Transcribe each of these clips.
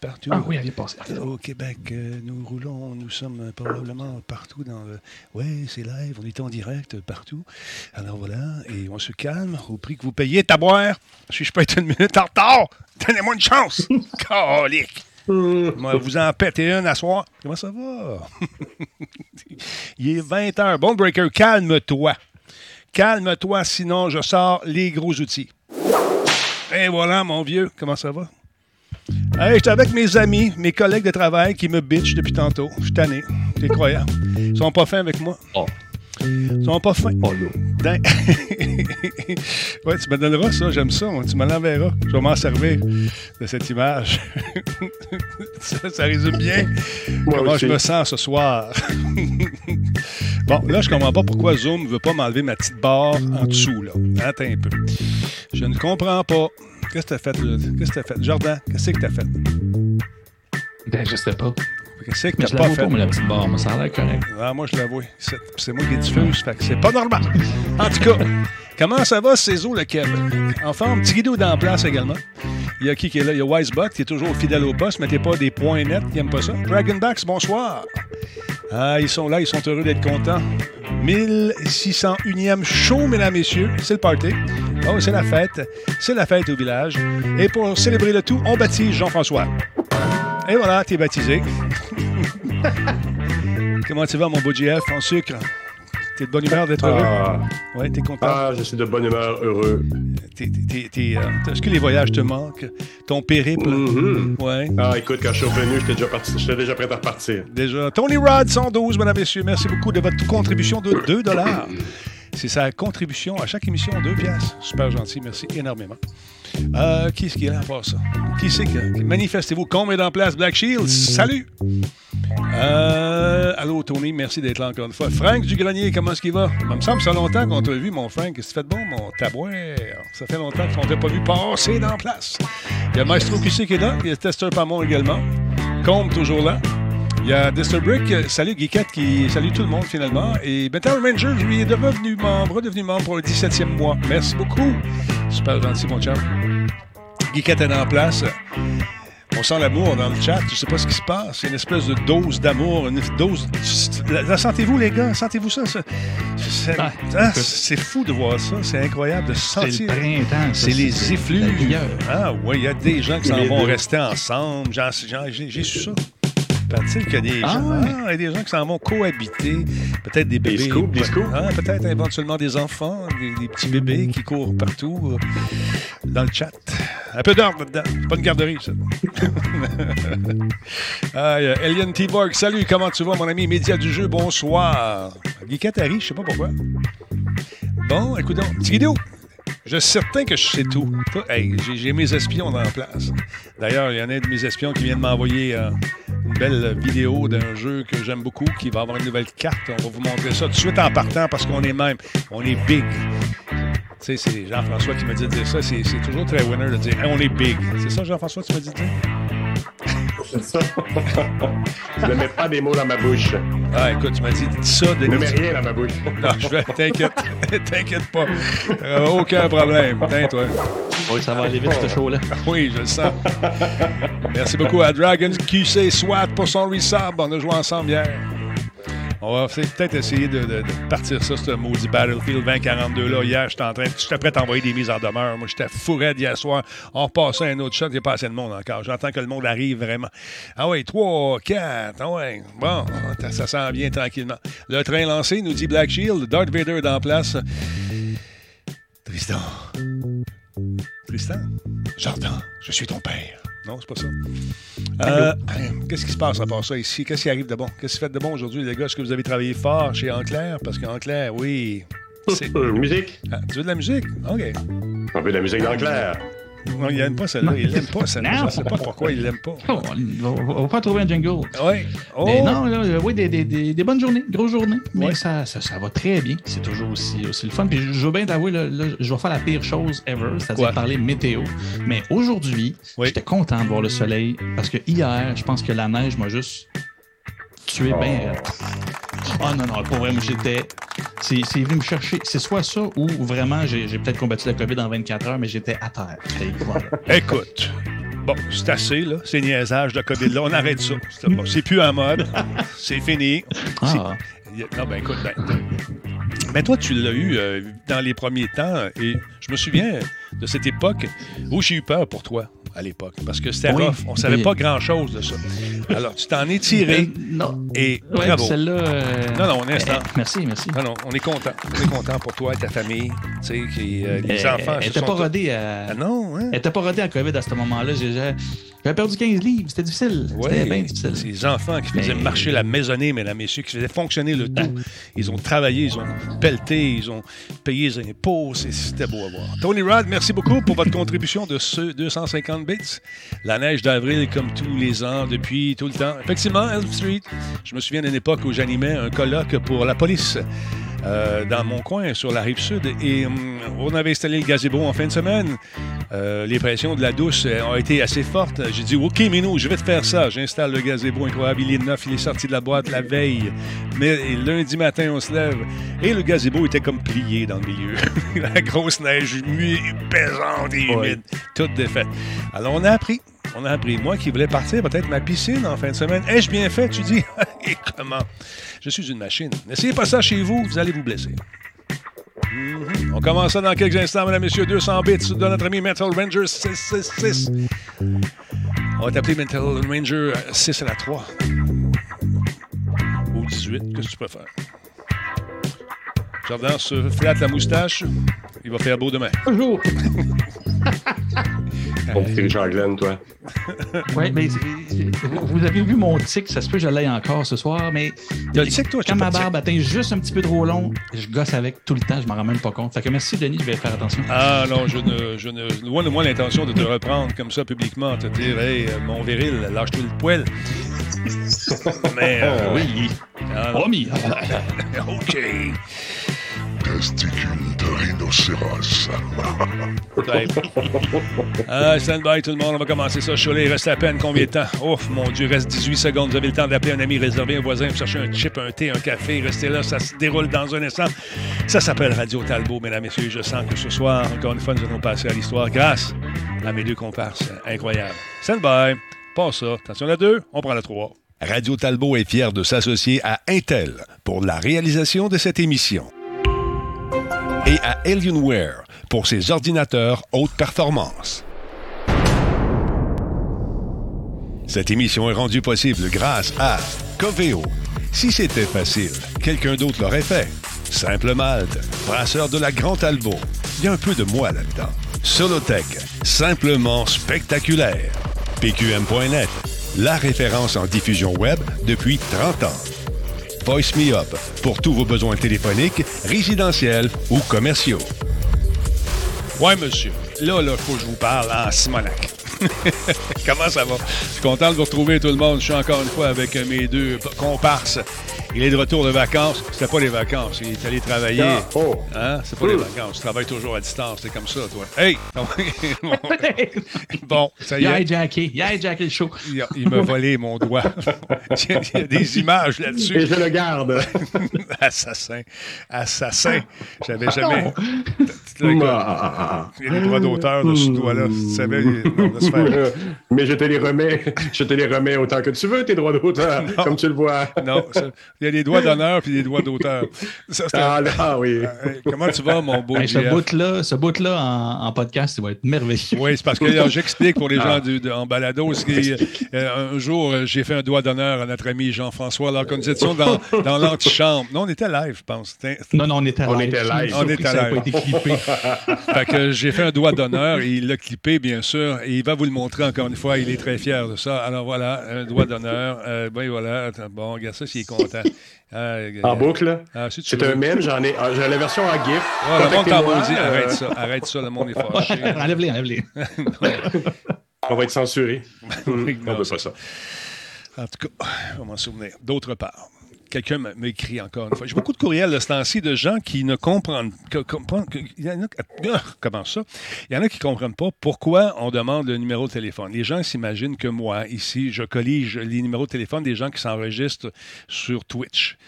partout. Ah oui, elle vient passer. Au Québec, euh, nous roulons, nous sommes probablement partout dans le... Oui, c'est live, on est en direct partout. Alors voilà, et on se calme au prix que vous payez. boire. si je peux être une minute en retard, donnez-moi une chance. Calique. Moi, vous en péter une à soir. Comment ça va? Il est 20 h. Bon breaker, calme-toi. Calme-toi, sinon je sors les gros outils. Et voilà, mon vieux, comment ça va? Hey, j'étais avec mes amis, mes collègues de travail qui me bitchent depuis tantôt. Je suis tanné. C'est incroyable. Ils sont pas fins avec moi. Oh. Ils sont pas fins. Oh, ouais, tu me donneras ça, j'aime ça. Tu me l'enverras. Je vais m'en servir de cette image. ça, résume bien comment je me sens ce soir. bon, là, je comprends pas pourquoi Zoom ne veut pas m'enlever ma petite barre en dessous. Là. Attends un peu. Je ne comprends pas. Qu'est-ce que t'as fait? Qu'est-ce que t'as fait? Jordan, qu'est-ce que t'as fait? Ben, je sais pas. Qu'est-ce que t'as pas fait? Pas, la petite barre, mais ça a l'air correct. Ah, moi, je l'avoue. C'est moi qui diffuse, fait que c'est pas normal. En tout cas, comment ça va, Cézo, le Keb? En forme, petit guido dans la place également. Il y a qui qui est là? Il y a Wisebot qui est toujours fidèle au poste. Mettez pas des points nets, qui n'aiment pas ça. Dragonbacks, bonsoir. Ah, ils sont là, ils sont heureux d'être contents. 1601e show, mesdames, messieurs. C'est le party. Oh, c'est la fête. C'est la fête au village. Et pour célébrer le tout, on baptise Jean-François. Et voilà, t'es baptisé. Comment tu vas, mon beau GF, en sucre? T'es de bonne humeur d'être heureux? Ah. Ouais, t'es content? Ah, je suis de bonne humeur, heureux. Euh, est-ce que les voyages te manquent? Ton périple? Mm-hmm. Ouais. Ah, écoute, quand je suis revenu, j'étais déjà, déjà prêt à repartir. Déjà. Tony Rod, 112, mesdames et messieurs, merci beaucoup de votre contribution de 2 C'est sa contribution à chaque émission, 2 piastres. Super gentil, merci énormément. Euh, qui est-ce qui est là part ça? Qui c'est que. Manifestez-vous? Combe est en place. Black Shield, salut! Euh, allô, Tony, merci d'être là encore une fois. Frank du Grenier, comment est-ce qu'il va? Il me semble ça fait longtemps qu'on t'a vu, mon Frank. Qu'est-ce que tu fais de bon, mon tabouin? Ça fait longtemps qu'on t'a pas vu passer dans place. Il y a Maestro QC qui est là. Il y a Tester Pamon également. Combe, toujours là. Il y a Dexter Brick, salut Geekette qui salue tout le monde finalement. Et Metal Ranger, lui, est devenu membre, devenu membre pour le 17e mois. Merci beaucoup. Super gentil, mon chum. Geekette est en place. On sent l'amour dans le chat. Je sais pas ce qui se passe. Une espèce de dose d'amour, une dose. La, sentez-vous, les gars? Sentez-vous ça? Ah, ah, c'est fou de voir ça. C'est incroyable de sentir. C'est le printemps. C'est les effluves. Ah, oui, il y a des gens qui s'en vont rester ensemble. J'ai su ça. Peut-être qu'il y a des ah, gens, ah, des gens qui s'en vont cohabiter. Peut-être des bébés. Des ah, peut-être éventuellement des enfants, des, petits bébés qui courent partout euh, dans le chat. Un peu d'ordre dedans. C'est pas une garderie, ça. ah, Eliane T-Borg, salut, comment tu vas, mon ami? Média du jeu, bonsoir. Katari, je sais pas pourquoi. Bon, écoute donc. Petit vidéo. Je suis certain que je sais tout. Hey, j'ai mes espions dans la place. D'ailleurs, il y en a un de mes espions qui vient de m'envoyer euh, une belle vidéo d'un jeu que j'aime beaucoup qui va avoir une nouvelle carte. On va vous montrer ça tout de suite en partant parce qu'on est même, on est big. Tu sais, c'est Jean-François qui m'a dit de dire ça. C'est toujours très winner de dire on est big. C'est ça, Jean-François, tu m'as dit de dire? C'est ça. je ne mets pas des mots dans ma bouche. Ah, écoute, tu m'as dit, ça. De... Ne mets rien dans ma bouche. non, je vais. T'inquiète. T'inquiète pas. Euh, aucun problème. Tiens, toi. Oui, ça va aller vite, ce show-là. Oui, je le sens. Merci beaucoup à Dragon QC SWAT pour son resub. On a joué ensemble hier. On va peut-être essayer de, partir ça, ce maudit Battlefield 2042-là. Hier, j'étais en train, j'étais prêt à envoyer des mises en demeure. Moi, j'étais fourré d'hier soir. On repassait un autre shot, il n'y a pas assez de monde encore. J'entends que le monde arrive vraiment. Ah ouais, 3, 4, ah ouais. Bon, ça s'en vient tranquillement. Le train lancé, nous dit Black Shield. Darth Vader est en place. Tristan. Tristan? Jordan, je suis ton père. Non, c'est pas ça. Euh, qu'est-ce qui se passe à part ça ici? Qu'est-ce qui arrive de bon? Qu'est-ce qui fait de bon aujourd'hui, les gars? Est-ce que vous avez travaillé fort chez Enclair? Parce qu'Enclair, oui. C'est... musique? Ah, tu veux de la musique? OK. On veut de la musique d'Enclair. Non, il n'aime pas celle-là. Il l'aime pas celle-là. Je ne sais pas pourquoi il l'aime pas. Oh, on, va pas trouver un jingle. Oui. Oh. non, oui, des, des, des, bonnes journées, grosses journées. Mais ça, ça, ça, va très bien. C'est toujours aussi, aussi le fun. Puis je veux bien t'avouer, je vais faire la pire chose ever, c'est-à-dire parler météo. Mais aujourd'hui, j'étais content de voir le soleil parce que hier, je pense que la neige m'a juste tué bien. Ah non, non, pour vrai, j'étais. C'est venu me chercher. C'est soit ça ou vraiment j'ai peut-être combattu la COVID en 24 heures, mais j'étais à terre. Écoute, bon, c'est assez, là, ces niaisages de COVID-là. On arrête ça. C'est plus en mode. C'est fini. Ah. Non, ben écoute, ben, mais toi, tu l'as eu euh, dans les premiers temps. Et je me souviens de cette époque où j'ai eu peur pour toi à l'époque, parce que c'était rough. On savait pas grand-chose de ça. Alors, tu t'en es tiré. Euh, non. Et bravo. Celle-là. Euh, non, non, on est instant. merci, merci. Non, non, on est content. On est content pour toi et ta famille. Tu sais, qui, les enfants. Elle n'était pas rodée à. Ah non, hein? Elle n'était pas rodée à COVID à ce moment-là. J'avais perdu 15 livres. C'était difficile. C'était bien difficile. Ces enfants qui faisaient marcher la maisonnée, mesdames, messieurs, qui faisaient fonctionner le tout. Ils ont travaillé, ils ont pelleté, ils ont payé les impôts. C'était beau à voir. Tony Rod, merci beaucoup pour votre contribution de ce 250 bits. La neige d'avril, comme tous les ans, depuis tout le temps. Effectivement, Elm Street, je me souviens d'une époque où j'animais un colloque pour la police. Euh, dans mon coin, sur la rive sud. Et hum, on avait installé le gazebo en fin de semaine. Euh, les pressions de la douche euh, ont été assez fortes. J'ai dit, OK, Minou, je vais te faire ça. J'installe le gazebo incroyable. Il est neuf, il est sorti de la boîte la veille. Mais lundi matin, on se lève et le gazebo était comme plié dans le milieu. la grosse neige pesante et humide, toute défaite. Alors, on a appris. On a appris. Moi qui voulais partir peut-être ma piscine en fin de semaine. Ai-je bien fait, tu dis? et comment? Je suis une machine. N'essayez pas ça chez vous, vous allez vous blesser. Mhm. On commence ça dans quelques instants, mesdames et messieurs. 200 bits de notre ami Metal Ranger 666. On va t'appeler Metal Ranger 6 à la 3. Ou 18, qu'est-ce que tu préfères? Jordan se flatte la moustache. Il va faire beau demain. Bonjour! Mon petit Richard Glenn, toi. oui, mais vous avez vu mon tic, ça se peut que je l'aille encore ce soir, mais le tic, toi, quand ma barbe atteint juste un petit peu trop long, je gosse avec tout le temps, je m'en rends même pas compte. Fait que merci, Denis, je vais faire attention. Ah non, je ne, je ne loin de moi l'intention de te reprendre comme ça publiquement, te dire, hey, mon viril, lâche-toi le poil. mais euh, oui, ah, promis. OK testicule de rhinocéros? ah, stand by tout le monde, on va commencer ça. Cholet, il reste à peine combien de temps? Oh mon Dieu, reste 18 secondes. Vous avez le temps d'appeler un ami, réserver un voisin, chercher un chip, un thé, un café. Restez là, ça se déroule dans un instant. Ça s'appelle Radio Talbot, mesdames, et messieurs. Je sens que ce soir, encore une fois, nous allons passer à l'histoire grâce à mes deux comparses. Incroyable. Stand by. Pas ça. Attention, la deux, on prend la trois. Radio Talbot est fier de s'associer à Intel pour la réalisation de cette émission et à Alienware pour ses ordinateurs haute performance. Cette émission est rendue possible grâce à Coveo. Si c'était facile, quelqu'un d'autre l'aurait fait. Simple Malte, brasseur de la Grande Albo. Il y a un peu de moi là-dedans. Solotech, simplement spectaculaire. PQM.net, la référence en diffusion web depuis 30 ans. Voice Me Up pour tous vos besoins téléphoniques, résidentiels ou commerciaux. Ouais, monsieur. Là, là, faut que je vous parle en Simonac. Comment ça va? Je suis content de vous retrouver tout le monde. Je suis encore une fois avec mes deux comparses il est de retour de vacances. C'était pas les vacances. Il est allé travailler. Ah, oh. Hein? C'est pas les vacances. Tu travailles toujours à distance. C'est comme ça, toi. Hey! bon, ça y est. Il a hijacké. Il a hijacké le show. Il, m'a volé mon doigt. il, y a, des images là-dessus. Et je le garde. Assassin. Assassin. J'avais jamais. il y a des droits d'auteur de ce doigt-là. Tu savais, Mais je te les remets. Je te les remets autant que tu veux, tes droits d'auteur, comme tu le vois. non, il y a des droits d'honneur puis des droits d'auteur. Ah, là, oui. Euh, comment tu vas, mon beau Ce bout-là ce bout -là en, podcast, il va être merveilleux. Oui, c'est parce que j'explique pour les ah. gens en balado. Euh, un jour, j'ai fait un doigt d'honneur à notre ami Jean-François alors qu'on était dans, dans l'antichambre. Non, on était live, je pense. Non, non, on était live. On était live. On était live. Fait que j'ai fait un doigt d'honneur. Il l'a clippé, bien sûr. Et il va vous le montrer encore une fois. Il est très fier de ça. Alors voilà, un doigt d'honneur. Euh, ben voilà. Bon, regarde ça, s'il est content. Ah, en boucle. Ah, c'est un mème, j'en ai. Ah, j'ai la version en GIF. Oh, le monde t'a dit, euh, arrête ça, arrête ça, le monde est fâché. enlève-les, enlève-les. on va être censuré. on ne veut pas ça. En tout cas, on va m'en souvenir. D'autre part quelqu'un m'a écrit encore une fois. J'ai beaucoup de courriels de ce temps-ci de gens qui ne comprennent, a, ah, comment ça? Il y en a qui ne comprennent pas pourquoi on demande le numéro de téléphone. Les gens s'imaginent que moi, ici, je collige les numéros de téléphone des gens qui s'enregistrent sur Twitch.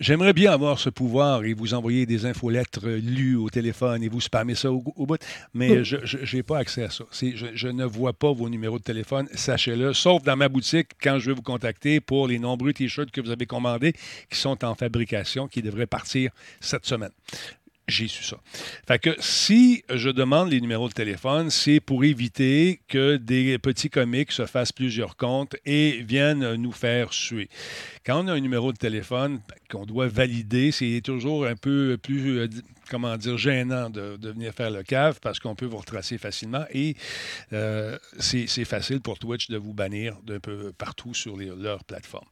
J'aimerais bien avoir ce pouvoir et vous envoyer des infolettres lues au téléphone et vous spammer ça au, bout, mais je n'ai pas accès à ça. Je, je, ne vois pas vos numéros de téléphone, sachez-le, sauf dans ma boutique quand je vais vous contacter pour les nombreux T-shirts que vous avez commandés qui sont en fabrication, qui devraient partir cette semaine j'ai su ça. Fait que si je demande les numéros de téléphone, c'est pour éviter que des petits comiques se fassent plusieurs comptes et viennent nous faire suer. Quand on a un numéro de téléphone qu'on doit valider, c'est toujours un peu plus, euh, comment dire, gênant de, venir faire le cave parce qu'on peut vous retracer facilement et euh, c'est facile pour Twitch de vous bannir d'un peu partout sur leurs plateformes.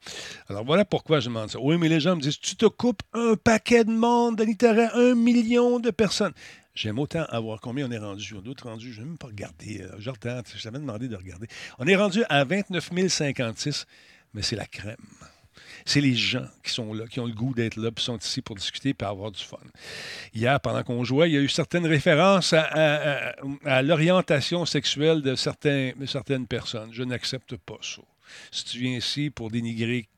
Alors voilà pourquoi je demande ça. Oui, mais les gens me disent, tu te coupes un paquet de monde, Denis un million de personnes. J'aime autant avoir combien on est rendu. On doit être rendu, je n'ai même pas regardé. Euh, je t'avais demandé de regarder. On est rendu à 29 056, mais c'est la crème c'est les gens qui sont là, qui ont le goût d'être là, qui sont ici pour discuter et avoir du fun. Hier, pendant qu'on jouait, il y a eu certaines références à, l'orientation sexuelle de, certains, certaines personnes. Je n'accepte pas ça. Si tu viens ici pour dénigrer,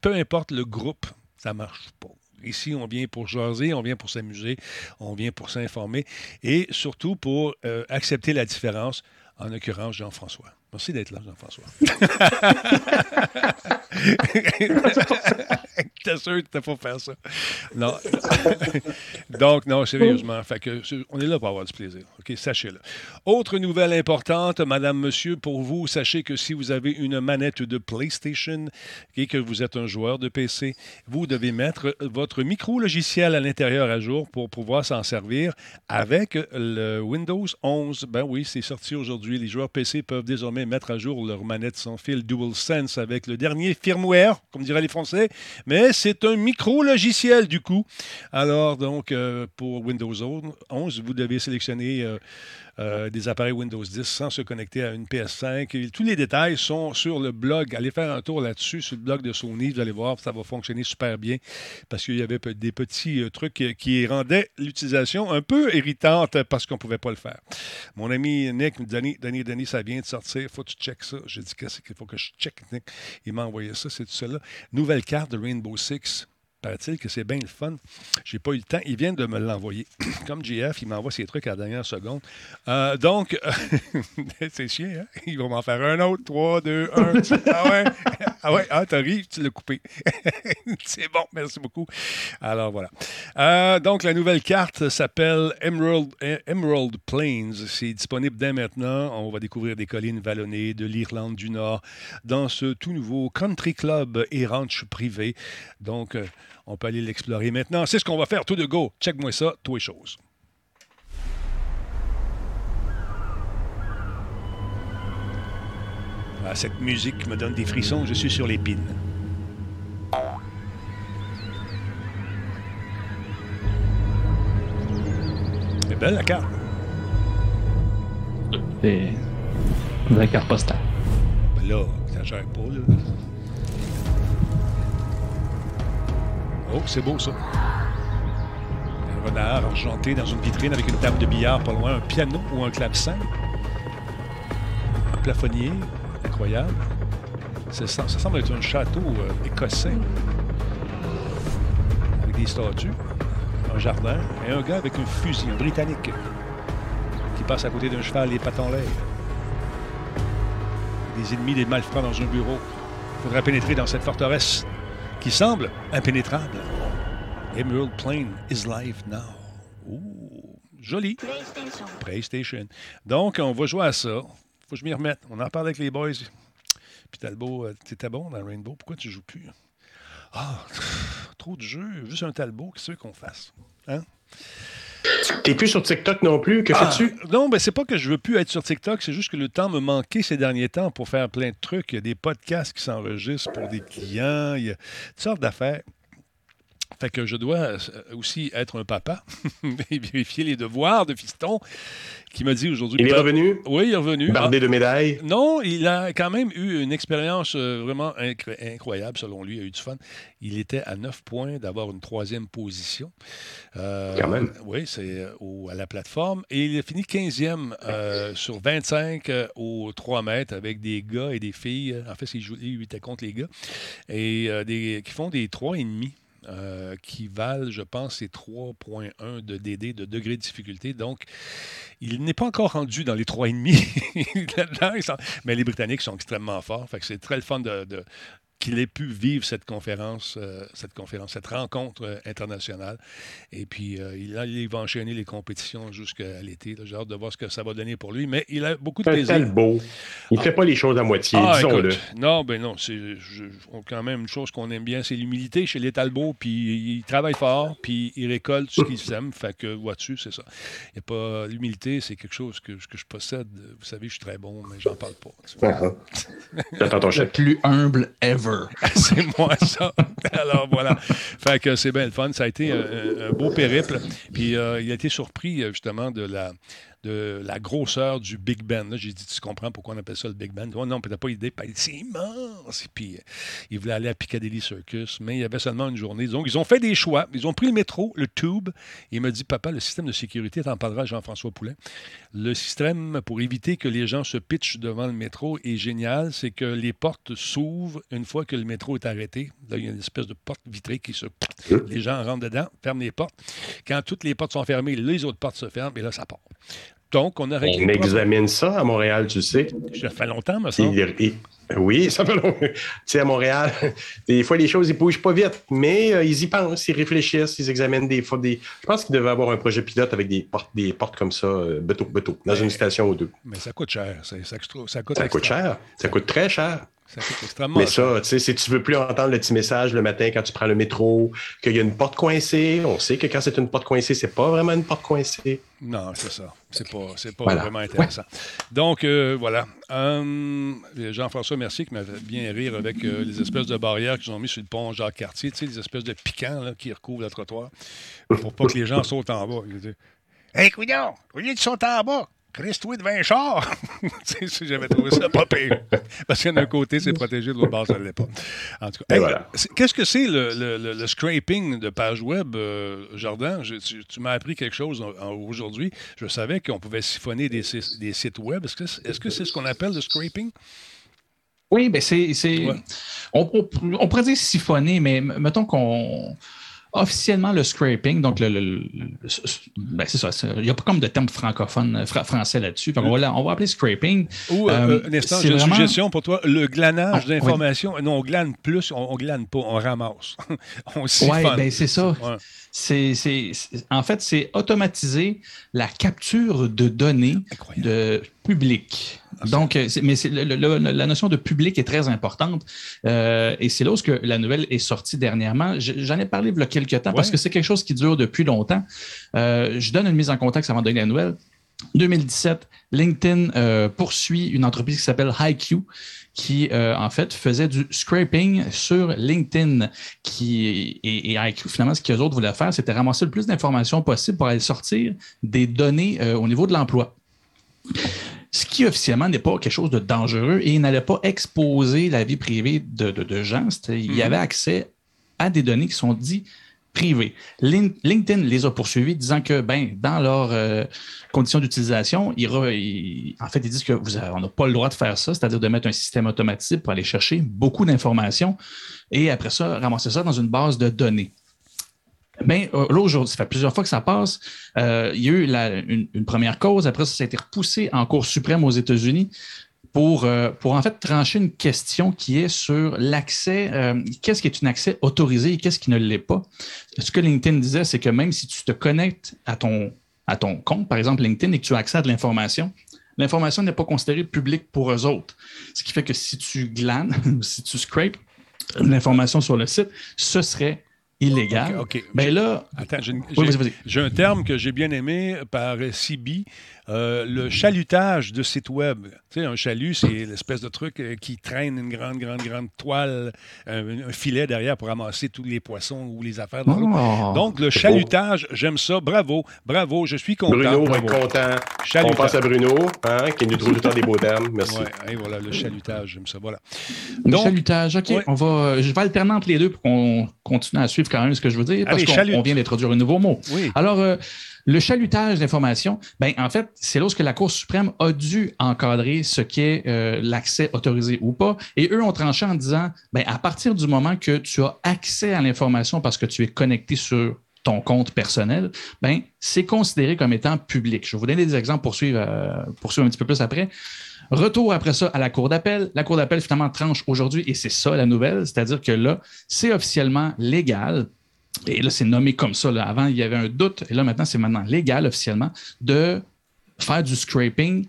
peu importe le groupe, ça ne marche pas. Ici, on vient pour jaser, on vient pour s'amuser, on vient pour s'informer et surtout pour euh, accepter la différence, en l'occurrence Jean-François. Merci d'être là, Jean-François. T'es sûr que t'as pas faire ça? Non. Donc, non, sérieusement. Fait que, on est là pour avoir du plaisir. OK, sachez-le. Autre nouvelle importante, madame, monsieur, pour vous, sachez que si vous avez une manette de PlayStation et que vous êtes un joueur de PC, vous devez mettre votre micro-logiciel à l'intérieur à jour pour pouvoir s'en servir avec le Windows 11. Ben oui, c'est sorti aujourd'hui. Les joueurs PC peuvent désormais mettre à jour leur manette sans fil DualSense avec le dernier firmware, comme diraient les Français, mais c'est un micro-logiciel du coup. Alors, donc, euh, pour Windows 11, vous devez sélectionner euh, euh, des appareils Windows 10 sans se connecter à une PS5. tous les détails sont sur le blog. Allez faire un tour là-dessus, sur le blog de Sony. Vous allez voir, ça va fonctionner super bien parce qu'il y avait des petits euh, trucs qui rendaient l'utilisation un peu irritante parce qu'on ne pouvait pas le faire. Mon ami Nick, Denis, Denis, Denis, ça vient de sortir. faut que tu checkes ça. J'ai dit qu'il faut que je check, Nick? Il m'a envoyé ça, c'est tout cela. Nouvelle carte de Rainbow Six. Paraît-il que c'est bien le fun. J'ai pas eu le temps. Il vient de me l'envoyer. Comme GF, il m'envoie ses trucs à la dernière seconde. Euh, donc, c'est chiant, hein? Il va m'en faire un autre. 3, 2, 1. Ah ouais? Ah ouais? Ah, t'arrives, tu l'as coupé. c'est bon, merci beaucoup. Alors, voilà. Euh, donc, la nouvelle carte s'appelle Emerald, Emerald Plains. C'est disponible dès maintenant. On va découvrir des collines vallonnées de l'Irlande du Nord dans ce tout nouveau country club et ranch privé. Donc, euh, on peut aller l'explorer maintenant. C'est ce qu'on va faire tout de go. Check-moi ça, tous les choses. Ah, cette musique me donne des frissons. Je suis sur l'épine. C'est belle la carte. C'est la carte postale. Ben là, ça gère pas, là. Oh, c'est beau ça. Un renard argenté dans une vitrine avec une table de billard pas loin, un piano ou un clavecin. Un plafonnier, incroyable. Ça, semble être un château euh, écossais avec des statues, un jardin et un gars avec un fusil, un britannique qui passe à côté d'un cheval les pattes en l'air. Des ennemis, des malfrats dans un bureau. Il faudra pénétrer dans cette forteresse qui semble impénétrable. Emerald Plain is live now. Ouh, joli. PlayStation. PlayStation. Donc, on va jouer à ça. Faut que je m'y remette. On en parle avec les boys. Puis Talbot, euh, t'étais bon dans Rainbow. Pourquoi tu joues plus? Ah, trop de jeux. Juste un Talbot. Qu'est-ce qu'on fasse? Hein? T'es plus sur TikTok non plus? Que ah, fais-tu? Non, ben c'est pas que je veux plus être sur TikTok, c'est juste que le temps me manquait ces derniers temps pour faire plein de trucs. Il y a des podcasts qui s'enregistrent pour des clients, il y a toutes sortes d'affaires. Fait que je dois euh, aussi être un papa et vérifier les devoirs de fiston qui m'a dit aujourd'hui. Il est revenu? Oui, il est revenu. Bardé ah. de médailles? Non, il a quand même eu une expérience euh, vraiment incroyable, selon lui. Il a eu du fun. Il était à 9 points d'avoir une troisième position. Euh, quand même. Oui, c'est à la plateforme. Et il a fini 15e sur 25 aux 3 mètres avec des gars et des filles. En fait, il, était contre les gars. Et des, qui font des 3,5. Euh, qui valent, je pense, c'est 3.1 de DD de degré de difficulté. Donc, il n'est pas encore rendu dans les 3,5. mais les Britanniques sont extrêmement forts. C'est très le fun de, qu'il ait pu vivre cette conférence, euh, cette conférence, cette rencontre euh, internationale. Et puis, euh, il, il, va enchaîner les compétitions jusqu'à l'été. J'ai hâte de voir ce que ça va donner pour lui. Mais il a beaucoup de plaisir. C'est beau. Il ne fait pas les choses à moitié, ah, disons-le. Non, ben non. C'est quand même une chose qu'on aime bien, c'est l'humilité chez les Talbots. Puis il travaille fort, puis il récolte ce qu'il sème. Fait que, vois-tu, c'est ça. Il a pas l'humilité, c'est quelque chose que, que, je possède. Vous savez, je suis très bon, mais j'en parle pas. J'attends ton Le plus humble ever. c'est moi ça. Alors voilà. Fait que c'est bien le fun. Ça a été un, beau périple. Puis euh, il a été surpris euh, justement de la de la grosseur du Big Ben. J'ai dit, tu comprends pourquoi on appelle ça le Big Ben? Oh, non, peut-être pas idée. C'est immense. Et puis, euh, il voulait aller à Piccadilly Circus, mais il y avait seulement une journée. Donc, ils ont fait des choix. Ils ont pris le métro, le tube. Et il m'a dit, papa, le système de sécurité, t'en parleras Jean-François Poulet. Le système pour éviter que les gens se pitchent devant le métro est génial. C'est que les portes s'ouvrent une fois que le métro est arrêté. Là, il y a une espèce de porte vitrée qui se. Les gens rentrent dedans, ferment les portes. Quand toutes les portes sont fermées, les autres portes se ferment et là, ça part. Donc, on a réglé. On examine ça à Montréal, tu sais. Ça fait longtemps, me semble. oui, ça fait longtemps. tu sais, à Montréal, des fois, les choses, ils ne bougent pas vite, mais euh, ils y pensent, ils réfléchissent, ils examinent des fois des. Je pense qu'il devait avoir un projet pilote avec des portes, des portes comme ça, euh, beto, dans une station ou deux. Mais ça coûte cher. Ça, ça, ça coûte, ça coûte cher. Ça coûte très cher. Ça coûte extrêmement Mais ça, tu sais, si tu veux plus entendre le petit message le matin quand tu prends le métro, qu'il y a une porte coincée, on sait que quand c'est une porte coincée, c'est pas vraiment une porte coincée. Non, c'est ça. C'est pas, c'est pas vraiment intéressant. Donc, euh, voilà. Hum, Jean-François Mercier qui m'avait bien rire avec euh, les espèces de barrières qu'ils ont mis sur le pont Jacques-Cartier, tu sais, les espèces de piquants là, qui recouvrent le trottoir pour pas que les gens sautent en bas. Hé, hey, au lieu de sauter en bas, Christ-toi de 20 chars! J'avais trouvé ça pas pire. Parce qu'un côté, c'est protégé, de l'autre bord, ça ne l'est pas. En tout cas, voilà. qu'est-ce que c'est le, le, le, scraping de page web, euh, Jordan? tu, m'as appris quelque chose aujourd'hui. Je savais qu'on pouvait siphonner des, des sites web. Est-ce que c'est -ce qu'on appelle le scraping? Oui, bien, c'est. On, on, pourrait dire siphonner, mais mettons qu'on officiellement le scraping, donc le, ben, c'est ça, il n'y a pas comme de terme francophone français là-dessus. on, va, on va appeler scraping. Ou, euh, euh, instant, j'ai une suggestion pour toi, le glanage ah, d'informations. Non, on glane plus, on, ne glane pas, on ramasse. on. Oui, ben c'est ça. C'est, en fait, c'est automatiser la capture de données de public. Donc, euh, mais la notion de public est très importante. Euh, et c'est là où la nouvelle est sortie dernièrement. J'en ai parlé il y a quelques temps parce que c'est quelque chose qui dure depuis longtemps. Euh, je donne une mise en contexte avant de donner la nouvelle. 2017, LinkedIn poursuit une entreprise qui s'appelle HiQ, qui en fait faisait du scraping sur LinkedIn. Qui, et, et finalement, ce qu'ils autres voulaient faire, c'était ramasser le plus d'informations possible pour aller sortir des données au niveau de l'emploi ce qui officiellement n'est pas quelque chose de dangereux et il n'allait pas exposer la vie privée de, gens. Il y mhm. avait accès à des données qui sont dites privées. LinkedIn les a poursuivis disant que ben, dans leurs euh, conditions d'utilisation, en fait, ils disent qu'on n'a pas le droit de faire ça, c'est-à-dire de mettre un système automatisé pour aller chercher beaucoup d'informations et après ça, ramasser ça dans une base de données. Bien, euh, là, aujourd'hui, ça fait plusieurs fois que ça passe. Euh, il y a eu une, première cause. Après ça, ça a été repoussé en Cour suprême aux États-Unis pour, euh, pour en fait trancher une question qui est sur l'accès. qu'est-ce qui est un accès autorisé et qu'est-ce qui ne l'est pas? Ce que LinkedIn disait, c'est que même si tu te connectes à ton, à ton compte, par exemple LinkedIn, et que tu as accès à de l'information, l'information n'est pas considérée publique pour eux autres. Ce qui fait que si tu glanes, si tu scrapes l'information sur le site, ce serait illégal. OK. Ben là. Attends, j'ai un terme que j'ai bien aimé par CB. Euh, le chalutage de site web. Tu sais, un chalut, c'est l'espèce de truc euh, qui traîne une grande, grande, grande toile, un, filet derrière pour ramasser tous les poissons ou les affaires dans l'eau. Oh. Donc, le chalutage, j'aime ça. Bravo, bravo, je suis content. Bruno va être content. On passe à Bruno, hein, qui nous trouve tout le temps des beaux termes. Merci. Ouais, et voilà, le chalutage, j'aime ça. Voilà. Le chalutage, OK. On va, je vais alterner entre les deux pour qu'on continue à suivre quand même ce que je veux dire, parce qu'on vient d'introduire un nouveau mot. Oui. Alors, euh, le chalutage d'informations, ben, en fait, c'est lorsque la Cour suprême a dû encadrer ce qu'est euh, l'accès autorisé ou pas. Et eux ont tranché en disant, ben, à partir du moment que tu as accès à l'information parce que tu es connecté sur ton compte personnel, ben, c'est considéré comme étant public. Je vais vous donner des exemples pour suivre, euh, pour suivre un petit peu plus après. Retour après ça à la Cour d'appel. La Cour d'appel finalement tranche aujourd'hui et c'est ça la nouvelle, c'est-à-dire que là, c'est officiellement légal et là, c'est nommé comme ça. Avant, il y avait un doute, et là, maintenant, c'est maintenant légal officiellement de faire du scraping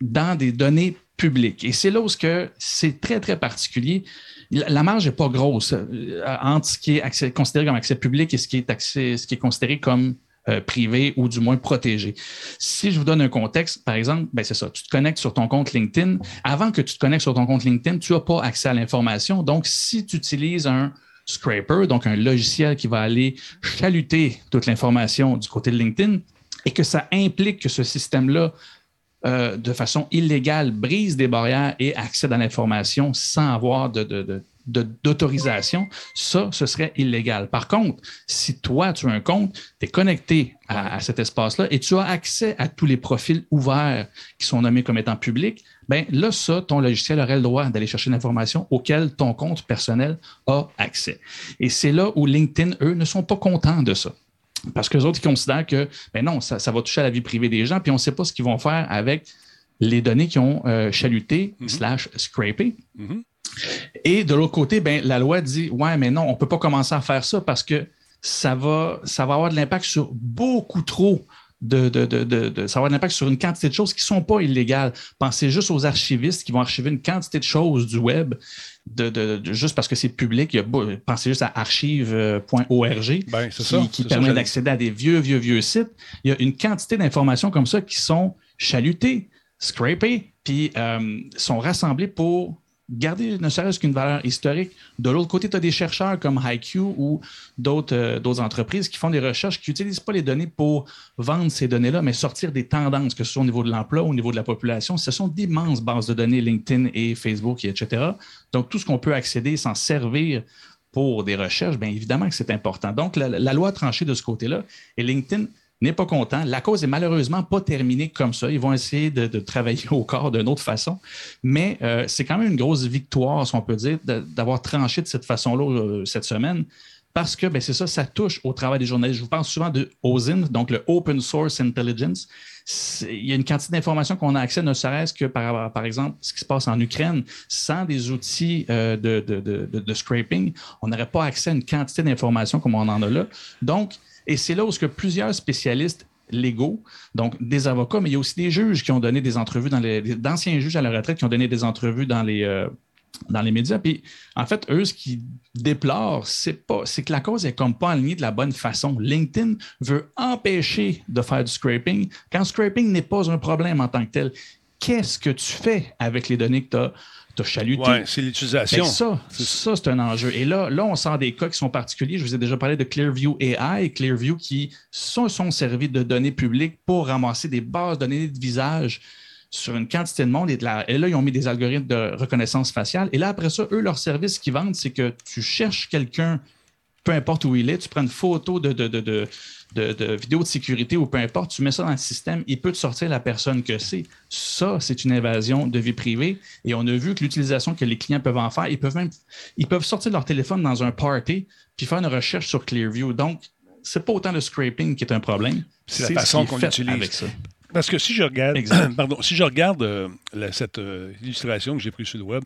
dans des données publiques. Et c'est là où c'est très, très particulier. La marge n'est pas grosse euh, entre ce qui est considéré comme accès public et ce qui est, accès, ce qui est considéré comme euh, privé ou du moins protégé. Si je vous donne un contexte, par exemple, ben c'est ça, tu te connectes sur ton compte LinkedIn. Avant que tu te connectes sur ton compte LinkedIn, tu n'as pas accès à l'information. Donc, si tu utilises un scraper, donc un logiciel qui va aller chaluter toute l'information du côté de LinkedIn et que ça implique que ce système-là, euh, de façon illégale, brise des barrières et accède à l'information sans avoir d'autorisation, ça, ce serait illégal. Par contre, si toi, tu as un compte, tu es connecté à, cet espace-là et tu as accès à tous les profils ouverts qui sont nommés comme étant publics, bien là, ça, ton logiciel aurait le droit d'aller chercher l'information auquel ton compte personnel a accès. Et c'est là où LinkedIn, eux, ne sont pas contents de ça. Parce que les autres, ils considèrent que, ben non, ça, va toucher à la vie privée des gens, puis on ne sait pas ce qu'ils vont faire avec les données qui ont euh, chaluté mm-hmm. slash scrapé. Mm-hmm. Et de l'autre côté, ben, la loi dit Ouais, mais non, on ne peut pas commencer à faire ça parce que ça va, ça va avoir de l'impact sur beaucoup trop de, de, de, ça va avoir de l'impact sur une quantité de choses qui ne sont pas illégales. Pensez juste aux archivistes qui vont archiver une quantité de choses du web de, juste parce que c'est public. pensez juste à archive.org ben, qui, qui permet d'accéder à des vieux, vieux, vieux sites. Il y a une quantité d'informations comme ça qui sont chalutées, scrapées, puis euh, sont rassemblées pour garder ne serait-ce qu'une valeur historique. De l'autre côté, tu as des chercheurs comme HiQ ou euh, d'autres entreprises qui font des recherches qui n'utilisent pas les données pour vendre ces données-là, mais sortir des tendances, que ce soit au niveau de l'emploi, au niveau de la population. Ce sont d'immenses bases de données, LinkedIn et Facebook, etc. Donc, tout ce qu'on peut accéder, s'en servir pour des recherches, bien évidemment que c'est important. Donc, la, la loi a tranché de ce côté-là et LinkedIn n'est pas content. La cause est malheureusement pas terminée comme ça. Ils vont essayer de, travailler au corps d'une autre façon. Mais euh, c'est quand même une grosse victoire, si on peut dire, d'avoir tranché de cette façon-là euh, cette semaine. Parce que ben, c'est ça, ça touche au travail des journalistes. Je vous parle souvent de OSINT, donc le Open Source Intelligence. Il y a une quantité d'informations qu'on a accès, ne serait-ce que par, par exemple ce qui se passe en Ukraine. Sans des outils euh, de, de, scraping, on n'aurait pas accès à une quantité d'informations comme on en a là. Donc, et c'est là où que plusieurs spécialistes légaux, donc des avocats, mais il y a aussi des juges qui ont donné des entrevues dans les, d'anciens juges à la retraite qui ont donné des entrevues dans les, euh, dans les médias. Puis, en fait, eux, ce qu'ils déplorent, c'est pas, c'est que la cause est comme pas alignée de la bonne façon. LinkedIn veut empêcher de faire du scraping quand scraping n'est pas un problème en tant que tel. Qu'est-ce que tu fais avec les données que tu as? Tu chaluté. C'est l'utilisation. Ça, ça c'est un enjeu. Et là, là, on sort des cas qui sont particuliers. Je vous ai déjà parlé de Clearview AI et Clearview qui sont, sont servis de données publiques pour ramasser des bases de données de visage sur une quantité de monde. Et, là, ils ont mis des algorithmes de reconnaissance faciale. Et là, après ça, eux, leur service qu'ils vendent, c'est que tu cherches quelqu'un, peu importe où il est, tu prends une photo de, de, de de, vidéo de sécurité ou peu importe, tu mets ça dans le système, il peut te sortir la personne que c'est. Ça, c'est une invasion de vie privée. Et on a vu que l'utilisation que les clients peuvent en faire, ils peuvent même ils peuvent sortir leur téléphone dans un party puis faire une recherche sur Clearview. Donc, c'est pas autant le scraping qui est un problème. C'est la façon qu'on l'utilise. Parce que si je regarde, pardon, si je regarde euh, cette euh, illustration que j'ai prise sur le web,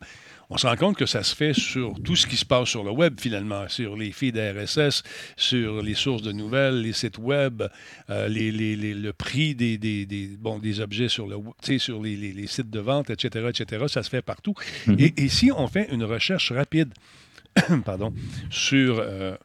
on se rend compte que ça se fait sur tout ce qui se passe sur le web, finalement, sur les feeds RSS, sur les sources de nouvelles, les sites web, euh, le prix des, des, objets sur, le, sur les, sites de vente, etc., etc. Ça se fait partout. Mm-hmm. et, si on fait une recherche rapide, pardon, sur euh,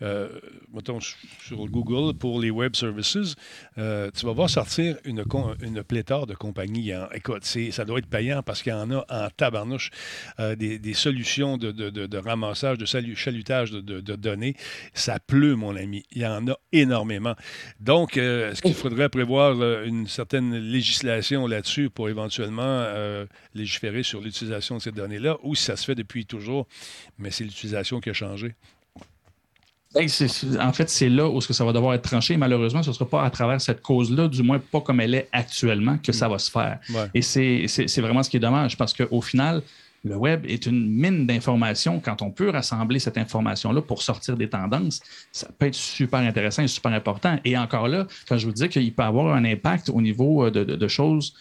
mettons, sur Google pour les web services, euh, tu vas voir sortir une, une pléthore de compagnies. Écoute, ça doit être payant parce qu'il y en a en tabarnouche des, solutions de, ramassage, de chalutage de, données. Ça pleut, mon ami. Il y en a énormément. Donc, est-ce qu'il faudrait prévoir une certaine législation là-dessus pour éventuellement légiférer sur l'utilisation de ces données-là ou si ça se fait depuis toujours, mais c'est l'utilisation qui a changé? Ben, en fait, c'est là où ça va devoir être tranché. Malheureusement, ce ne sera pas à travers cette cause-là, du moins pas comme elle est actuellement, que ça va se faire. Et c'est vraiment ce qui est dommage parce qu'au final, le web est une mine d'informations. Quand on peut rassembler cette information-là pour sortir des tendances, ça peut être super intéressant et super important. Et encore là, quand je vous dis qu'il peut avoir un impact au niveau euh, de, choses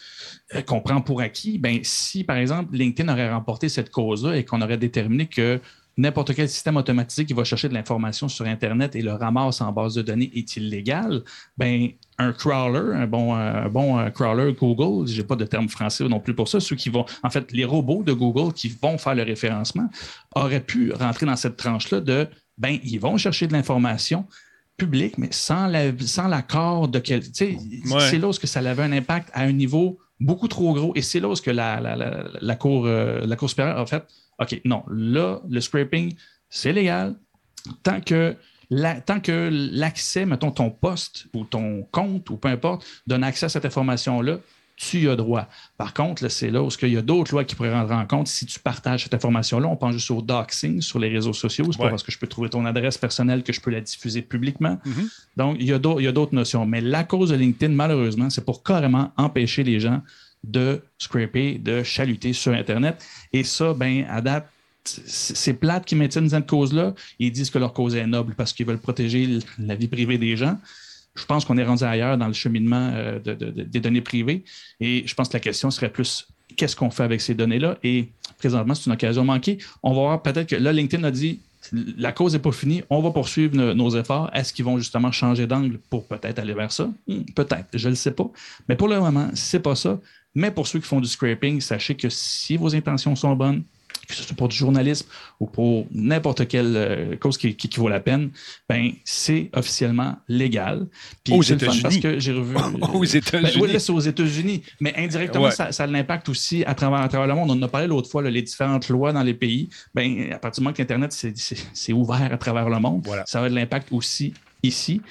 euh, qu'on prend pour acquis, ben, si par exemple LinkedIn aurait remporté cette cause-là et qu'on aurait déterminé que n'importe quel système automatisé qui va chercher de l'information sur Internet et le ramasse en base de données est illégal, ben, un crawler, un bon, un bon euh, crawler Google, je n'ai pas de terme français non plus pour ça, ceux qui vont, en fait, les robots de Google qui vont faire le référencement auraient pu rentrer dans cette tranche-là de, ben, ils vont chercher de l'information publique, mais sans l'accord de quel. C'est là où ça avait un impact à un niveau beaucoup trop gros. Et c'est là où la, la, la, cour, euh, la Cour supérieure a fait OK, non, là, le scraping, c'est légal tant que tant que l'accès, mettons, ton poste ou ton compte ou peu importe, donne accès à cette information-là, tu y as droit. Par contre, c'est là où il y a d'autres lois qui pourraient rendre en compte si tu partages cette information-là. On pense juste au doxing sur les réseaux sociaux. C'est pas parce que je peux trouver ton adresse personnelle que je peux la diffuser publiquement. Mm-hmm. Donc, il y a d'autres notions. Mais la cause de LinkedIn, malheureusement, c'est pour carrément empêcher les gens de scraper, de chaluter sur Internet. Et ça, ben, à date, c'est plate qui maintiennent cette cause-là. Ils disent que leur cause est noble parce qu'ils veulent protéger la vie privée des gens. Je pense qu'on est rendu ailleurs dans le cheminement euh, des données privées. Et je pense que la question serait plus qu'est-ce qu'on fait avec ces données-là? Et présentement, c'est une occasion manquée. On va voir peut-être que là, LinkedIn a dit la cause n'est pas finie, on va poursuivre nos efforts. Est-ce qu'ils vont justement changer d'angle pour peut-être aller vers ça? Hmm, peut-être, je ne le sais pas. Mais pour le moment, c'est pas ça. Mais pour ceux qui font du scraping, sachez que si vos intentions sont bonnes, que ce soit pour du journalisme ou pour n'importe quelle euh, cause qui, vaut la peine, ben c'est officiellement légal. Puis aux États-Unis. Parce que j'ai revu. aux États-Unis. Ben, oui, c'est aux États-Unis. Mais indirectement, ça, a l'impact aussi à travers, à travers le monde. On en a parlé l'autre fois, les différentes lois dans les pays. Ben, à partir du moment que l'Internet, c'est ouvert à travers le monde, ça a de l'impact aussi ici.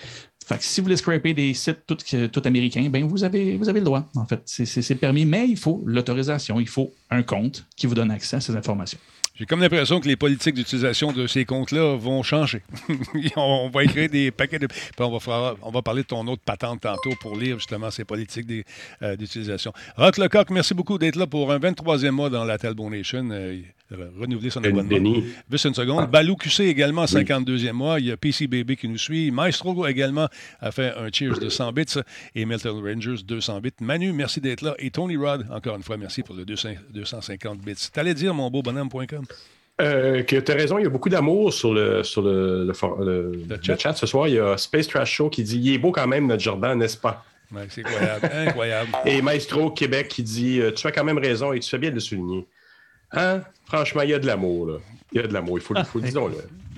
Fait que si vous voulez scraper des sites tout, américains, ben vous avez, vous avez le droit, en fait. C'est permis, mais il faut l'autorisation, il faut un compte qui vous donne accès à ces informations. J'ai comme l'impression que les politiques d'utilisation de ces comptes-là vont changer. on va écrire des paquets de. on va, on va parler de ton autre patente tantôt pour lire justement ces politiques euh, d'utilisation. Rock Lecoq, merci beaucoup d'être là pour un 23e mois dans la Talbot Nation. Euh, renouveler son abonnement. Juste une seconde. Balou QC également, 52e mois. Il y a PC Baby qui nous suit. Maestro également a fait un cheers de 100 bits. Et Milton Rangers, 200 bits. Manu, merci d'être là. Et Tony Rod, encore une fois, merci pour le 250 bits. T'allais dire, mon beau bonhomme.com? Euh, que tu as raison, il y a beaucoup d'amour sur le, sur le, chat. ce soir. Il y a Space Trash Show qui dit Il est beau quand même, notre Jordan, n'est-ce pas? C'est incroyable. incroyable. Et Maestro Québec qui dit euh, Tu as quand même raison et tu fais bien de le souligner. Hein? Franchement, il y a de l'amour, là. Il y a de l'amour, il faut, le dire.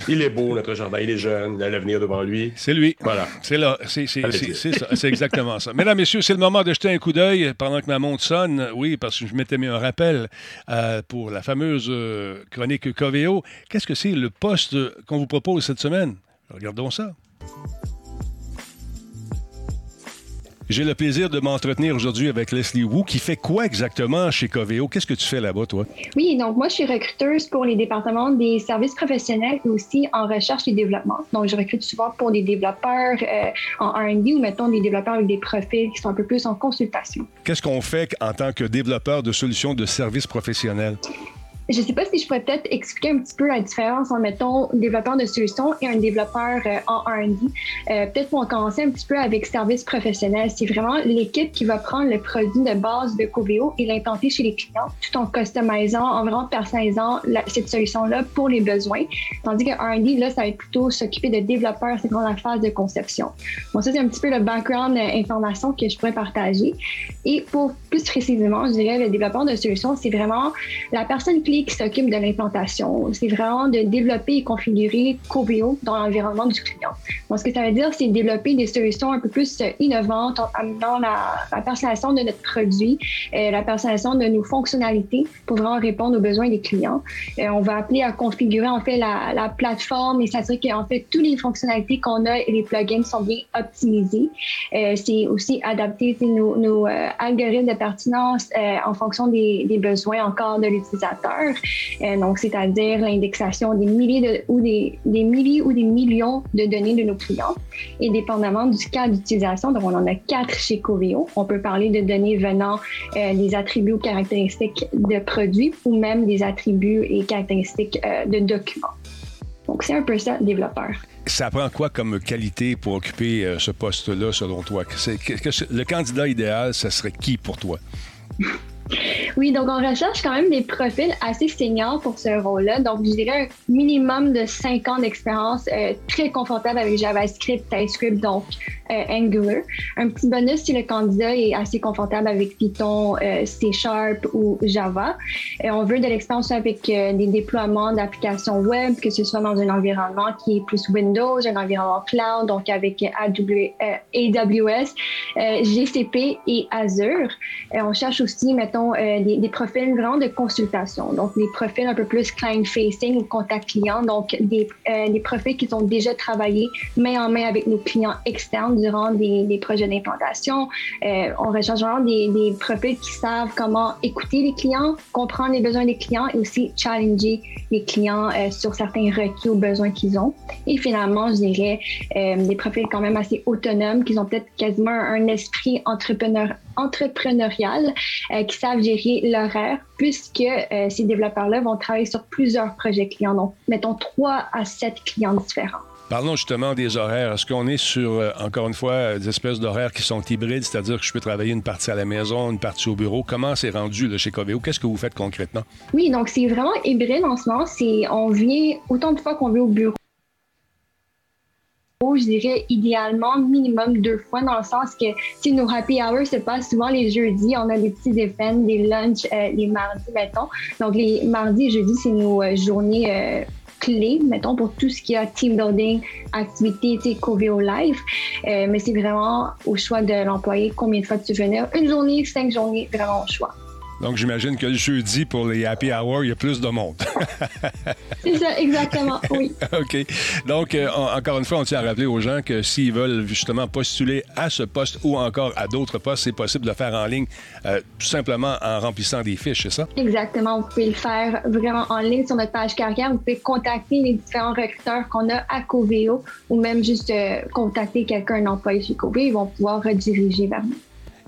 Il est beau, notre jardin, il est jeune, il a l'avenir devant lui. C'est lui. Voilà. C'est là, c'est ça, c'est exactement ça. Mesdames, Messieurs, c'est le moment de jeter un coup d'œil pendant que ma montre sonne. Oui, parce que je m'étais mis un rappel euh, pour la fameuse euh, chronique Coveo. Qu'est-ce que c'est le poste qu'on vous propose cette semaine? Regardons ça. J'ai le plaisir de m'entretenir aujourd'hui avec Leslie Wu, qui fait quoi exactement chez Coveo? Qu'est-ce que tu fais là-bas, toi? Oui, donc moi, je suis recruteuse pour les départements des services professionnels et aussi en recherche et développement. Donc, je recrute souvent pour des développeurs euh, en R&D ou, mettons, des développeurs avec des profils qui sont un peu plus en consultation. Qu'est-ce qu'on fait en tant que développeur de solutions de services professionnels? Je ne sais pas si je pourrais peut-être expliquer un petit peu la différence en mettons un développeur de solutions et un développeur euh, en R&D. Euh, peut-être pour commencer un petit peu avec service professionnel, c'est vraiment l'équipe qui va prendre le produit de base de Coveo et l'implanter chez les clients, tout en customisant, en vraiment personnalisant cette solution-là pour les besoins. Tandis que R&D, là, ça va être plutôt s'occuper de développeurs, c'est dans la phase de conception. Bon, ça, c'est un petit peu le background euh, information que je pourrais partager. Et pour plus précisément, je dirais, le développeur de solutions, c'est vraiment la personne clé qui s'occupe de l'implantation. C'est vraiment de développer et configurer Coveo dans l'environnement du client. Donc, ce que ça veut dire, c'est développer des solutions un peu plus innovantes en amenant la, personnalisation de notre produit, euh, la personnalisation de nos fonctionnalités pour vraiment répondre aux besoins des clients. Euh, on va appeler à configurer en fait la, la plateforme et s'assurer qu'en fait toutes les fonctionnalités qu'on a et les plugins sont bien optimisés. Euh, c'est aussi adapter nos, euh, algorithmes de pertinence euh, en fonction des, besoins encore de l'utilisateur. Euh, donc, c'est-à-dire l'indexation des milliers de, ou des, des, milliers ou des millions de données de nos clients. Et dépendamment du cas d'utilisation, donc on en a quatre chez Coveo. On peut parler de données venant euh, des attributs ou caractéristiques de produits ou même des attributs et caractéristiques euh, de documents. Donc, c'est un peu ça, développeur. Ça prend quoi comme qualité pour occuper euh, ce poste-là, selon toi? Que, que, le candidat idéal, ça serait qui pour toi? Oui, donc on recherche quand même des profils assez seniors pour ce rôle-là. Donc, je dirais un minimum de 5 ans d'expérience euh, très confortable avec JavaScript, TypeScript, donc euh, Angular. Un petit bonus si le candidat est assez confortable avec Python, euh, C Sharp ou Java. Et on veut de l'expérience avec des déploiements d'applications web, que ce soit dans un environnement qui est plus Windows, un environnement cloud, donc avec AWS, GCP et Azure. On cherche aussi, mettons, des, des, profils vraiment de consultation, donc des profils un peu plus client-facing ou contact client, donc des, des profils qui ont déjà travaillé main en main avec nos clients externes durant des, projets d'implantation. Euh, on recherche vraiment des, profils qui savent comment écouter les clients, comprendre les besoins des clients et aussi challenger les clients euh, sur certains requis ou besoins qu'ils ont. Et finalement, je dirais euh, des profils quand même assez autonomes, qui ont peut-être quasiment un esprit entrepreneur, entrepreneurial, euh, qui savent gérer l'horaire, puisque euh, ces développeurs-là vont travailler sur plusieurs projets clients, donc mettons trois à sept clients différents. Parlons justement des horaires. Est-ce qu'on est sur, euh, encore une fois, des espèces d'horaires qui sont hybrides, c'est-à-dire que je peux travailler une partie à la maison, une partie au bureau? Comment c'est rendu là, chez Coveo? Qu'est-ce que vous faites concrètement? Oui, donc c'est vraiment hybride en ce moment. On vient autant de fois qu'on veut au bureau je dirais idéalement minimum deux fois dans le sens que si nos happy hours se passent souvent les jeudis, on a des petits events, des lunchs euh, les mardis, mettons. Donc les mardis et jeudis, c'est nos euh, journées euh, clés, mettons, pour tout ce qui est team building, activité, Coveo Live. Euh, mais c'est vraiment au choix de l'employé combien de fois tu veux venir. Une journée, cinq journées, vraiment au choix. Donc, j'imagine que le jeudi, pour les happy hours, il y a plus de monde. c'est ça, exactement, oui. OK. Donc, euh, encore une fois, on tient à rappeler aux gens que s'ils veulent justement postuler à ce poste ou encore à d'autres postes, c'est possible de le faire en ligne euh, tout simplement en remplissant des fiches, c'est ça? Exactement. Vous pouvez le faire vraiment en ligne sur notre page carrière. Vous pouvez contacter les différents recruteurs qu'on a à Coveo ou même juste euh, contacter quelqu'un, un employé chez Coveo. Ils vont pouvoir rediriger vers nous.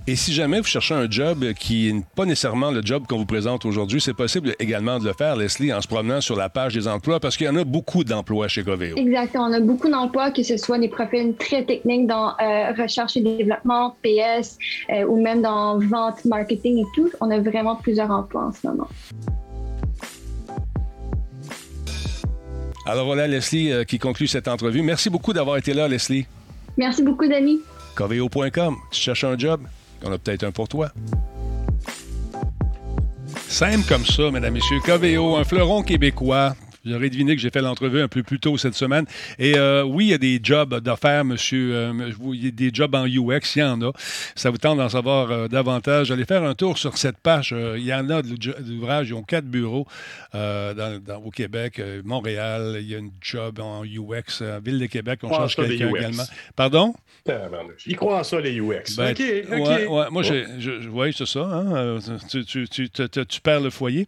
Et si jamais vous cherchez un job qui n'est pas nécessairement le job qu'on vous présente aujourd'hui, c'est possible également de le faire, Leslie, en se promenant sur la page des emplois, parce qu'il y en a beaucoup d'emplois chez Coveo. Exactement. On a beaucoup d'emplois, que ce soit des profils très techniques dans euh, recherche et développement, PS, euh, ou même dans vente, marketing et tout. On a vraiment plusieurs emplois en ce moment. Alors voilà, Leslie, euh, qui conclut cette entrevue. Merci beaucoup d'avoir été là, Leslie. Merci beaucoup, Denis. Coveo.com. Tu cherches un job? On a peut-être un pour toi. Simple comme ça, mesdames, messieurs. Coveo, un fleuron québécois. Vous aurez deviné que j'ai fait l'entrevue un peu plus tôt cette semaine. Et euh, oui, il y a des jobs d'affaires, monsieur. Euh, il y a des jobs en UX, il y en a. Ça vous tente d'en savoir euh, davantage. Allez faire un tour sur cette page. il y en a d'ouvrages. Ils ont quatre bureaux dans, dans, au Québec, Montréal. Il y a une job en UX. À Ville de Québec, on cherche quelqu'un également. Pardon? Ils croient en ça, les UX. Ben, OK, OK. Ouais, ouais, moi, je, oui, c'est ça. Hein? Tu, tu, tu, tu, perds le foyer.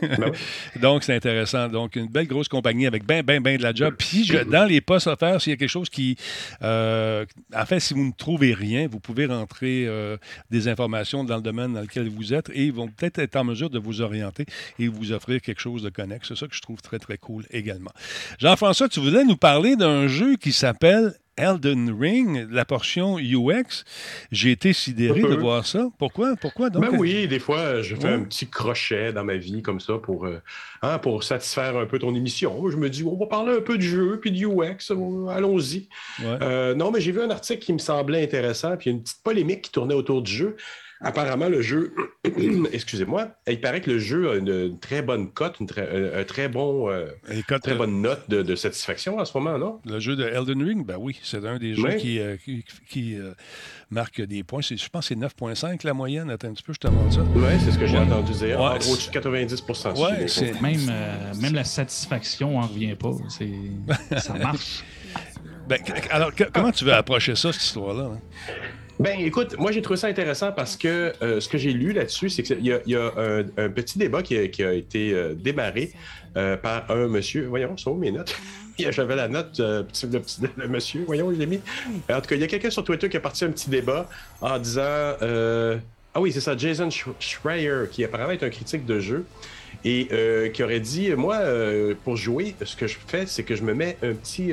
ben Donc, c'est intéressant. Donc, une belle grosse compagnie avec bien, bien, bien de la job. Puis, je, dans les postes offerts, s'il y a quelque chose qui. Euh, en fait, si vous ne trouvez rien, vous pouvez rentrer euh, des informations dans le domaine dans lequel vous êtes et ils vont peut-être être en mesure de vous orienter et vous offrir quelque chose de connexe. C'est ça que je trouve très, très cool également. Jean-François, tu voulais nous parler d'un jeu qui s'appelle Elden Ring, la portion UX, j'ai été sidéré de voir ça. Pourquoi? Pourquoi donc? Ben oui, des fois, je fais un petit crochet dans ma vie comme ça pour, euh, hein, pour satisfaire un peu ton émission. Je me dis, on va parler un peu de jeu puis de UX, allons-y. Euh, non, mais j'ai vu un article qui me semblait intéressant, puis une petite polémique qui tournait autour du jeu. Apparemment, le jeu, excusez-moi, il paraît que le jeu a une, très bonne cote, une très, un, très bon, euh, très bonne note de, satisfaction en ce moment, non? Le jeu de Elden Ring, ben oui, c'est un des jeux qui, euh, qui, euh, marque des points. Je pense que c'est 9,5 la moyenne. Attends un petit peu, je te montre ça. Oui, c'est ce que j'ai entendu dire. Ouais, au-dessus de 90 ouais, même, même la satisfaction n'en revient pas. ça marche. Ben, alors, comment tu veux approcher ça, cette histoire-là? Hein? Ben, écoute, moi, j'ai trouvé ça intéressant parce que euh, ce que j'ai lu là-dessus, c'est qu'il y a, y a un, petit débat qui a, été euh, démarré euh, par un monsieur. Voyons, sont mes notes? J'avais la note, le, monsieur. Voyons, je l'ai mis. En tout cas, il y a quelqu'un sur Twitter qui a parti un petit débat en disant. ah oui, c'est ça, Jason Schreier, qui apparemment est un critique de jeu et qui aurait dit Moi, pour jouer, ce que je fais, c'est que je me mets un petit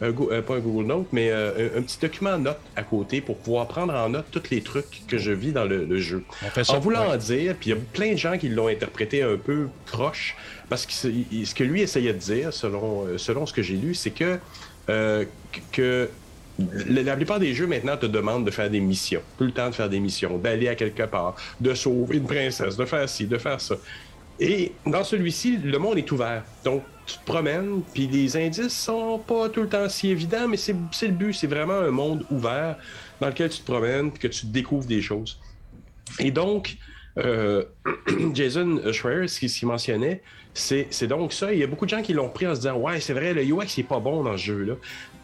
un, euh, pas un Google Note, mais euh, un, petit document note à côté pour pouvoir prendre en note tous les trucs que je vis dans le, jeu. en voulant en dire, puis il y a plein de gens qui l'ont interprété un peu croche, parce que ce que lui essayait de dire, selon, euh, selon ce que j'ai lu, c'est que, que la plupart des jeux maintenant te demandent de faire des missions. Tout le temps de faire des missions, d'aller à quelque part, de sauver une princesse, de faire ci, de faire ça. Et dans celui-ci, le monde est ouvert. Donc, tu te promènes, puis les indices sont pas tout le temps si évidents, mais c'est le but. C'est vraiment un monde ouvert dans lequel tu te promènes, puis que tu découvres des choses. Et donc, euh, Jason Schreier, ce qu'il mentionnait, c'est donc ça. Il y a beaucoup de gens qui l'ont pris en se disant Ouais, c'est vrai, le UX n'est pas bon dans ce jeu-là.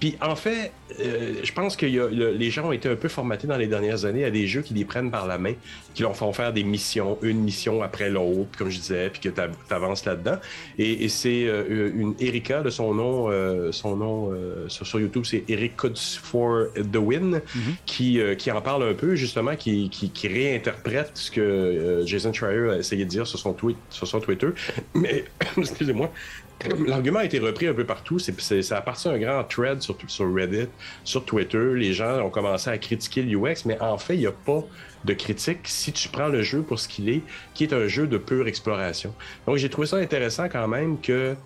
Puis en fait, euh, je pense que les gens ont été un peu formatés dans les dernières années à des jeux qui les prennent par la main, qui leur font faire des missions, une mission après l'autre, comme je disais, puis que tu avances là-dedans. Et, c'est euh, une Erika de son nom, euh, son nom sur, YouTube, c'est Eric Codes for the Win, mm-hmm. qui, qui en parle un peu, justement, qui, qui, réinterprète ce que Jason Schreier a essayé de dire sur son, tweet, sur son Twitter. Mais, excusez-moi, L'argument a été repris un peu partout. C'est, ça a parti un grand thread sur, Reddit, sur Twitter. Les gens ont commencé à critiquer l'UX, mais en fait, il n'y a pas de critique si tu prends le jeu pour ce qu'il est, qui est un jeu de pure exploration. Donc, j'ai trouvé ça intéressant quand même que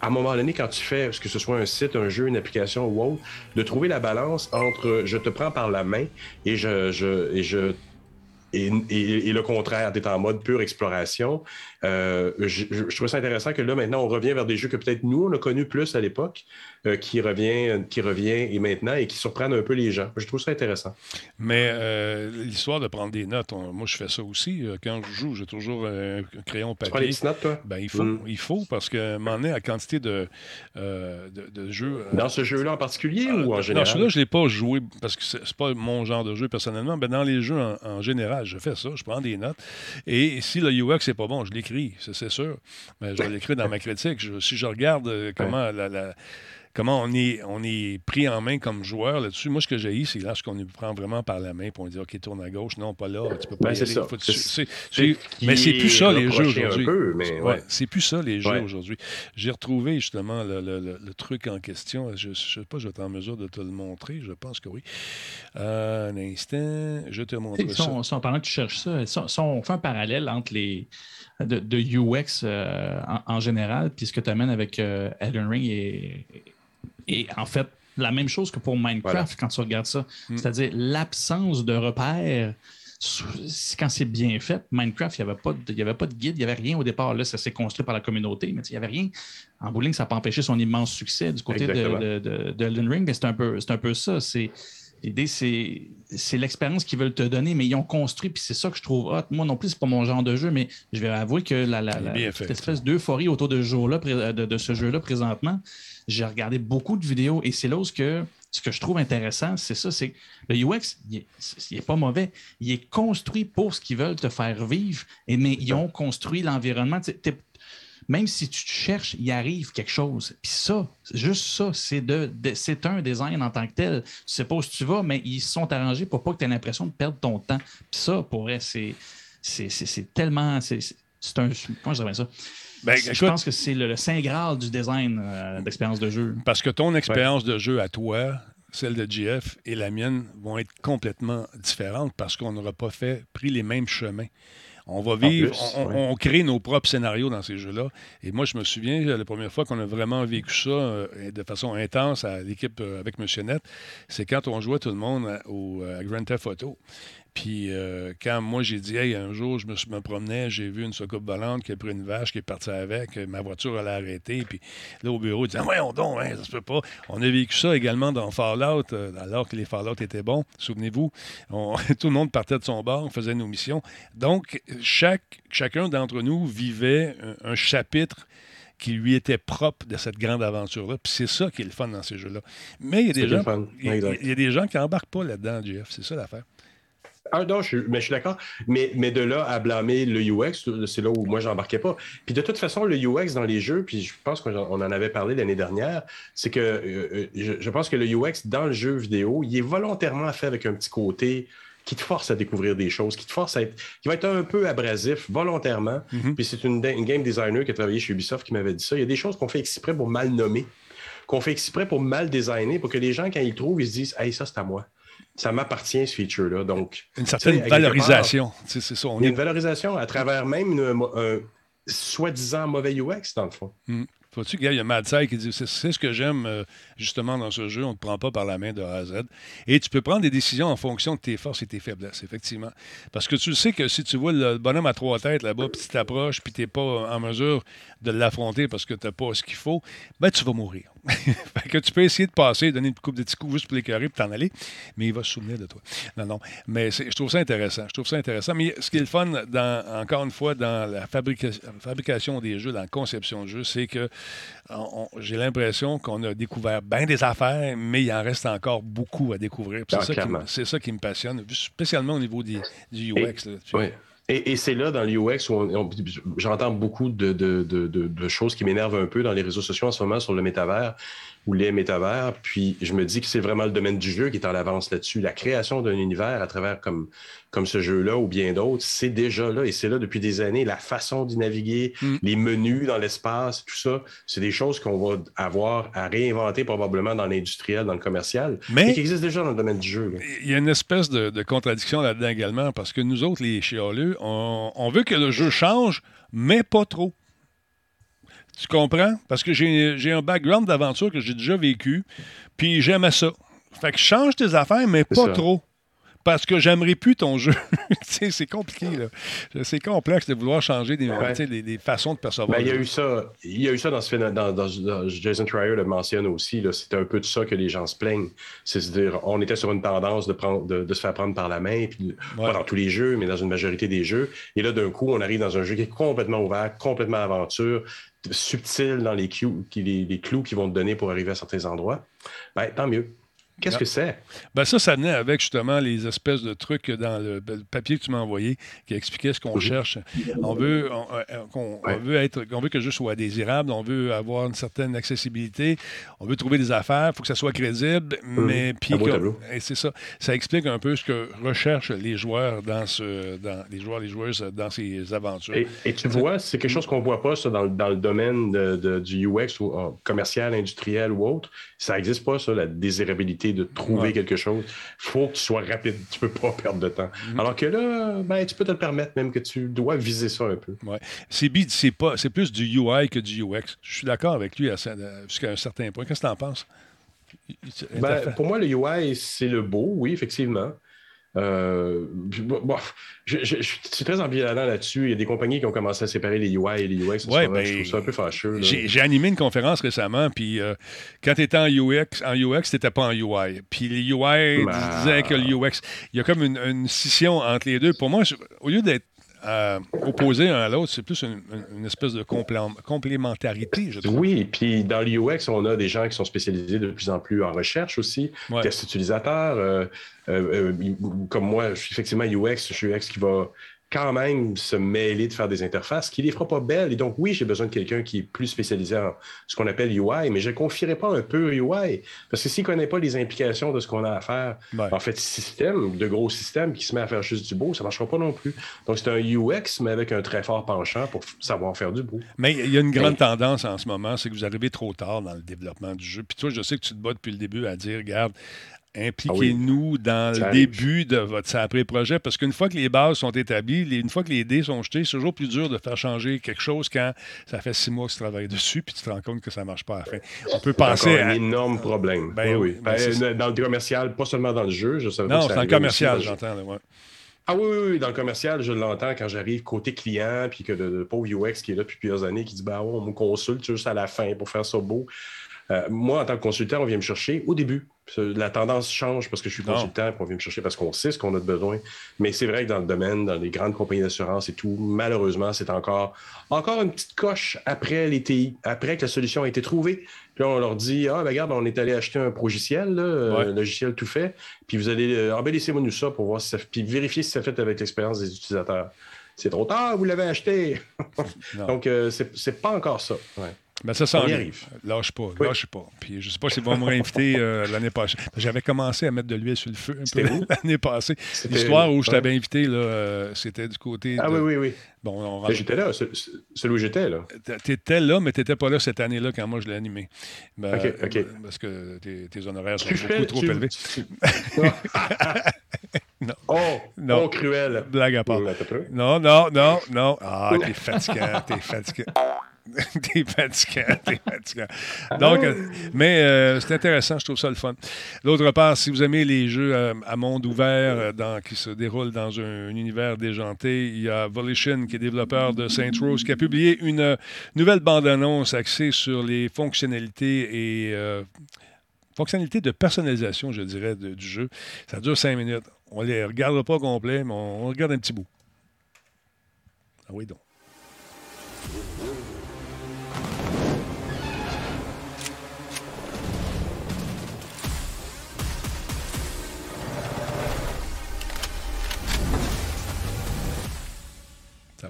à un moment donné, quand tu fais, que ce soit un site, un jeu, une application ou autre, de trouver la balance entre je te prends par la main et je, et je et, le contraire, tu en mode pure exploration. Euh, je, je, trouve ça intéressant que là, maintenant, on revient vers des jeux que peut-être nous, on a connus plus à l'époque, euh, qui, revient, qui revient et maintenant et qui surprennent un peu les gens. Je trouve ça intéressant. Mais euh, l'histoire de prendre des notes, moi, je fais ça aussi. Quand je joue, j'ai toujours un crayon papier. Tu prends des notes, toi? Ben, il faut, mm. il faut parce que, à moment donné, la quantité de, de, jeux... Dans ce jeu-là en particulier ou en général? Dans celui-là, je ne l'ai pas joué parce que c'est pas mon genre de jeu personnellement, mais dans les jeux en général, je fais ça, je prends des notes. Et si le UX n'est pas bon, je l'écris, c'est sûr. Mais je l'écris dans ma critique. si je regarde euh, comment la comment on est, on est pris en main comme joueur là-dessus. Moi, ce que j'ai c'est lorsqu'on nous prend vraiment par la main pour on dit OK, tourne à gauche, non, pas là, tu peux pas y aller. Ça. mais c'est plus ça les jeux aujourd'hui. Ouais. c'est plus ça les jeux aujourd'hui. J'ai retrouvé justement le, truc en question. Je ne sais pas, je vais être en mesure de te le montrer. Je pense que oui. Euh, un instant, je te montre ça. Si pendant que tu cherches ça, si on fait un parallèle entre les de, UX euh, en, général, puis ce que tu amènes avec euh, Elden Ring et, et en fait, la même chose que pour Minecraft quand tu regardes ça. Mm. C'est-à-dire l'absence de repères. Quand c'est bien fait, Minecraft, il n'y avait, pas de, avait pas de guide, il n'y avait rien au départ. Là, ça s'est construit par la communauté, mais il n'y avait rien. En bowling, ça n'a pas empêché son immense succès du côté de, de, de, Ring, mais c'est un, peu, un peu ça. L'idée, c'est l'expérience qu'ils veulent te donner, mais ils ont construit, puis c'est ça que je trouve hot. Moi non plus, c'est pas mon genre de jeu, mais je vais avouer que la, la, cette espèce d'euphorie autour de, de ce jeu-là présentement, j'ai regardé beaucoup de vidéos et c'est là où ce que, ce que je trouve intéressant, c'est ça, c'est le UX, il n'est pas mauvais. Il est construit pour ce qu'ils veulent te faire vivre, et, mais ils ont construit l'environnement. Même si tu te cherches, il arrive quelque chose. Puis ça, juste ça, c'est de, un design en tant que tel. Tu sais pas où tu vas, mais ils sont arrangés pour pas que tu aies l'impression de perdre ton temps. Puis ça, pour vrai, c'est, c'est, tellement. C'est, un. Comment je dirais ça? Ben, je pense que c'est le, Saint Graal du design euh, d'expérience de jeu. Parce que ton expérience de jeu à toi, celle de GF et la mienne vont être complètement différentes parce qu'on n'aura pas fait pris les mêmes chemins. On va vivre, on, crée nos propres scénarios dans ces jeux-là. Et moi, je me souviens, la première fois qu'on a vraiment vécu ça euh, de façon intense à l'équipe euh, avec M. Net, c'est quand on jouait tout le monde au, à Grand Theft Auto. Puis euh, quand moi, j'ai dit, hey, un jour, je me, me promenais, j'ai vu une soucoupe volante qui a pris une vache, qui est partie avec, ma voiture, elle a arrêté. Puis là, au bureau, ils disaient, ouais, on donc, hein, ça se peut pas. On a vécu ça également dans Fallout, alors que les Fallout étaient bons. Souvenez-vous, tout le monde partait de son bord, on faisait nos missions. Donc, chaque, chacun d'entre nous vivait un chapitre qui lui était propre de cette grande aventure-là. Puis c'est ça qui est le fun dans ces jeux-là. Mais il y a des, gens, il, y a des gens qui n'embarquent pas là-dedans, Jeff. C'est ça l'affaire. Ah non, je, mais je suis d'accord. Mais, mais de là à blâmer le UX, c'est là où moi, j'embarquais pas. Puis de toute façon, le UX dans les jeux, puis je pense qu'on en avait parlé l'année dernière, c'est que euh, euh, je, pense que le UX dans le jeu vidéo, il est volontairement fait avec un petit côté qui te force à découvrir des choses, qui te force à être, qui va être un peu abrasif volontairement. Mhm. Puis c'est une, game designer qui a travaillé chez Ubisoft qui m'avait dit ça. Il y a des choses qu'on fait exprès pour mal nommer, qu'on fait exprès pour mal designer, pour que les gens, quand ils trouvent, ils se disent Hey, ça, c'est à moi. Ça m'appartient, ce feature-là. Donc, une certaine valorisation. C'est ça. a une valorisation à travers même un soi-disant mauvais UX, dans le fond. Mhm. Vois-tu, il y a Mad qui dit c'est ce que j'aime euh, justement dans ce jeu, on ne te prend pas par la main de A à Z. Et tu peux prendre des décisions en fonction de tes forces et tes faiblesses, effectivement. Parce que tu sais que si tu vois le bonhomme à trois têtes là-bas, puis tu t'approches, puis tu n'es pas en mesure de l'affronter parce que tu n'as pas ce qu'il faut, ben tu vas mourir. fait que tu peux essayer de passer, donner une coupe de petits coups juste pour l'écœurer puis t'en aller, mais il va se souvenir de toi. Non, non. Mais je trouve ça intéressant. Je trouve ça intéressant. Mais ce qui est le fun, dans, encore une fois, dans la fabrication des jeux, dans la conception de jeux, c'est que j'ai l'impression qu'on a découvert bien des affaires, mais il en reste encore beaucoup à découvrir. C'est ça, ça, qui me passionne, spécialement au niveau du UX. oui. Et, c'est là, dans l'UX, où j'entends beaucoup de, de, choses qui m'énervent un peu dans les réseaux sociaux en ce moment sur le métavers ou les métavers. Puis je me dis que c'est vraiment le domaine du jeu qui est en avance là-dessus. La création d'un univers à travers comme, comme ce jeu-là ou bien d'autres, c'est déjà là et c'est là depuis des années. La façon d'y naviguer, mm. les menus dans l'espace, tout ça, c'est des choses qu'on va avoir à réinventer probablement dans l'industriel, dans le commercial, mais qui existent déjà dans le domaine du jeu. Il y a une espèce de, contradiction là-dedans également parce que nous autres, les chialeux, on, on veut que le jeu change, mais pas trop. Tu comprends? Parce que j'ai un background d'aventure que j'ai déjà vécu, puis j'aimais ça. Fait que change tes affaires, mais pas trop parce que j'aimerais plus ton jeu. c'est compliqué. C'est complexe de vouloir changer des, des, façons de percevoir. Ben, il y a eu ça. Il y a eu ça dans ce dans, dans, Jason Trier le mentionne aussi. C'était un peu de ça que les gens se plaignent. C'est-à-dire, on était sur une tendance de, prendre, de, se faire prendre par la main, puis, pas dans tous les jeux, mais dans une majorité des jeux. Et là, d'un coup, on arrive dans un jeu qui est complètement ouvert, complètement aventure, subtil dans les, clous, qu'ils vont te donner pour arriver à certains endroits. Ben, tant mieux. Qu'est-ce que c'est? Ben ça, ça venait avec justement les espèces de trucs dans le, papier que tu m'as envoyé qui expliquait ce qu'on cherche. On veut, on, euh, veut être, on veut que le jeu soit désirable, on veut avoir une certaine accessibilité, on veut trouver des affaires, il faut que ça soit crédible, mmh. mais puis et c'est ça. Ça explique un peu ce que recherchent les joueurs dans ce, dans les joueurs, les joueuses dans ces aventures. Et, tu vois, c'est quelque chose qu'on voit pas ça dans, le domaine du UX ou commercial, industriel ou autre. Ça n'existe pas ça, la désirabilité de trouver quelque chose. Il faut que tu sois rapide. Tu ne peux pas perdre de temps. Mhm. Alors que là, ben, tu peux te le permettre, même que tu dois viser ça un peu. Ouais. C'est, c'est plus du UI que du UX. Je suis d'accord avec lui jusqu'à un certain point. Qu'est-ce que tu en penses? Ben, pour moi, le UI, c'est le beau, oui, effectivement. Euh, bon, je, suis très ambivalent là-dessus. Il y a des compagnies qui ont commencé à séparer les UI et les UX. Ouais, ben, je trouve ça un peu fâcheux. J'ai animé une conférence récemment, puis euh, quand tu étais en UX, en UX, tu n'étais pas en UI. Puis les UI bah. disaient que le UX, il y a comme une, une, scission entre les deux. Pour moi, au lieu d'être euh, opposé un à l'autre, c'est plus une, espèce de complémentarité, je trouve. Oui, puis dans l'UX, on a des gens qui sont spécialisés de plus en plus en recherche aussi, ouais. test utilisateur. Euh, euh, comme moi, je suis effectivement UX, je suis UX qui va quand même se mêler de faire des interfaces qui ne les fera pas belles. Et donc, oui, j'ai besoin de quelqu'un qui est plus spécialisé en ce qu'on appelle UI, mais je ne confierai pas un peu UI. Parce que s'il ne connaît pas les implications de ce qu'on a à faire, en fait, système, de gros systèmes qui se met à faire juste du beau, ça ne marchera pas non plus. Donc, c'est un UX, mais avec un très fort penchant pour savoir faire du beau. Mais il y a une grande tendance en ce moment, c'est que vous arrivez trop tard dans le développement du jeu. Puis toi, je sais que tu te bats depuis le début à dire, regarde, Impliquez-nous dans le début de votre après-projet parce qu'une fois que les bases sont établies, une fois que les dés sont jetés, c'est toujours plus dur de faire changer quelque chose quand ça fait six mois que tu travailles dessus puis tu te rends compte que ça ne marche pas à la fin. On peut penser à un énorme problème. Ben, oui, ben, dans le commercial, pas seulement dans le jeu. Je non, c'est dans le commercial, j'entends. Ah oui, oui, oui, dans le commercial, je l'entends quand j'arrive côté client, puis que le, pauvre UX qui est là depuis plusieurs années, qui dit bah on me consulte juste à la fin pour faire ça beau. Euh, moi, en tant que consultant, on vient me chercher au début. La tendance change parce que je suis consultant, puis on vient me chercher parce qu'on sait ce qu'on a de besoin. Mais c'est vrai que dans le domaine, dans les grandes compagnies d'assurance et tout, malheureusement, c'est encore, encore une petite coche après les TI, après que la solution a été trouvée. Puis là, on leur dit Ah, ben regarde, on est allé acheter un progiciel, un logiciel tout fait, puis vous allez. Euh, ben laissez-moi nous ça pour voir si ça. Puis vérifier si ça fait avec l'expérience des utilisateurs. C'est trop tard, vous l'avez acheté. Donc, euh, c'est pas encore ça. Ben ça s'en arrive. Lâche pas, lâche pas. Puis je sais pas s'ils vont me réinviter euh, l'année passée. J'avais commencé à mettre de l'huile sur le feu un peu l'année passée. L'histoire où je t'avais invité, là, euh, c'était du côté. Ah oui, oui, oui. Bon, J'étais là, celui où j'étais, là. Tu étais là, mais tu n'étais pas là cette année-là quand moi je l'ai animé. Ben, OK, OK. Parce que tes, honoraires sont beaucoup trop élevés. non. Oh, non. Oh, cruel. Blague à part. Non, non, non, non. Ah, t'es fatiguant, t'es fatiguant. t'es fatiguant, t'es fatiguant. Donc, euh, mais euh, c'est intéressant, je trouve ça le fun. D'autre part, si vous aimez les jeux euh, à, monde ouvert qui se déroulent dans un, univers déjanté, il y a Volition, qui est développeur de Saint Rose, qui a publié une nouvelle bande-annonce axée sur les fonctionnalités et fonctionnalités de personnalisation, je dirais, du jeu. Ça dure cinq minutes. On ne les regardera pas complet, mais on, on regarde un petit bout. Ah oui, donc.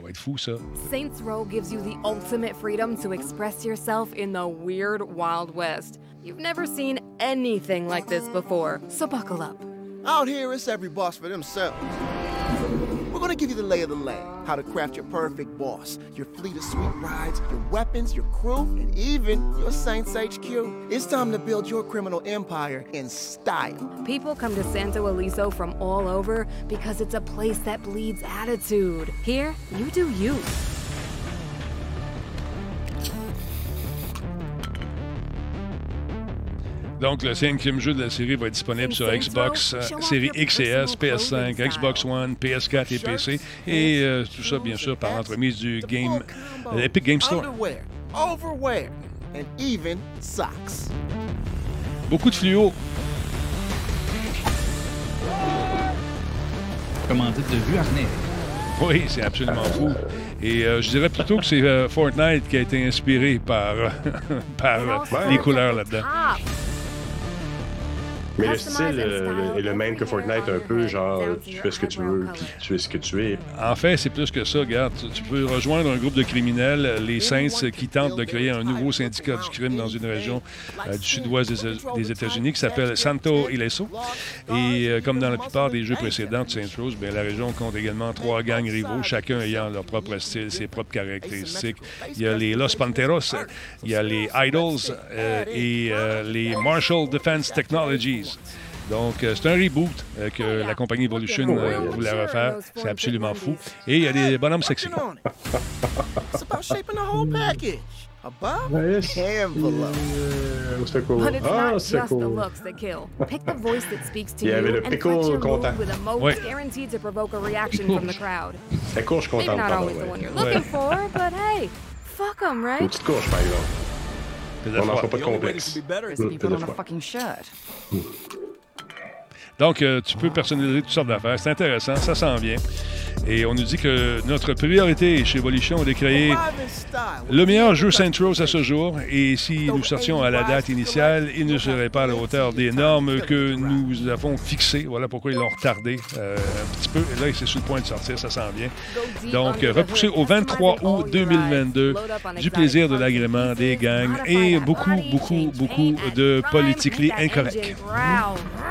Ça va être fou, ça. Saints Row gives you the ultimate freedom to express yourself in the weird Wild West. You've never seen anything like this before, so buckle up. Out here, it's every boss for themselves. Gonna give you the lay of the land, how to craft your perfect boss, your fleet of sweet rides, your weapons, your crew, and even your Saints HQ. It's time to build your criminal empire in style. People come to Santo Eliso from all over because it's a place that bleeds attitude. Here, you do you. Donc, le cinquième jeu de la série va être disponible sur Xbox, euh, série X et S, PS5, Xbox One, PS4 et PC. Et euh, tout ça, bien sûr, par l'entremise du game, l'Epic Game Store. Beaucoup de fluo. Commandite de vue Arnais. Oui, c'est absolument fou. Et euh, je dirais plutôt que c'est Fortnite qui a été inspiré par, par les couleurs là-dedans. Mais le style euh, est le même que Fortnite, un peu genre tu fais ce que tu veux, puis tu es ce que tu es. En fait, c'est plus que ça. Regarde, tu peux rejoindre un groupe de criminels, les Saints, qui tentent de créer un nouveau syndicat du crime dans une région euh, du sud-ouest des, États-Unis qui s'appelle Santo Ileso. Et euh, comme dans la plupart des jeux précédents de Saints Rose, bien, la région compte également trois gangs rivaux, chacun ayant leur propre style, ses propres caractéristiques. Il y a les Los Panteros, il y a les Idols et les Marshall Defense Technologies. Donc, euh, c'est un reboot euh, que la compagnie Evolution euh, voulait refaire. C'est absolument fou. Et il y a des bonhommes sexy. Ah, not c'est just the cool. looks that kill. Pick the voice that speaks to Il y you avait le and pickle content. move with a move Ouais. guaranteed to provoke a reaction from the crowd. La courge contente, not pardon. always the one Ouais. you're looking for, but hey, fuck 'em, Une petite courge, par exemple. On n'en fera pas de complexe. Shirt. Donc, euh, tu peux personnaliser toutes sortes d'affaires. C'est intéressant, ça s'en vient. Et on nous dit que notre priorité chez Evolution est de créer le meilleur jeu Saint Rose à ce jour. Et si nous sortions à la date initiale, il ne serait pas à la hauteur des normes que nous avons fixées. Voilà pourquoi ils l'ont retardé euh, un petit peu. Et là, c'est sur le point de sortir, ça s'en vient. Donc, euh, repoussé au 23 août 2022, du plaisir de l'agrément, des gangs et beaucoup, beaucoup, beaucoup de politically incorrect.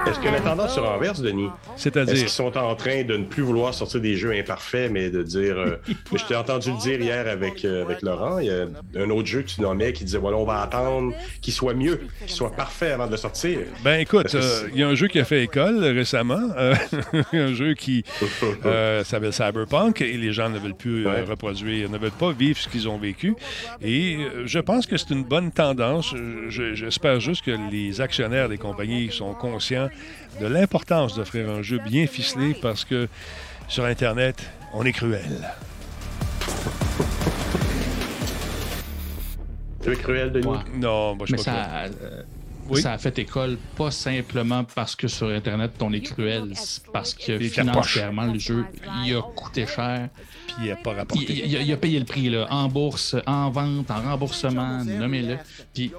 Est-ce que la tendance se renverse, Denis? Est-ce C'est-à-dire, qu'ils sont en train de ne plus vouloir sortir des jeux imparfaits, mais de dire. euh, je t'ai entendu le dire hier avec, euh, avec Laurent. Il y a un autre jeu que tu nommais qui disait voilà, on va attendre qu'il soit mieux, qu'il soit parfait avant de le sortir. Ben écoute, euh, il y a un jeu qui a fait école récemment, euh, un jeu qui euh, s'appelle Cyberpunk et les gens ne veulent plus euh, Ouais. reproduire, ne veulent pas vivre ce qu'ils ont vécu. Et euh, je pense que c'est une bonne tendance. Je- J'espère juste que les actionnaires des compagnies sont conscients de l'importance d'offrir un jeu bien ficelé parce que Sur Internet, on est cruel. Tu es cruel, Denis? Ouais. Non, moi, je Mais suis pas ça, cruel. euh, Oui. ça a fait école pas simplement parce que sur Internet, on est cruel, c'est parce que financièrement, le jeu, il a coûté cher. Puis il n'a pas rapporté. il- il a, il a payé le prix là, en bourse, en vente, en remboursement, nommez-le. Puis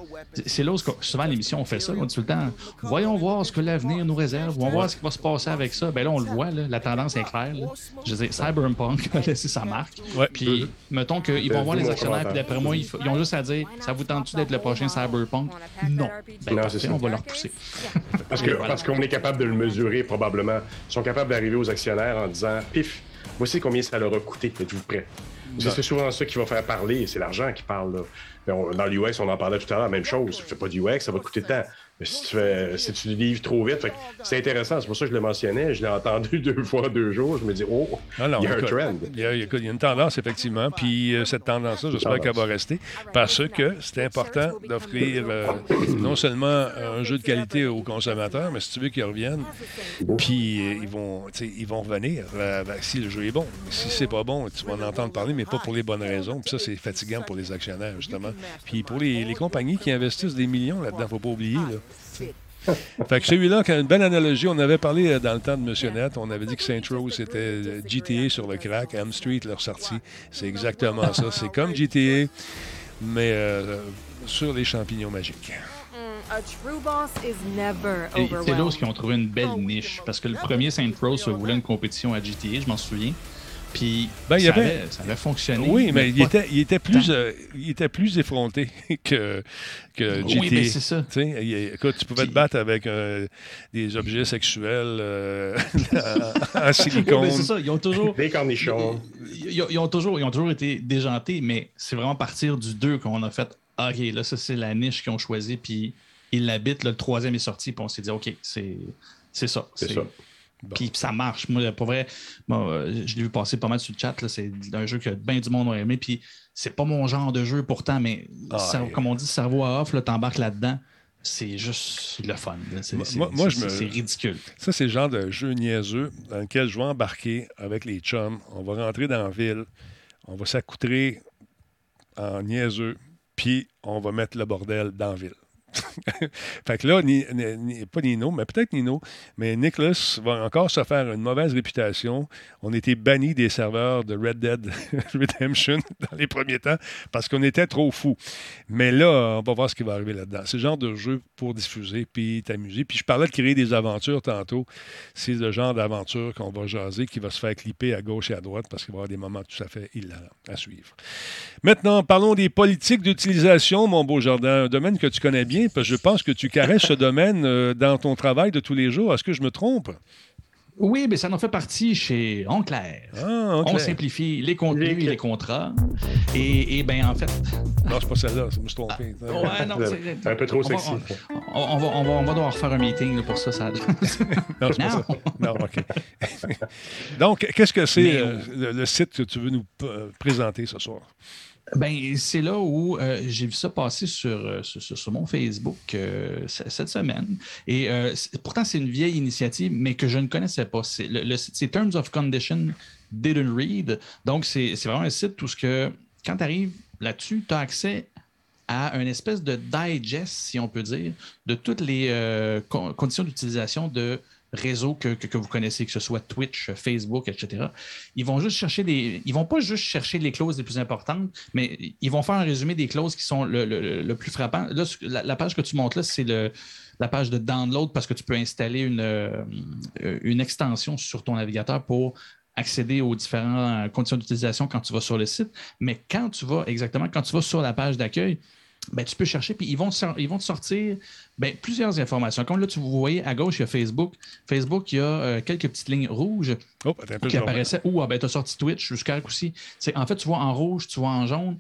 c'est là où souvent à l'émission on fait ça, on dit tout le temps voyons voir ce que l'avenir nous réserve, voyons voir ce qui va se passer avec ça. Ben là on le voit, là, la tendance est claire. là. Je veux dire, Cyberpunk a laissé sa marque. Ouais. Puis mettons qu'ils Ben, vont voir les actionnaires, puis d'après moi ils ont juste à dire ça vous tente-tu d'être le prochain Cyberpunk? Non. Ben, Non, parfait, c'est ça. on va leur pousser. Parce voilà. qu'on est capable de le mesurer probablement. Ils sont capables d'arriver aux actionnaires en disant pif, voici combien ça leur a coûté. Êtes-vous prêt? C'est souvent ça qui va faire parler, c'est l'argent qui parle. Là. On- dans l'UX, on en parlait tout à l'heure, même chose. Tu fais pas d'UX, ça va te coûter tant. Mais si tu, fais, si tu livres trop vite, c'est intéressant. C'est pour ça que je le mentionnais. Je l'ai entendu deux fois, deux jours. Je me dis, oh, non, il y a un trend. Il y a, écoute, il y a une tendance, effectivement. Puis euh, cette tendance-là, j'espère qu'elle va rester. Parce que c'est important d'offrir euh, non seulement un jeu de qualité aux consommateurs, mais si tu veux qu'ils reviennent, puis euh, ils, vont, ils vont revenir si le jeu est bon. Si c'est pas bon, tu vas en entendre parler, mais pas pour les bonnes raisons. Puis ça, c'est fatigant pour les actionnaires, justement. Puis pour les, les compagnies qui investissent des millions là-dedans, faut pas oublier. Là. Fait que celui-là, qui a une belle analogie, on avait parlé euh, dans le temps de Monsieur Net, on avait dit que Saint Rose c'était euh, GTA sur le crack, M Street leur sortie. C'est exactement ça. C'est comme GTA, mais euh, sur les champignons magiques. A true boss is never Et C'est là où ils ont trouvé une belle niche. Parce que le premier Saint Rose voulait une compétition à GTA, je m'en souviens. Puis Ben, ça, avait- avait, ça avait fonctionné. Oui, mais il pas était, il était plus, euh, il était plus effronté que, que GTA. Oui, mais c'est ça. Il- écoute, tu pouvais te battre avec euh, des objets sexuels euh, en Oui, silicone. mais c'est ça, ils ont toujours. Des cornichons. Ils, ils- ils ont toujours, ils ont toujours été déjantés, mais c'est vraiment à partir du 2 qu'on a fait OK, là, ça, c'est la niche qu'ils ont choisi, puis ils l'habitent. Le troisième est sorti, puis on s'est dit OK, c'est c'est ça. C'est ça. Puis ça marche. Moi, pour vrai, moi, euh, je l'ai vu passer pas mal sur le chat. C'est un jeu que bien du monde a aimé. Puis c'est pas mon genre de jeu pourtant, mais Ah, ouais. comme on dit, cerveau à off, t'embarques là-dedans. C'est juste le fun. me- c'est ridicule. Ça, c'est le genre de jeu niaiseux dans lequel je vais embarquer avec les chums. On va rentrer dans la ville, on va s'accoutrer en niaiseux, puis on va mettre le bordel dans la ville. fait que là, pas Nino, mais peut-être Nino, mais Nicholas va encore se faire une mauvaise réputation. On était banni des serveurs de Red Dead Redemption dans les premiers temps parce qu'on était trop fous. Mais là, on va voir ce qui va arriver là-dedans. C'est le genre de jeu pour diffuser puis t'amuser. Puis je parlais de créer des aventures tantôt. C'est le genre d'aventure qu'on va jaser qui va se faire clipper à gauche et à droite parce qu'il va y avoir des moments tout à fait hilarants à suivre. Maintenant, parlons des politiques d'utilisation, mon beau jardin, un domaine que tu connais bien, parce que je pense que tu caresses ce domaine euh, dans ton travail de tous les jours. Est-ce que je me trompe? Oui, mais ça en fait partie chez Enclair. Ah. On simplifie les contenus Les- et les contrats. Et, et ben en fait. Non, c'est pas celle-là, je me suis trompé. Ouais, non, c'est- un peu trop on va- sexy. On, on va, on, va, on va devoir faire un meeting là, pour ça. ça... Non, c'est pas Non. ça. Non, OK. Donc, qu'est-ce que c'est euh, le, le site que tu veux nous euh, présenter ce soir? Ben, c'est là où euh, j'ai vu ça passer sur, euh, sur, mon Facebook euh, cette semaine. Et pourtant, c'est une vieille initiative, mais que je ne connaissais pas. C'est, le, le c'est Terms of Condition Didn't Read. Donc, c'est, c'est vraiment un site où ce que, quand tu arrives là-dessus, tu as accès à une espèce de digest, si on peut dire, de toutes les con- conditions d'utilisation de réseaux que, vous connaissez, que ce soit Twitch, Facebook, etc. Ils vont juste chercher des. Ils vont pas juste chercher les clauses les plus importantes, mais ils vont faire un résumé des clauses qui sont le, plus frappant. Là, la, page que tu montres là, c'est la page de download parce que tu peux installer une, euh, une extension sur ton navigateur pour accéder aux différentes conditions d'utilisation quand tu vas sur le site. Mais quand tu vas, exactement, quand tu vas sur la page d'accueil, ben, tu peux chercher, puis ils vont, te ils vont te sortir ben, plusieurs informations. Comme là, tu vous voyez à gauche, il y a Facebook. Facebook, il y a euh, quelques petites lignes rouges Oh, qui apparaissaient. Ou ah, ben, tu as sorti Twitch jusqu'à aussi. C'est, en fait, tu vois en rouge, tu vois en jaune.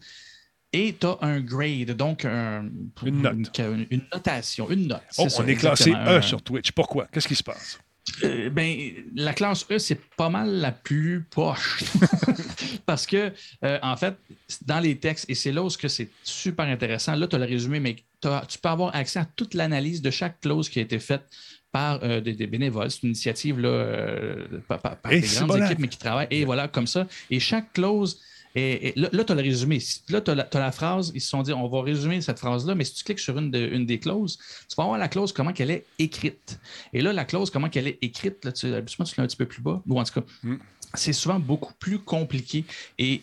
Et tu as un grade, donc un- Une note. Une, une notation, une note. Oh, ça, on est classé. E sur Twitch. Pourquoi? Qu'est-ce qui se passe? Euh, ben, la classe E, c'est pas mal la plus poche. Parce que, euh, en fait, dans les textes, et c'est là où ce que c'est super intéressant, là, tu as le résumé, mais tu peux avoir accès à toute l'analyse de chaque clause qui a été faite par des, bénévoles. C'est une initiative là, par, des grandes équipes, mais qui travaillent. Et voilà, comme ça. Et chaque clause et, là, tu as le résumé. Là, tu as, la phrase, ils se sont dit, on va résumer cette phrase-là, mais si tu cliques sur une, une des clauses, tu vas voir la clause, comment qu'elle est écrite. Et là, la clause, comment qu'elle est écrite, là, tu, habituellement, tu l'as un petit peu plus bas. Ou en tout cas, mm. c'est souvent beaucoup plus compliqué. Et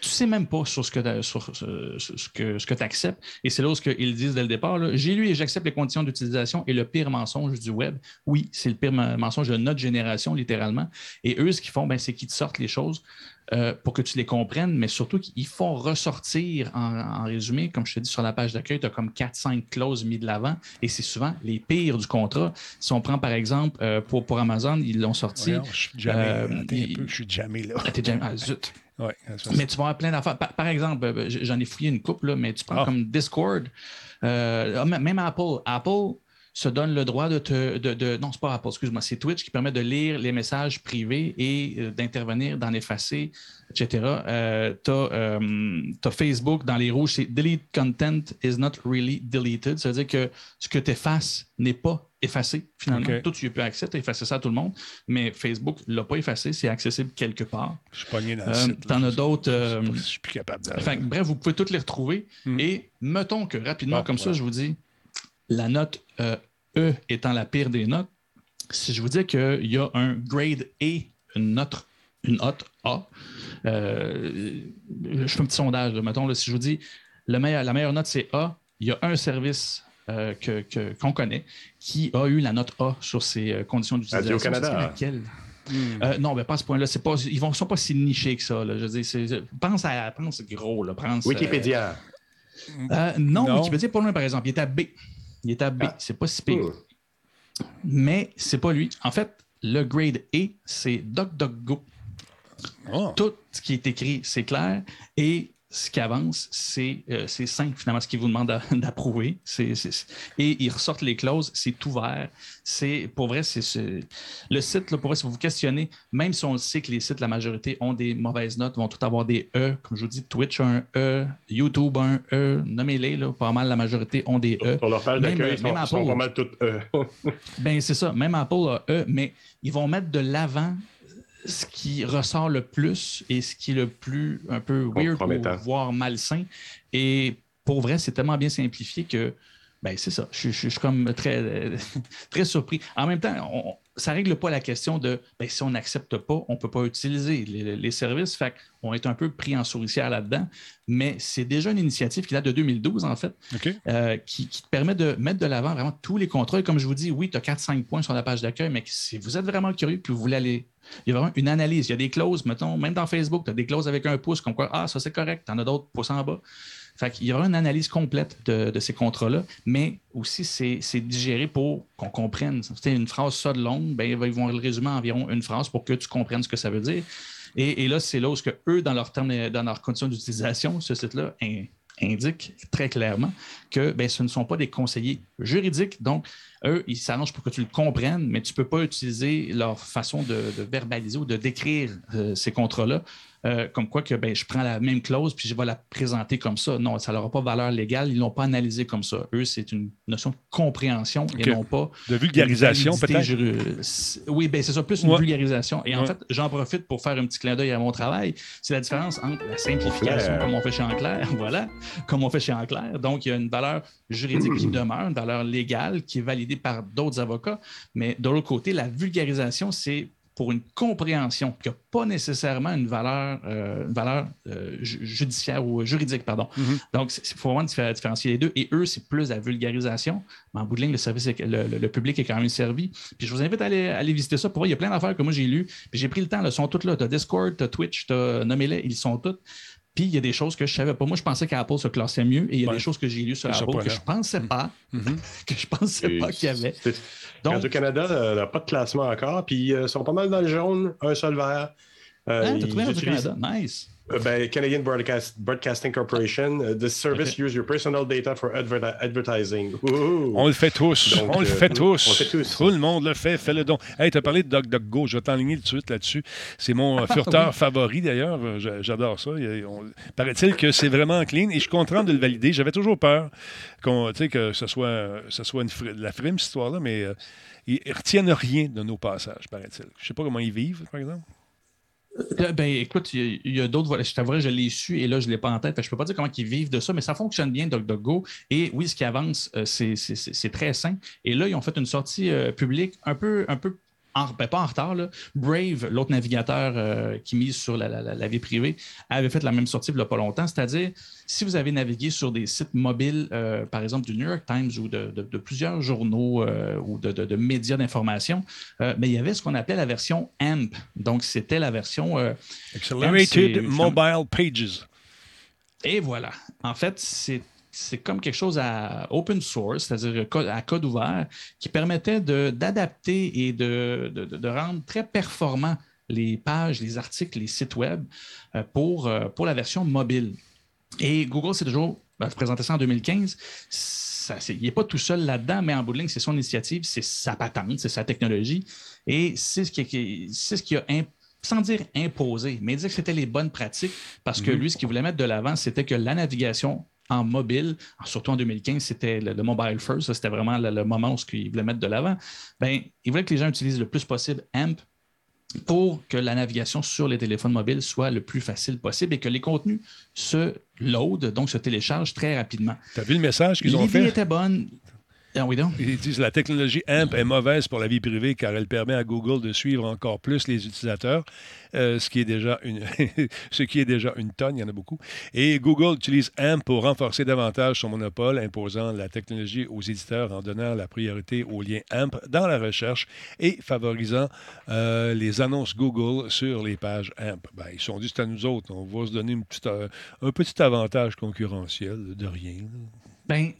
tu sais même pas sur ce que ce que, ce que tu acceptes. Et c'est là où ils disent dès le départ, j'ai lu et j'accepte les conditions d'utilisation et le pire mensonge du web. Oui, c'est le pire mensonge de notre génération, littéralement. Et eux, ce qu'ils font, ben, c'est qu'ils te sortent les choses euh, pour que tu les comprennes, mais surtout qu'ils font ressortir en, résumé, comme je te dis sur la page d'accueil, tu as comme 4-5 clauses mises de l'avant et c'est souvent les pires du contrat. Si on prend par exemple euh, pour, pour Amazon, ils l'ont sorti. je suis jamais, euh, je suis jamais là. Ah, zut. Mais tu vas avoir plein d'affaires. Par, exemple, j'en ai fouillé une coupe, là, mais tu prends ah. comme Discord, ah, même Apple. Apple, se donne le droit de te. De, non, c'est pas Apple, excuse-moi, c'est Twitch qui permet de lire les messages privés et euh, d'intervenir, d'en effacer, etc. Euh, tu as, euh, Facebook dans les rouges, c'est Delete content is not really deleted. Ça veut dire que ce que tu effaces n'est pas effacé finalement. Toi, tu accès, tu as effacé ça à tout le monde, mais Facebook ne l'a pas effacé, c'est accessible quelque part. Je suis pogné dans le site. Tu en as d'autres. je suis plus capable de. bref, vous pouvez toutes les retrouver. Hmm. Et mettons que rapidement, comme ça, je vous dis la note E étant la pire des notes, si je vous dis qu'il y a un grade A, une note, une note A, euh, je fais un petit sondage, mettons, si je vous dis la meilleure note c'est A, il y a un service euh, qu'on connaît qui a eu la note A sur ses euh, conditions d'utilisation. au Canada. Hmm. non, mais pas à ce point-là. Pas, ils ne sont pas si nichés que ça. Je veux pense à pense gros. Là, Wikipédia. non, Wikipédia, pour loin, par exemple. Il est à B. Il est à B. Ah. C'est pas si pire. Mais c'est pas lui. En fait, le grade A, c'est DuckDuckGo. Oh. Tout ce qui est écrit, c'est clair. Et ce qui avance, c'est euh, simple, finalement, ce qu'ils vous demandent d'approuver. Et ils ressortent les clauses, c'est ouvert. C'est Pour vrai, c'est le site, là, pour vrai, si vous vous questionnez, même si on le sait que les sites, la majorité, ont des mauvaises notes, vont tout avoir des E, comme je vous dis, Twitch a un E, YouTube a un E, nommez-les, pas mal, la majorité ont des E. Sur leur page d'accueil, ils, sont, sont pas mal toutes E. ben, c'est ça, même Apple a E, mais ils vont mettre de l'avant ce qui ressort le plus et ce qui est le plus un peu weird, voire malsain. Et pour vrai, c'est tellement bien simplifié que ben, c'est ça. Je, suis comme très, très surpris. En même temps, ça ne règle pas la question de ben, si on n'accepte pas, on ne peut pas utiliser les, services. Fait on est un peu pris en souricière là-dedans. Mais c'est déjà une initiative qui date de 2012, en fait, euh, qui, te permet de mettre de l'avant vraiment tous les contrôles. Comme je vous dis, oui, tu as 4-5 points sur la page d'accueil, mais si vous êtes vraiment curieux que vous voulez aller il y a vraiment une analyse. Il y a des clauses, mettons, même dans Facebook, tu as des clauses avec un pouce, comme quoi, ah, ça c'est correct, tu en as d'autres pouces en bas. Fait qu'il y aura une analyse complète de, ces contrats-là, mais aussi c'est digéré pour qu'on comprenne. C'est une phrase ça de longue, ben, ils vont le résumer environ une phrase pour que tu comprennes ce que ça veut dire. Et, là, c'est là où que eux, dans leurs termes, dans leurs conditions d'utilisation, ce site-là indique très clairement que ben, ce ne sont pas des conseillers juridiques. Donc, eux, ils s'arrangent pour que tu le comprennes, mais tu ne peux pas utiliser leur façon de, verbaliser ou de décrire euh, ces contrats-là euh, comme quoi que ben, je prends la même clause puis je vais la présenter comme ça. Non, ça n'aura pas valeur légale. Ils ne l'ont pas analysé comme ça. Eux, c'est une notion de compréhension et non pas. De vulgarisation, peut-être? Oui, ben, c'est ça, plus une vulgarisation. Et en fait, j'en profite pour faire un petit clin d'œil à mon travail. C'est la différence entre la simplification, comme on fait chez Enclair, voilà, comme on fait chez Enclair. Donc, il y a une valeur juridique qui demeure, une valeur légale qui est validée par d'autres avocats. Mais de l'autre côté, la vulgarisation, c'est pour une compréhension qui n'a pas nécessairement une valeur, euh, valeur euh, judiciaire ou juridique. Pardon. Mm-hmm. Donc, il faut vraiment différencier les deux. Et eux, c'est plus la vulgarisation. Mais en bout de ligne, le, service, le, public est quand même servi. Puis je vous invite à aller, visiter ça. Pour voir, il y a plein d'affaires que moi j'ai lues. Puis j'ai pris le temps. Ils sont toutes là. Tu as Discord, tu as Twitch, tu as nommé-les. Ils sont toutes. Puis il y a des choses que je ne savais pas. Moi, je pensais qu'Apple se classait mieux. Et il y a des choses que j'ai lues sur Apple que je ne pensais pas, que je pensais pas qu'il y avait. Radio-Canada n'a pas de classement encore, puis euh, ils sont pas mal dans le jaune, un seul vert. Euh, ah, t'as trouvé Radio-Canada? Nice. Uh, ben, Canadian Broadcast, Broadcasting Corporation. Uh, this service okay. use your personal data for adver advertising. Ooh. On le fait tous. Donc, on, le fait euh, tous. on le fait tous. Tout le monde le fait. Fais-le donc. Hey, tu as parlé de DuckDuckGo. Je vais t'enligner tout de suite là-dessus. C'est mon furteur favori d'ailleurs. J'adore ça. Paraît-il que c'est vraiment clean et je suis content de le valider. J'avais toujours peur que ce soit, ce soit une, la frime, cette histoire-là, mais euh, ils ne retiennent rien de nos passages, paraît-il. Je ne sais pas comment ils vivent, par exemple. Euh, ben, écoute, il y, a, d'autres. Je t'avoue, je l'ai su et là, je ne l'ai pas en tête. je ne peux pas dire comment ils vivent de ça, mais ça fonctionne bien, DuckDuckGo. Et oui, ce qui avance, euh, c'est très sain. Et là, ils ont fait une sortie euh, publique un peu, un peu ben, pas en retard, Brave, l'autre navigateur euh, qui mise sur la, vie privée, avait fait la même sortie il n'y a pas longtemps. C'est-à-dire, si vous avez navigué sur des sites mobiles, euh, par exemple du New York Times ou de, plusieurs journaux euh, ou de, médias d'information, mais il y avait ce qu'on appelait la version AMP. Donc, c'était la version. Accelerated Mobile Pages. Et voilà. En fait, c'est c'est comme quelque chose à open source, c'est-à-dire à code ouvert, qui permettait d'adapter et de, rendre très performants les pages, les articles, les sites web euh, pour, euh, pour la version mobile. Et Google, c'est toujours ben, présenté ça en 2015. il n'est pas tout seul là-dedans, mais en bout de ligne, c'est son initiative, c'est sa patente, c'est sa technologie. Et c'est ce qui, c'est ce qui a sans dire imposé, mais dire que c'était les bonnes pratiques, parce que mm-hmm. lui, ce qu'il voulait mettre de l'avant, c'était que la navigation en mobile, surtout en 2015, c'était le, mobile first, c'était vraiment le, moment où il voulait mettre de l'avant. Ben, il voulait que les gens utilisent le plus possible AMP pour que la navigation sur les téléphones mobiles soit le plus facile possible et que les contenus se load, donc se téléchargent très rapidement. Tu as vu le message qu'ils ont fait? L'idée était bonne. Ah Ils disent la technologie AMP est mauvaise pour la vie privée car elle permet à Google de suivre encore plus les utilisateurs, euh, ce, qui est déjà une ce qui est déjà une tonne, il y en a beaucoup. Et Google utilise AMP pour renforcer davantage son monopole, imposant la technologie aux éditeurs en donnant la priorité aux liens AMP dans la recherche et favorisant euh, les annonces Google sur les pages AMP. Ben, ils sont dit à nous autres, on va se donner une euh, un petit avantage concurrentiel de rien. Ben,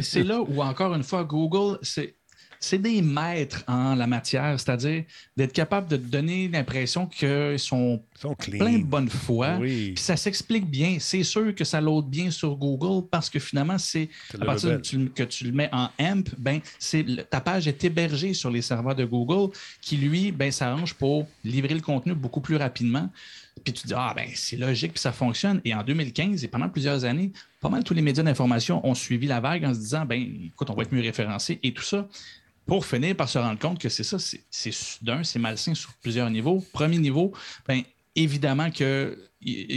c'est là où, encore une fois, Google, c'est. C'est des maîtres en la matière, c'est-à-dire d'être capable de donner l'impression qu'ils sont, plein de bonne foi. Puis ça s'explique bien. C'est sûr que ça l'aude bien sur Google parce que finalement, c'est à partir que tu le mets en AMP, ben, ta page est hébergée sur les serveurs de Google qui, lui, ben, s'arrange pour livrer le contenu beaucoup plus rapidement. Puis tu dis, ah, ben, c'est logique, puis ça fonctionne. Et en 2015, et pendant plusieurs années, pas mal tous les médias d'information ont suivi la vague en se disant, ben, écoute, on va être mieux référencé et tout ça. Pour finir par se rendre compte que c'est ça, c'est d'un, c'est malsain sur plusieurs niveaux. Premier niveau, ben, évidemment que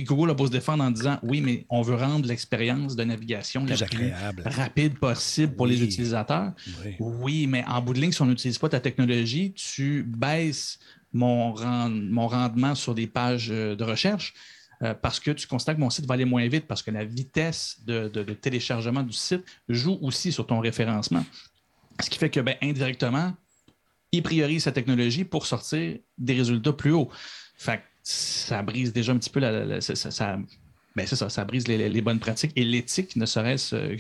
Google a beau se défendre en disant oui, mais on veut rendre l'expérience de navigation la plus rapide possible pour les utilisateurs. Oui. oui. mais en bout de ligne, si on n'utilise pas ta technologie, tu baisses mon, rendement sur des pages euh, de recherche euh, parce que tu constates que mon site va aller moins vite parce que la vitesse de, téléchargement du site joue aussi sur ton référencement. Ce qui fait que, ben, indirectement, il priorise sa technologie pour sortir des résultats plus hauts. Fait ça brise déjà un petit peu la, ben c'est ça, ça brise les, bonnes pratiques et l'éthique, ne serait-ce euh,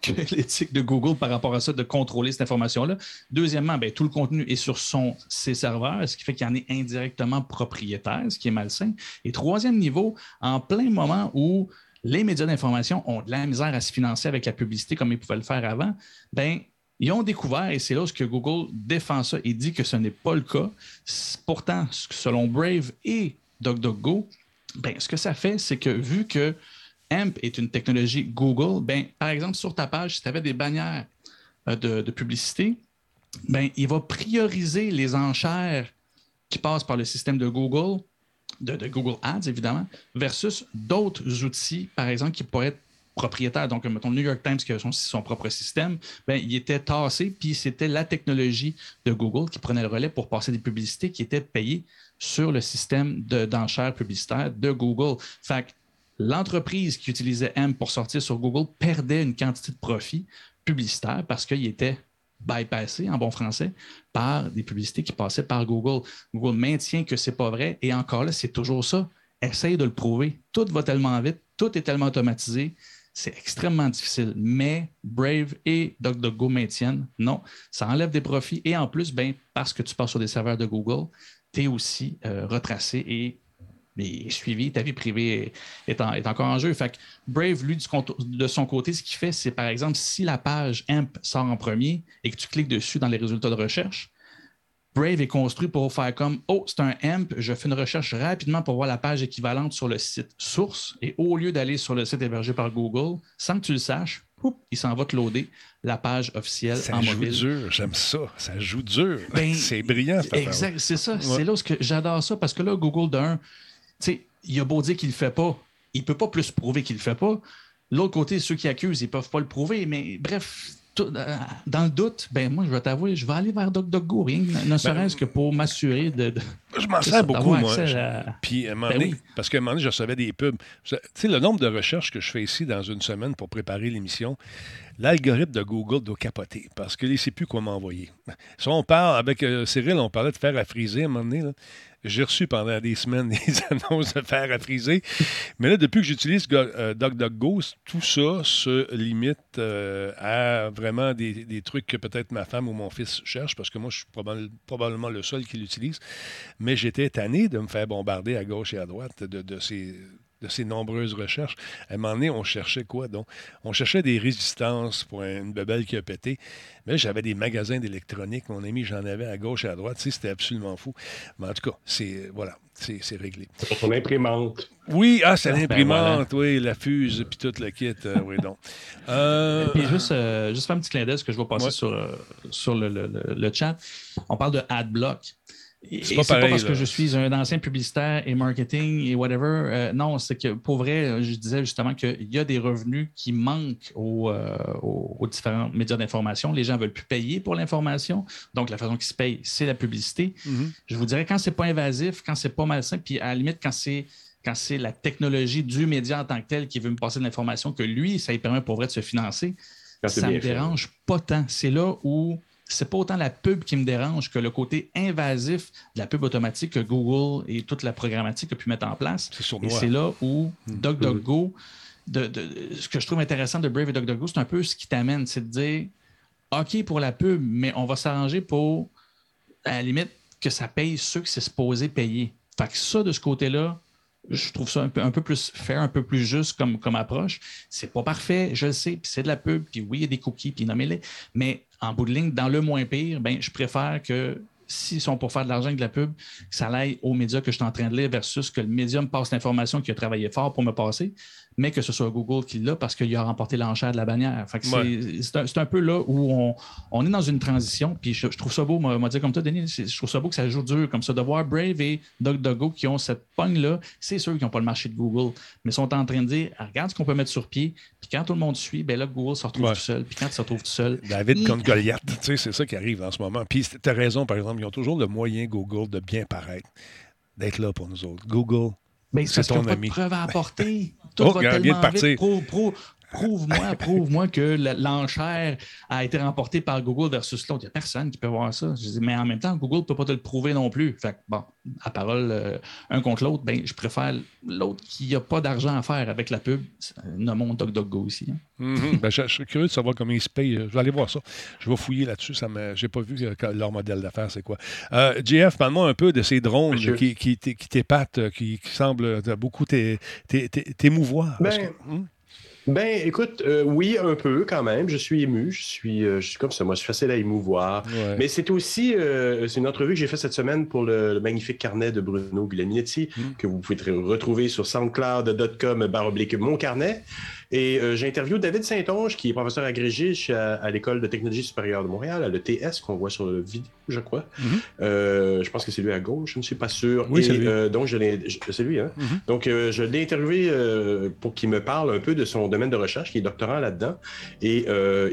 que l'éthique de Google par rapport à ça, de contrôler cette information-là. Deuxièmement, ben, tout le contenu est sur son, ses serveurs, ce qui fait qu'il en est indirectement propriétaire, ce qui est malsain. Et troisième niveau, en plein moment où les médias d'information ont de la misère à se financer avec la publicité comme ils pouvaient le faire avant, ben, ils ont découvert, et c'est là que Google défend ça et dit que ce n'est pas le cas. Pourtant, selon Brave et DuckDuckGo, ben, ce que ça fait, c'est que vu que AMP est une technologie Google, ben, par exemple, sur ta page, si tu avais des bannières euh, de, publicité, ben, il va prioriser les enchères qui passent par le système de Google, de, Google Ads évidemment, versus d'autres outils, par exemple, qui pourraient être propriétaires. Donc, mettons, le New York Times qui a son, son propre système, ben, il était tassé, puis c'était la technologie de Google qui prenait le relais pour passer des publicités qui étaient payées sur le système d'enchères publicitaires de Google. Fait l'entreprise qui utilisait M pour sortir sur Google perdait une quantité de profit publicitaire parce qu'il était bypassé en bon français par des publicités qui passaient par Google. Google maintient que ce n'est pas vrai et encore là, c'est toujours ça. Essaye de le prouver. Tout va tellement vite, tout est tellement automatisé. C'est extrêmement difficile. Mais Brave et DuckDuckGo maintiennent, non, ça enlève des profits. Et en plus, ben, parce que tu passes sur des serveurs de Google, aussi euh, retracé et suivi, ta vie privée est, est encore en jeu. Fait que Brave, lui, de son côté, ce qu'il fait, c'est par exemple, si la page AMP sort en premier et que tu cliques dessus dans les résultats de recherche, Brave est construit pour faire comme Oh, c'est un AMP, je fais une recherche rapidement pour voir la page équivalente sur le site source. Et au lieu d'aller sur le site hébergé par Google, sans que tu le saches, il s'en va te loader la page officielle ça en joue dur, j'aime ça. Ça joue dur. Ben, c'est brillant. Exact, c'est ça. C'est là que j'adore ça parce que là, Google, d'un, tu sais, il a beau dire qu'il ne le fait pas, il ne peut pas plus prouver qu'il ne le fait pas. L'autre côté, ceux qui accusent, ils ne peuvent pas le prouver. Mais bref, dans le doute, ben moi, je vais t'avouer, je vais aller vers DuckDuckGo, rien ne ben, serait-ce que pour m'assurer de, Je m'en sers beaucoup, moi. Puis, à un moment ben donné, parce qu'à un moment donné, je recevais des pubs. Tu sais, le nombre de recherches que je fais ici dans une semaine pour préparer l'émission, l'algorithme de Google doit capoter parce qu'il ne sait plus quoi m'envoyer. Si on parle, avec euh, Cyril, on parlait de faire à friser à un moment donné. J'ai reçu pendant des semaines des annonces de fer à friser. Mais là, depuis que j'utilise euh, tout ça se limite euh, à vraiment des, trucs que peut-être ma femme ou mon fils cherchent, parce que moi, je suis probablement le seul qui l'utilise. Mais j'étais tanné de me faire bombarder à gauche et à droite de ces de ces nombreuses recherches. À un moment donné, on cherchait quoi, donc? On cherchait des résistances pour une bebelle qui a pété. Mais j'avais des magasins d'électronique, mon ami, j'en avais à gauche et à droite. Tu sais, c'était absolument fou. Mais en tout cas, c'est, voilà, c'est, réglé. C'est pour ton imprimante. Oui, ah, c'est ah, ben l'imprimante, oui, la fuse, puis tout le kit, euh, oui, donc. Euh... Puis juste, euh, juste faire un petit clin d'œil, ce que je vais passer sur, euh, sur le, le, le, chat. On parle de AdBlock. C'est pas, pas, parce que je suis un ancien publicitaire et marketing et whatever. Euh, non, c'est que pour vrai, je disais justement qu'il y a des revenus qui manquent euh, aux, différents médias d'information. Les gens ne veulent plus payer pour l'information. Donc, la façon qu'ils se payent, c'est la publicité. Mm-hmm. Je vous dirais, quand c'est pas invasif, quand c'est pas malsain, puis à la limite, quand c'est quand c'est la technologie du média en tant que tel qui veut me passer de l'information, que lui, ça lui permet pour vrai de se financer, ça ne me dérange pas tant. C'est là où c'est pas autant la pub qui me dérange que le côté invasif de la pub automatique que Google et toute la programmatique a pu mettre en place. Et c'est là où hmm. DuckDuckGo, de, ce que je trouve intéressant de Brave et DuckDuckGo, c'est un peu ce qui t'amène, c'est de dire OK pour la pub, mais on va s'arranger pour, à la limite, que ça paye ceux que c'est supposé payer. Fait que ça, de ce côté-là, je trouve ça un peu, un peu plus fair, un peu plus juste comme, comme approche. C'est pas parfait, je le sais, puis c'est de la pub, puis oui, il y a des cookies, puis nommez-les. Mais en bout de ligne, dans le moins pire, ben, je préfère que s'ils sont pour faire de l'argent avec de la pub, que ça aille aux médias que je suis en train de lire versus que le média me passe l'information qui a travaillé fort pour me passer mais que ce soit Google qui l'a parce qu'il a remporté l'enchère de la bannière. C'est un, peu là où on, est dans une transition. Puis je, trouve ça beau, moi, dire comme toi, Denis, je trouve ça beau que ça joue dur comme ça. De voir Brave et DuckDuckGo qui ont cette pogne-là, c'est sûr qu'ils n'ont pas le marché de Google, mais sont en train de dire regarde ce qu'on peut mettre sur pied. Puis quand tout le monde suit, ben là, Google se retrouve tout seul. Puis quand il se retrouve tout seul. David contre Goliath, c'est ça qui arrive en ce moment. Puis tu as raison, par exemple, ils ont toujours le moyen, Google, de bien paraître, d'être là pour nous autres. Google, ben, c'est ton ami. Pas de preuve à apporter. Tout oh, va tellement vite. Pro, pro, Prouve-moi, prouve-moi que l'enchère a été remportée par Google versus l'autre. Il n'y a personne qui peut voir ça. Je dis, mais en même temps, Google ne peut pas te le prouver non plus. Fait bon, à parole, euh, un contre l'autre, ben, je préfère l'autre qui n'a pas d'argent à faire avec la pub. Nommons DuckDuckGo ici. Hein. Mm-hmm. ben, je, suis curieux de savoir comment ils se payent. Je vais aller voir ça. Je vais fouiller là-dessus. Je n'ai pas vu leur modèle d'affaires, c'est quoi. Euh, JF, parle-moi un peu de ces drones qui, qui, t'épatent, qui, semblent beaucoup t'émouvoir. Ben, hmm? Ben, écoute, euh, oui, un peu quand même. Je suis ému. Je suis, euh, je suis comme ça. Moi, je suis facile à émouvoir. Mais c'est aussi euh, c'est une entrevue que j'ai faite cette semaine pour le, magnifique carnet de Bruno Guglielminetti mm. que vous pouvez retrouver sur soundcloud.com baroblique mon carnet. Et euh, j'ai interviewé David Saint-Onge, qui est professeur agrégé à, l'École de technologie supérieure de Montréal, à l'ETS, qu'on voit sur le vidéo, je crois. Mm-hmm. euh, je pense que c'est lui à gauche, je ne suis pas sûr. Oui, c'est lui. Euh, donc, je l'ai, c'est lui, hein? Mm-hmm. Donc, euh, je l'ai interviewé pour qu'il me parle un peu de son domaine de recherche, qui est doctorant là-dedans. Et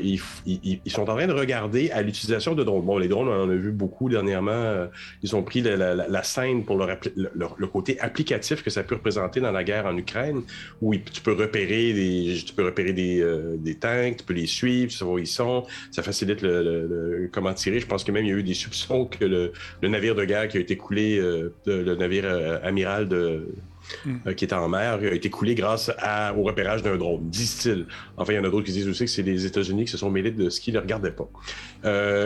ils, ils, sont en train de regarder à l'utilisation de drones. Bon, les drones, on en a vu beaucoup dernièrement. Ils ont pris la, scène pour leur, le, côté applicatif que ça peut représenter dans la guerre en Ukraine, où tu peux repérer des tu peux repérer euh, des, tanks, tu peux les suivre, tu sais où ils sont. Ça facilite le, comment tirer. Je pense que même il y a eu des soupçons que le, navire de guerre qui a été coulé, euh, le navire euh, amiral de hmm. qui était en mer a été coulé grâce au repérage d'un drone, disent-ils. Enfin, il y en a d'autres qui disent aussi que c'est les États-Unis qui se sont mêlés de ce qu'ils ne regardaient pas.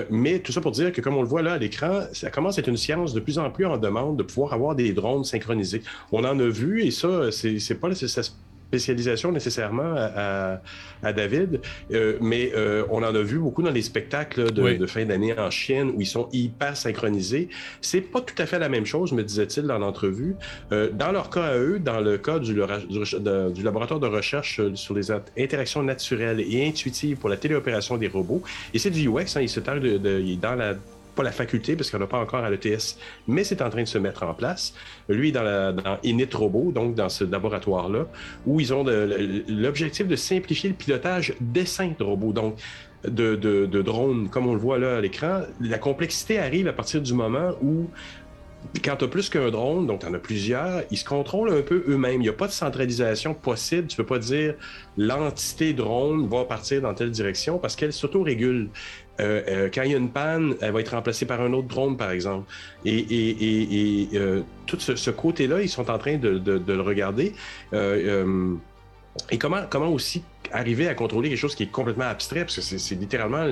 mais tout ça pour dire que, comme on le voit là à l'écran, ça commence à être une science de plus en plus en demande de pouvoir avoir des drones synchronisés. On en a vu, et ça, c'est pas ça spécialisation nécessairement à, David, euh, mais euh, on en a vu beaucoup dans les spectacles de, fin d'année en Chine où ils sont hyper synchronisés. C'est pas tout à fait la même chose, me disait-il dans l'entrevue. Euh, dans leur cas à eux, dans le cas du, du, laboratoire de recherche sur les interactions naturelles et intuitives pour la téléopération des robots, et c'est du UX, hein, il se de, dans la la faculté, parce qu'on n'a pas encore à l'ETS, mais c'est en train de se mettre en place. Lui, dans, la, dans Init Robot, donc dans ce laboratoire-là, où ils ont l'objectif de simplifier le pilotage d'essais de robots. Donc, de, de, drones, comme on le voit là à l'écran, la complexité arrive à partir du moment où quand tu as plus qu'un drone, donc tu en as plusieurs, ils se contrôlent un peu eux-mêmes. Il n'y a pas de centralisation possible. Tu ne peux pas dire l'entité drone va partir dans telle direction parce qu'elle s'auto-régule. Euh, euh, quand il y a une panne, elle va être remplacée par un autre drone, par exemple. Et, euh, tout ce, côté-là, ils sont en train de, de le regarder. Et comment, comment aussi arriver à contrôler quelque chose qui est complètement abstrait, parce que c'est littéralement,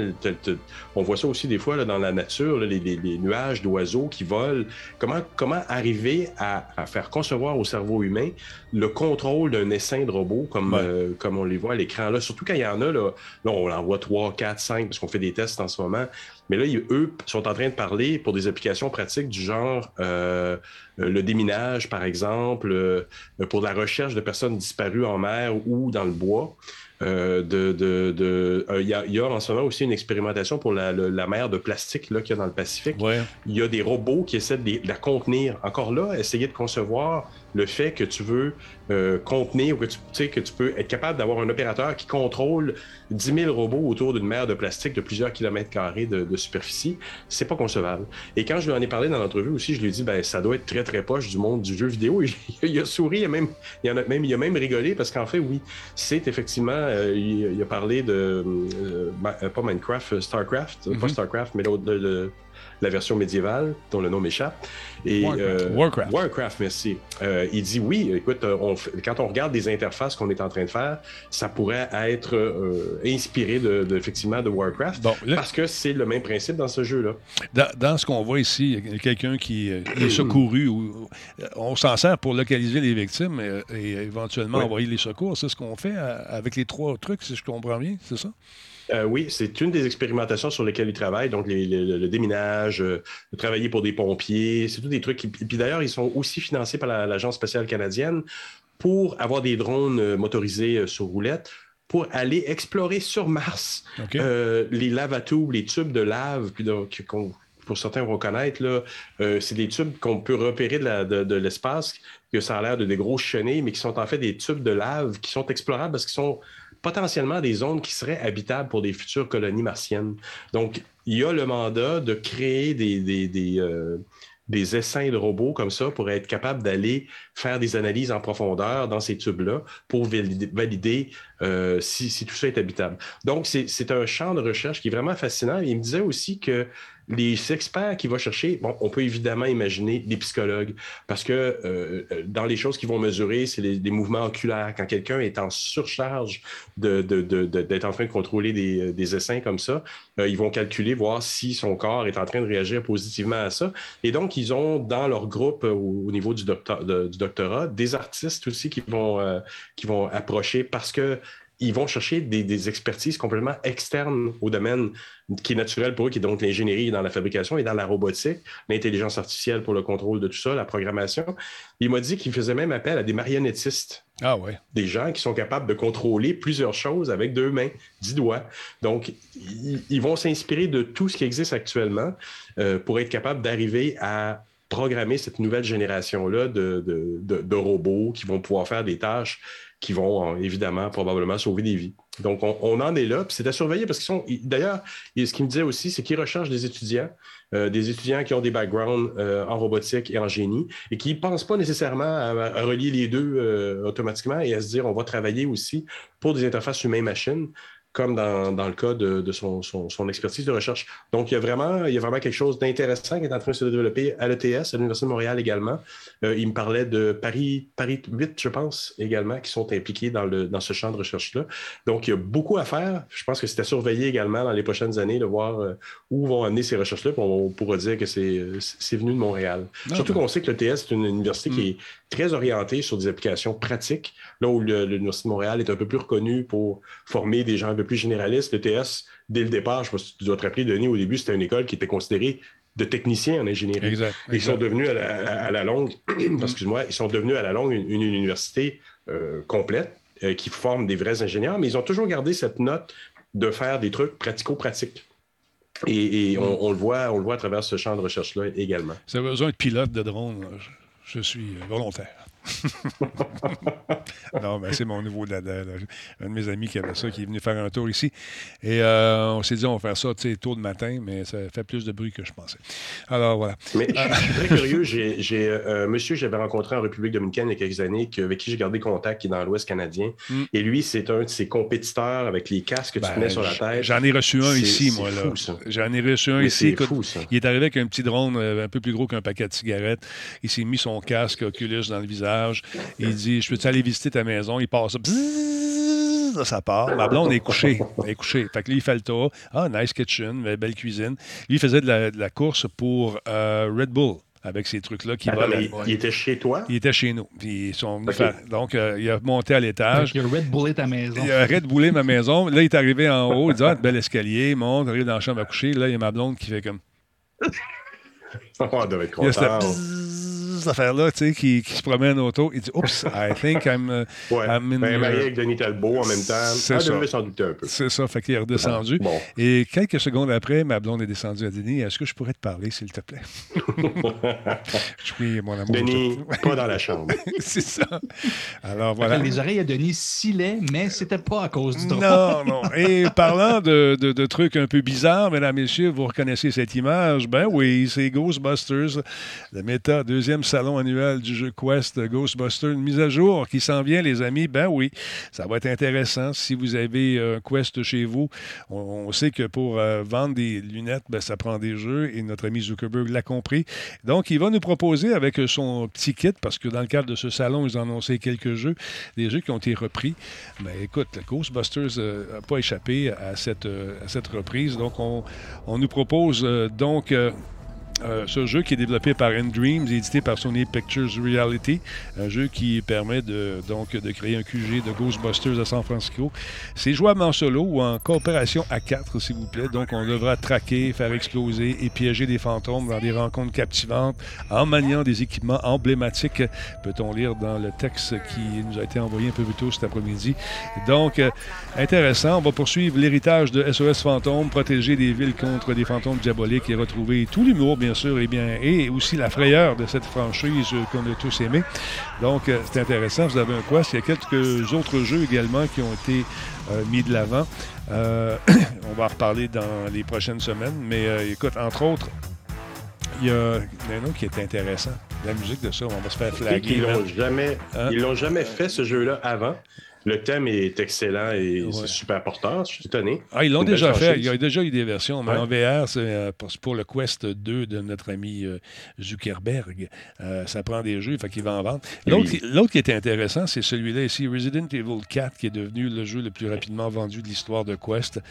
on voit ça aussi des fois là, dans la nature, les, nuages d'oiseaux qui volent. Comment, comment arriver à, faire concevoir au cerveau humain le contrôle d'un essaim de robot comme, euh, comme on les voit à l'écran là, surtout quand il y en a, là, là on en voit 3, 4, 5, parce qu'on fait des tests en ce moment. Mais là, eux sont en train de parler pour des applications pratiques du genre euh, le déminage, par exemple, euh, pour la recherche de personnes disparues en mer ou dans le bois. Euh, de, de, de euh, il, y a, y, a, en ce moment aussi une expérimentation pour la, la mer de plastique qu'il y a dans le Pacifique. Il y a des robots qui essaient de, la contenir. Encore là, essayer de concevoir le fait que tu veux euh, contenir ou que tu, sais, que tu peux être capable d'avoir un opérateur qui contrôle 10 000 robots autour d'une mer de plastique de plusieurs kilomètres carrés de, de superficie, c'est pas concevable. Et quand je lui en ai parlé dans l'entrevue aussi, je lui ai dit, ben, ça doit être très, très proche du monde du jeu vidéo. il a souri, il a même, il, a même, il a même rigolé parce qu'en fait, oui, c'est effectivement, euh, il, a parlé de, euh, pas Minecraft, StarCraft, pas mm-hmm. StarCraft, mais l'autre, la version médiévale, dont le nom m'échappe. Et, Warcraft. Warcraft. Warcraft. merci. il dit oui, écoute, on, quand on regarde des interfaces qu'on est en train de faire, ça pourrait être euh, inspiré de, effectivement de Warcraft parce que c'est le même principe dans ce jeu-là. Dans, ce qu'on voit ici, il y a quelqu'un qui euh, est secouru. Ou, euh, on s'en sert pour localiser les victimes et, éventuellement envoyer les secours. C'est ce qu'on fait avec les trois trucs, si je comprends bien, c'est ça? Oui, c'est une des expérimentations sur lesquelles ils travaillent, donc le déminage, travailler pour des pompiers, c'est tous des trucs. puis d'ailleurs, ils sont aussi financés par l'Agence spatiale canadienne pour avoir des drones euh, motorisés euh, sur roulette pour aller explorer sur Mars euh, les lavatubes, les tubes de lave, puis donc, pour certains vont connaître, là, c'est des tubes qu'on peut repérer de, l'espace, que ça a l'air de des grosses chenilles, mais qui sont en fait des tubes de lave qui sont explorables parce qu'ils sont potentiellement des zones qui seraient habitables pour des futures colonies martiennes. Donc, il y a le mandat de créer des, des essais de robots comme ça pour être capable d'aller faire des analyses en profondeur dans ces tubes-là pour valider, euh, si, si, tout ça est habitable. Donc, c'est un champ de recherche qui est vraiment fascinant. Il me disait aussi que les experts qui vont chercher, bon, on peut évidemment imaginer des psychologues, parce que euh, euh, dans les choses qu'ils vont mesurer, c'est les, mouvements oculaires. Quand quelqu'un est en surcharge d'être de, de, en train de contrôler des, des essais comme ça, euh, ils vont calculer, voir si son corps est en train de réagir positivement à ça. Et donc, ils ont dans leur groupe au, niveau du, du doctorat des artistes aussi qui vont, qui vont approcher parce que ils vont chercher des, expertises complètement externes au domaine qui est naturel pour eux, qui est donc l'ingénierie dans la fabrication et dans la robotique, l'intelligence artificielle pour le contrôle de tout ça, la programmation. Il m'a dit qu'il faisait même appel à des marionnettistes. Ah ouais. Des gens qui sont capables de contrôler plusieurs choses avec deux mains, dix doigts. Donc, ils, vont s'inspirer de tout ce qui existe actuellement euh, pour être capables d'arriver à programmer cette nouvelle génération-là de, de, robots qui vont pouvoir faire des tâches qui vont euh, évidemment probablement sauver des vies. Donc, on, en est là, puis c'est à surveiller parce qu'ils sont. D'ailleurs, ce qu'il me disait aussi, c'est qu'ils recherchent des étudiants, euh, des étudiants qui ont des backgrounds euh, en robotique et en génie et qui ne pensent pas nécessairement à, relier les deux automatiquement et à se dire on va travailler aussi pour des interfaces humain-machine comme dans, le cas de, son, expertise de recherche. Donc, il y a vraiment, il y a vraiment quelque chose d'intéressant qui est en train de se développer à l'ETS, à l'Université de Montréal également. Euh, il me parlait de Paris, Paris 8, je pense, également, qui sont impliqués dans, le, dans ce champ de recherche-là. Donc, il y a beaucoup à faire. Je pense que c'est à surveiller également dans les prochaines années de voir euh, où vont amener ces recherches-là. On pourra dire que c'est venu de Montréal. Surtout ben. qu'on sait que l'ETS est une université qui mm. est très orientée sur des applications pratiques, là où l'Université de Montréal est un peu plus reconnue pour former des gens un peu plus généralistes. L'ETS, dès le départ, je sais pas si tu dois te rappeler, Denis, au début, c'était une école qui était considérée de techniciens en ingénierie. Exact, Ils sont devenus à la, longue, excuse-moi, ils sont devenus à la longue une, université euh, complète euh, qui forme des vrais ingénieurs, mais ils ont toujours gardé cette note de faire des trucs pratico-pratiques. Et, on, le voit, on le voit à travers ce champ de recherche-là également. Ça a besoin de pilote de drone. Je suis volontaire. non, ben, c'est mon nouveau dada. Un de mes amis qui avait ça, qui est venu faire un tour ici. Et euh, on s'est dit, on va faire ça tôt de matin, mais ça fait plus de bruit que je pensais. Alors, voilà. Mais je suis très curieux. J'ai euh, un monsieur que j'avais rencontré en République dominicaine il y a quelques années, avec qui j'ai gardé contact, qui est dans l'Ouest canadien. Mm. Et lui, c'est un de ses compétiteurs avec les casques que tu mets sur la tête. J'en ai reçu un ici, moi. là. J'en ai reçu un ici. Fou, il est arrivé avec un petit drone euh, un peu plus gros qu'un paquet de cigarettes. Il s'est mis son casque Oculus dans le visage il dit Je peux-tu aller visiter ta maison? Il passe ça. ça part. Ma blonde est couchée. Elle est couchée. Fait que lui, il fait le tour. Ah, nice kitchen, belle cuisine. Lui, il faisait de la, course pour euh, Red Bull avec ces trucs-là qui va. Il, était chez toi? Il était chez nous. Puis ils sont Donc, euh, il a monté à l'étage. Il a Red Bullé ta maison. Il a Red Bullé ma maison. Là, il est arrivé en haut. Il dit Ah, bel escalier. Il monte, arrive dans la chambre à coucher. Là, il y a ma blonde qui fait comme. Oh, on doit être content cette affaire-là, tu sais, qui, qui, se promène auto. Il dit Oups, I think I'm, uh, ouais. I'm in. Ben, marié avec Denis Talbot en même temps. C'est ah, ça. s'en douter un peu. C'est ça, fait qu'il est redescendu. Bon. Et quelques secondes après, ma blonde est descendue à Denis Est-ce que je pourrais te parler, s'il te plaît? Oui, mon amour. Denis, pas dans la chambre. c'est ça. Alors voilà. Les oreilles à Denis silaient, mais c'était pas à cause du drone. Non, non. Et parlant de, de, de, trucs un peu bizarres, mesdames, messieurs, vous reconnaissez cette image? Ben oui, c'est Ghostbusters, le méta deuxième salon annuel du jeu Quest Ghostbusters, une mise à jour qui s'en vient, les amis. Ben oui, ça va être intéressant. Si vous avez un Quest chez vous, on, sait que pour euh, vendre des lunettes, ben, ça prend des jeux et notre ami Zuckerberg l'a compris. Donc, il va nous proposer avec son petit kit, parce que dans le cadre de ce salon, ils ont annoncé quelques jeux, des jeux qui ont été repris. Ben écoute, Ghostbusters n'a euh, pas échappé à cette, euh, à cette reprise. Donc, on, on nous propose donc euh, ce jeu qui est développé par Endreams, édité par Sony Pictures Reality, un jeu qui permet de, donc, de créer un QG de Ghostbusters à San Francisco. C'est jouable en solo ou en coopération à quatre, s'il vous plaît. Donc, on devra traquer, faire exploser et piéger des fantômes dans des rencontres captivantes en maniant des équipements emblématiques, peut-on lire dans le texte qui nous a été envoyé un peu plus tôt cet après-midi. Donc, euh, intéressant. On va poursuivre l'héritage de SOS Fantôme, protéger des villes contre des fantômes diaboliques et retrouver tout l'humour, bien bien sûr, et, bien, et aussi la frayeur de cette franchise qu'on a tous aimé. Donc, euh, c'est intéressant. Vous avez un quoi? Il y a quelques autres jeux également qui ont été euh, mis de l'avant. Euh, on va en reparler dans les prochaines semaines. Mais écoute, entre autres, il y a un autre qui est intéressant. La musique de ça, on va se faire flaguer. Ils l'ont jamais, hein? ils l'ont jamais fait ce jeu-là avant. Le thème est excellent et c'est super porteur. Je suis étonné. Ah, ils l'ont déjà fait. Il y a déjà eu des versions, mais en VR, c'est euh, pour le Quest 2 de notre ami euh, Zuckerberg. Euh, ça prend des jeux, il faut qu'il va en vendre. L'autre qui était intéressant, c'est celui-là ici, Resident Evil 4, qui est devenu le jeu le plus rapidement vendu de l'histoire de Quest.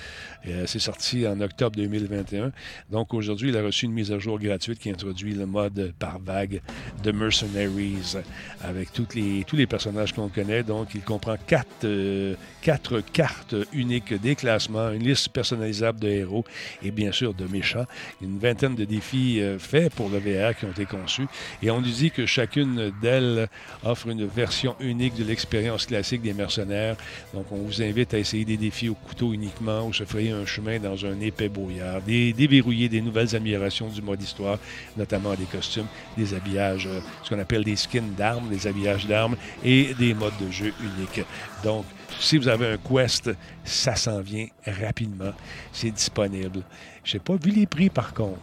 c'est sorti en octobre 2021. Donc aujourd'hui, il a reçu une mise à jour gratuite qui introduit le mode par vague de Mercenaries avec toutes les, tous les personnages qu'on connaît. Donc il comprend quatre euh, quatre, cartes uniques des classements, une liste personnalisable de héros et bien sûr de méchants. Une vingtaine de défis euh, faits pour le VR qui ont été conçus. Et on nous dit que chacune d'elles offre une version unique de l'expérience classique des mercenaires. Donc on vous invite à essayer des défis au couteau uniquement ou se frayer un chemin dans un épais brouillard, déverrouiller des nouvelles améliorations du mode histoire, notamment des costumes, des habillages, euh, ce qu'on appelle des skins d'armes, des habillages d'armes et des modes de jeu uniques. Donc, si vous avez un Quest, ça s'en vient rapidement. C'est disponible. Je n'ai pas vu les prix, par contre.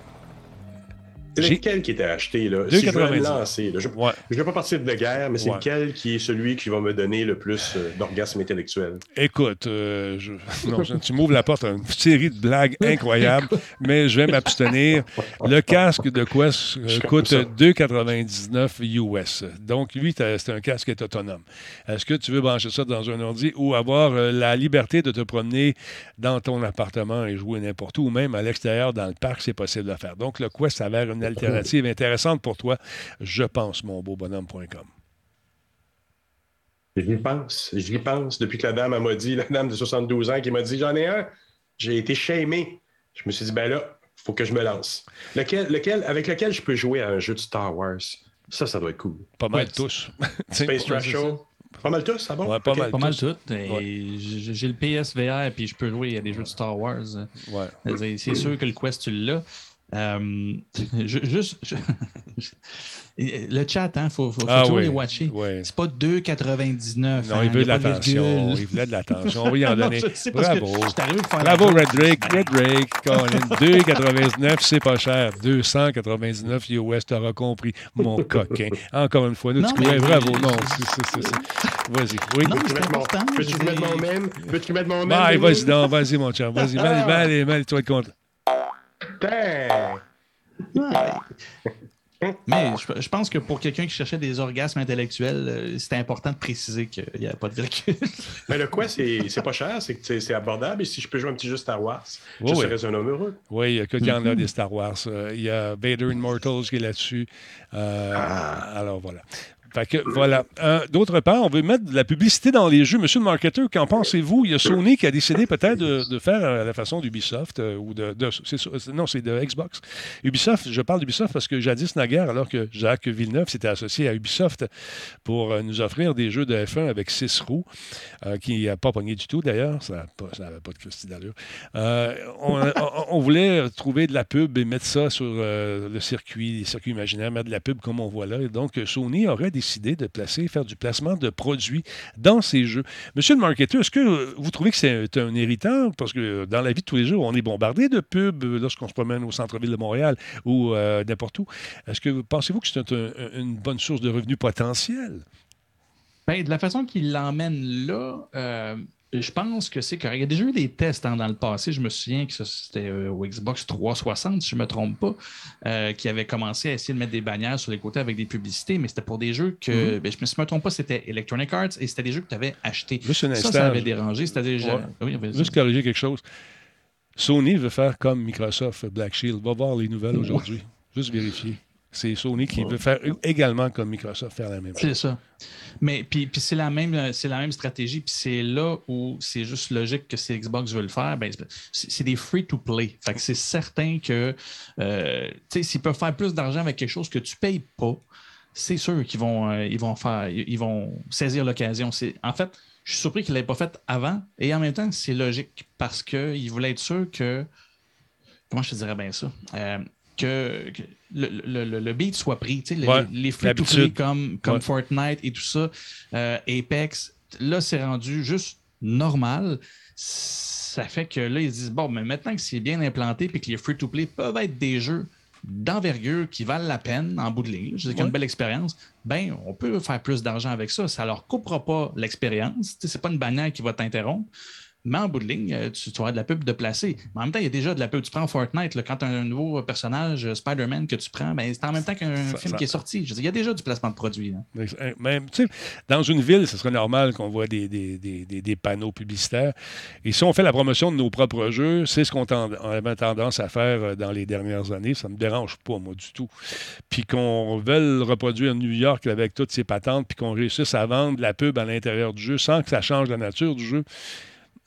C'est lequel qui était acheté, là? Si je veux me lancer, là. Je ne vais pas partir de guerre, mais c'est lequel qui est celui qui va me donner le plus euh, d'orgasme intellectuel? Écoute, euh, non, tu m'ouvres la porte à une série de blagues incroyables, mais je vais m'abstenir. Le casque de Quest euh, coûte 2,99 US. Donc, lui, c'est un casque qui est autonome. Est-ce que tu veux brancher ça dans un ordi ou avoir la liberté de te promener dans ton appartement et jouer n'importe où, ou même à l'extérieur dans le parc, c'est possible de faire. Donc, le Quest s'avère une alternative intéressante pour toi, je pense, mon beau bonhomme.com. J'y pense, j'y pense. Depuis que la dame m'a dit, la dame de 72 ans qui m'a dit j'en ai un, j'ai été shamé. Je me suis dit, ben là, il faut que je me lance. Lequel, lequel, avec lequel je peux jouer à un jeu de Star Wars? Ça, ça doit être cool. Pas mal tous. Space Trash Show. Pas mal tous, ça va? pas, mal, pas mal tous. J'ai le PSVR et je peux jouer à des jeux de Star Wars. Ouais. C'est sûr que le Quest, tu l'as. Euh, juste, le chat, il hein, faut, faut, ah toujours les watcher. C'est pas 2,99. Non, il hein, veut de l'attention. Il voulait de l'attention. On va y en donner. Bravo. Bravo, Red Drake. Red Drake. 2,99, c'est pas cher. 299 US, t'auras compris, mon coquin. Encore une fois, nous, tu mais... Bravo. Non, Vas-y. Oui. Peux-tu mettre mon même? Peux-tu mettre mon même? Vas-y, vas-y, mon chat. Vas-y, être Mais je, pense que pour quelqu'un qui cherchait des orgasmes intellectuels, euh, c'était important de préciser qu'il n'y a pas de virgule. Mais le quoi, c'est pas cher, c'est abordable. Et si je peux jouer un petit jeu Star Wars, je serais un homme heureux. Oui, il y a que y en a des Star Wars. Euh, il y a Vader Immortals qui est là-dessus. Euh, ah. Alors voilà. Fait voilà. Euh, d'autre part, on veut mettre de la publicité dans les jeux. Monsieur le marketeur, qu'en pensez-vous? Il y a Sony qui a décidé peut-être de, faire à la façon d'Ubisoft euh, ou de, non, c'est de Xbox. Ubisoft, je parle d'Ubisoft parce que jadis naguère, alors que Jacques Villeneuve s'était associé à Ubisoft pour euh, nous offrir des jeux de F1 avec six roues, qui n'a pas pogné du tout d'ailleurs, ça n'avait pas de Christy d'allure. On, voulait trouver de la pub et mettre ça sur le circuit, les circuits mettre de la pub comme on voit là. Donc, Sony aurait décidé décidé de placer, faire du placement de produits dans ces jeux. Monsieur le marketeur, est-ce que vous trouvez que c'est un héritage? Parce que dans la vie de tous les jours, on est bombardé de pubs lorsqu'on se promène au centre-ville de Montréal ou euh, n'importe où. Est-ce que pensez-vous que c'est une bonne source de revenus potentiels? Ben, de la façon qu'il l'emmène là, euh, je pense que c'est correct. Il y a déjà eu des tests hein, dans le passé. Je me souviens que c'était euh, au Xbox 360, si je ne me trompe pas, euh, qui avait commencé à essayer de mettre des bannières sur les côtés avec des publicités, mais c'était pour des jeux que, mm-hmm. ben, je ne me trompe pas, c'était Electronic Arts et c'était des jeux que tu avais achetés. ça, ça avait dérangé. Déjà. Juste corriger quelque chose. Sony veut faire comme Microsoft Black Shield. Va voir les nouvelles aujourd'hui. Juste vérifier. C'est Sony qui veut faire également comme Microsoft faire la même chose. C'est ça. Mais puis, puis c'est la même c'est la même stratégie. Puis c'est là où c'est juste logique que si Xbox veut le faire, ben, c'est des free to play. Fait que c'est certain que euh, s'ils peuvent faire plus d'argent avec quelque chose que tu payes pas, c'est sûr qu'ils vont euh, ils vont faire ils vont saisir l'occasion. En fait, je suis surpris qu'ils ne l'aient pas fait avant. Et en même temps, c'est logique parce qu'ils voulaient être sûrs que comment je te dirais bien ça? Euh, que, le, le, beat soit pris. les, free-to-play comme, comme Fortnite et tout ça, euh, Apex, là, c'est rendu juste normal. Ça fait que là, ils se disent bon, mais maintenant que c'est bien implanté et que les free-to-play peuvent être des jeux d'envergure qui valent la peine en bout de ligne, dis une belle expérience, ben on peut faire plus d'argent avec ça. Ça leur coupera pas l'expérience. C'est pas une bannière qui va t'interrompre. Mais en bout de ligne, euh, tu, tu auras de la pub de placer. Mais en même temps, il y a déjà de la pub. Tu prends Fortnite, quand tu as un nouveau personnage, euh, Spider-Man, que tu prends, ben, c'est en même temps qu'un film qui est sorti. il y a déjà du placement de produits. Même, dans une ville, ce serait normal qu'on voit des, des, des, des, panneaux publicitaires. Et si on fait la promotion de nos propres jeux, c'est ce qu'on avait tendance à faire euh, dans les dernières années. Ça ne me dérange pas, moi, du tout. Puis qu'on veuille reproduire New York avec toutes ses patentes, puis qu'on réussisse à vendre la pub à l'intérieur du jeu sans que ça change la nature du jeu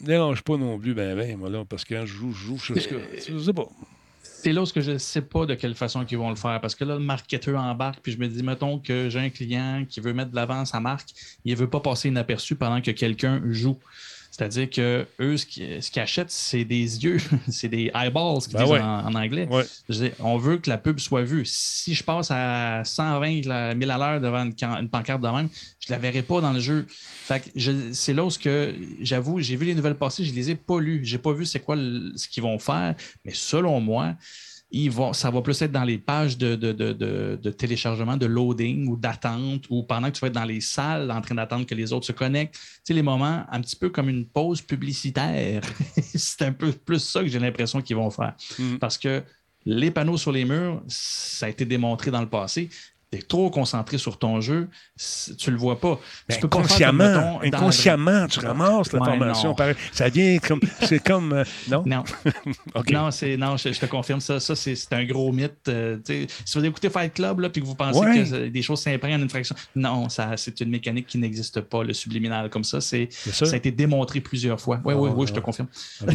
dérange pas non plus, ben, ben, moi, là, parce que quand je joue, je joue, je, je sais pas. C'est là où je ne sais pas de quelle façon ils vont le faire. Parce que là, le marketeur embarque, puis je me dis, mettons que j'ai un client qui veut mettre de l'avant sa marque, il ne veut pas passer inaperçu pendant que quelqu'un joue. C'est-à-dire que eux, ce qu'ils achètent, c'est des yeux, c'est des eyeballs, ce qu'ils ben disent en, anglais. on veut que la pub soit vue. Si je passe à 120 000 à l'heure devant une, pancarte de même, je ne la verrai pas dans le jeu. c'est là où j'avoue, j'ai vu les nouvelles passer, je ne les ai pas lues. Je n'ai pas vu c'est quoi ce qu'ils vont faire. Mais selon moi, ça va plus être dans les pages de, téléchargement, de loading ou d'attente, ou pendant que tu vas être dans les salles en train d'attendre que les autres se connectent. Tu sais, les moments un petit peu comme une pause publicitaire. c'est un peu plus ça que j'ai l'impression qu'ils vont faire. Mm. Parce que les panneaux sur les murs, ça a été démontré dans le passé, tu es trop concentré sur ton jeu, tu le vois pas. Ben, inconsciemment, inconsciemment tu ramasses l'information. ça vient comme. C'est comme. Euh, non? Non. Non, non je, te confirme ça. Ça, c'est un gros mythe. Euh, si vous écoutez Fight Club et que vous pensez que des choses s'imprègnent en une fraction, non, c'est une mécanique qui n'existe pas, le subliminal comme ça. Ça a été démontré plusieurs fois. Oui, oui, oui, je te confirme.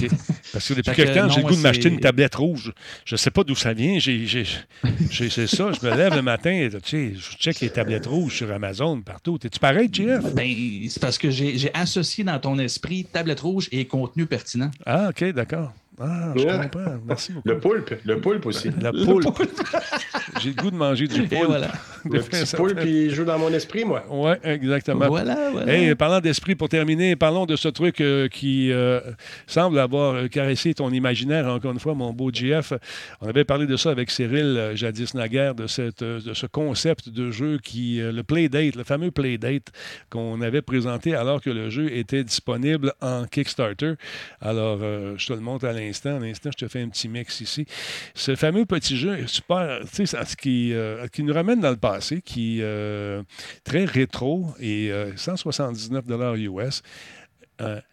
Parce que depuis quelques temps, j'ai le goût de m'acheter une tablette rouge. Je ne sais pas d'où ça vient. C'est ça. Je me lève le matin et tu sais, je check les tablettes rouges sur Amazon partout. Es-tu pareil, JF? Ben, c'est parce que j'ai associé dans ton esprit tablette rouge et contenu pertinent. Ah, OK, d'accord. Ah, je comprends. Merci beaucoup. Le poulpe. Le poulpe aussi. La poulpe. J'ai le goût de manger du poulpe. voilà. Le petit poulpe, il joue dans mon esprit, moi. Oui, exactement. Voilà, voilà. parlant d'esprit, pour terminer, parlons de ce truc euh, qui euh, semble avoir caressé ton imaginaire, encore une fois, mon beau GF. On avait parlé de ça avec Cyril, euh, jadis naguère, de, cette, de ce concept de jeu qui, le Playdate, le fameux Playdate qu'on avait présenté alors que le jeu était disponible en Kickstarter. Alors, je te le montre à l'instant l'instant. l'instant, je te fais un petit mix ici. Ce fameux petit jeu super, qui, euh, qui nous ramène dans le passé, qui est euh, très rétro et 179 euh, US.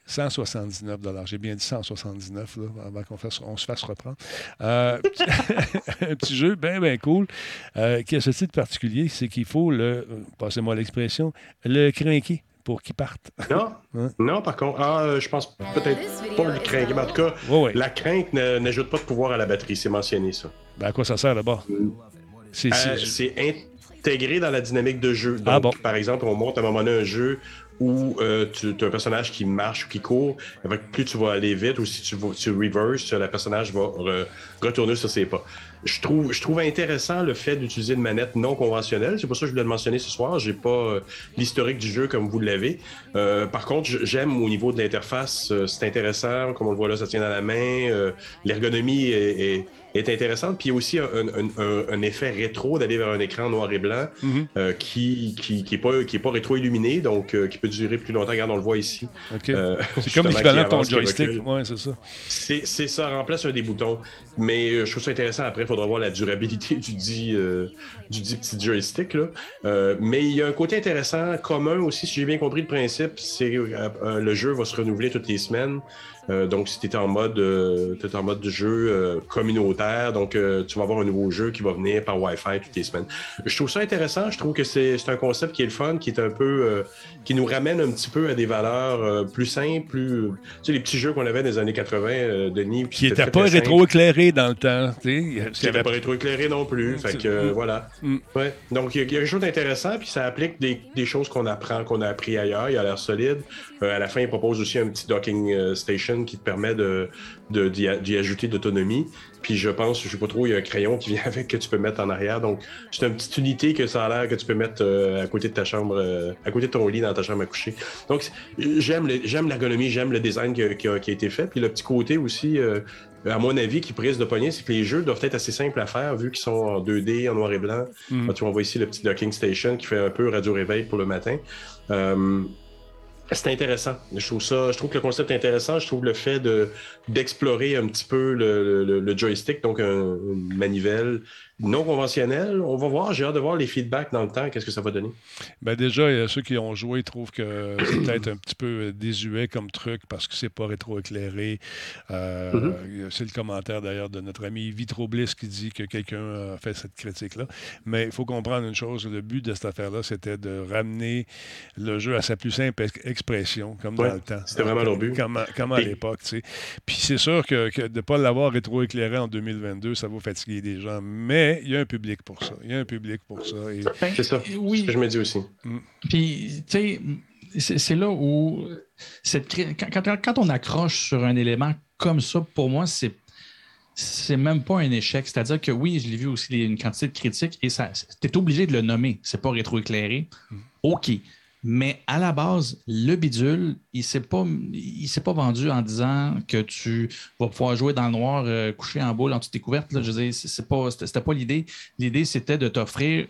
179 J'ai bien dit 179 avant qu'on se fasse reprendre. un petit jeu bien, bien cool qui a ce titre particulier, c'est qu'il faut le, passez-moi l'expression, le crinquer pour qu'ils partent. Non, hein? non, par contre, ah, euh, je pense peut-être pas le crainte. Mais en tout cas, la crainte n'ajoute pas de pouvoir à la batterie, c'est mentionné ça. Ben, à quoi ça sert d'abord? Euh, c'est intégré dans la dynamique de jeu. Ah, Donc, par exemple, on monte à un moment donné un jeu où euh, tu as un personnage qui marche ou qui court, plus tu vas aller vite ou si tu, tu reverse, le personnage va retourner sur ses pas je trouve, je trouve intéressant le fait d'utiliser une manette non conventionnelle. C'est pour ça que je voulais le mentionner ce soir. J'ai pas euh, l'historique du jeu comme vous l'avez. Euh, par contre, j'aime au niveau de l'interface, euh, c'est intéressant. Comme on le voit là, ça tient dans la main. L'ergonomie est, est intéressante. Puis il y a aussi un, effet rétro d'aller vers un écran noir et blanc mhm. euh, qui qui, qui, est pas, qui est pas rétro-illuminé, donc euh, qui peut durer plus longtemps. Regarde, on le voit ici. Euh, c'est comme l'équivalent de ton joystick. Ouais, c'est ça. C'est ça, remplace un des boutons. Mais je trouve ça intéressant. Après, faudra voir la durabilité du dit, dit petit joystick. Là. mais il y a un côté intéressant, commun aussi, si j'ai bien compris le principe, c'est que le jeu va se renouveler toutes les semaines. Euh, donc, si tu es en mode, euh, en mode de jeu euh, communautaire, donc tu vas avoir un nouveau jeu qui va venir par Wi-Fi toutes les semaines. Je trouve ça intéressant. Je trouve que c'est un concept qui est le fun, qui est un peu, qui nous ramène un petit peu à des valeurs plus simples, plus, tu sais, les petits jeux qu'on avait dans les années 80, Denis. Qui n'étaient pas rétro-éclairés dans le temps. Qui n'étaient pas rétro-éclairés non plus. Fait que, voilà. Mm. Ouais. Donc, il y, a quelque chose d'intéressant, puis ça applique des, des choses qu'on apprend, qu'on a appris ailleurs. Il a l'air solide. à la fin, il propose aussi un petit docking station qui te permet de, d'y, ajouter d'autonomie. Puis je pense, je sais pas trop, il y a un crayon qui vient avec que tu peux mettre en arrière. Donc, c'est une petite unité que ça a l'air que tu peux mettre euh, à côté de ta chambre, euh, à côté de ton lit dans ta chambre à coucher. Donc, j'aime, j'aime l'ergonomie, j'aime le design qui a, été fait. Puis le petit côté aussi, euh, à mon avis, qui prise de poignet, c'est que les jeux doivent être assez simples à faire vu qu'ils sont en 2D, en noir et blanc. Mm. tu vois, on voit ici le petit docking station qui fait un peu radio-réveil pour le matin. C'est intéressant. Je trouve ça, je trouve que le concept est intéressant. Je trouve le fait de d'explorer un petit peu le, joystick, donc un, manivelle, non conventionnel. On va voir, j'ai hâte de voir les feedbacks dans le temps, qu'est-ce que ça va donner? Ben déjà, ceux qui ont joué trouvent que c'est peut-être un petit peu désuet comme truc parce que c'est pas rétroéclairé. Euh, mm-hmm. C'est le commentaire d'ailleurs de notre ami Vitrobliss qui dit que quelqu'un a fait cette critique-là. Mais il faut comprendre une chose, le but de cette affaire-là, c'était de ramener le jeu à sa plus simple expression, comme dans le temps. C'était vraiment leur but. Comme, à l'époque, tu sais. Puis c'est sûr que, de ne pas l'avoir rétroéclairé en 2022, ça va fatiguer des gens. Mais il y a un public pour ça. Il y a un public pour ça. Ben, c'est ça. Oui. Ce que je me dis aussi. Mm. Puis, tu sais, c'est là où cette, quand, on accroche sur un élément comme ça, pour moi, c'est c'est même pas un échec. C'est-à-dire que oui, je l'ai vu aussi une quantité de critiques et ça, tu es obligé de le nommer. C'est pas rétroéclairé. Mm. OK. Mais à la base, le bidule, il ne s'est pas, vendu en disant que tu vas pouvoir jouer dans le noir, euh, coucher en boule en toute découverte. Là. Je veux dire, c'était pas l'idée. L'idée, c'était de t'offrir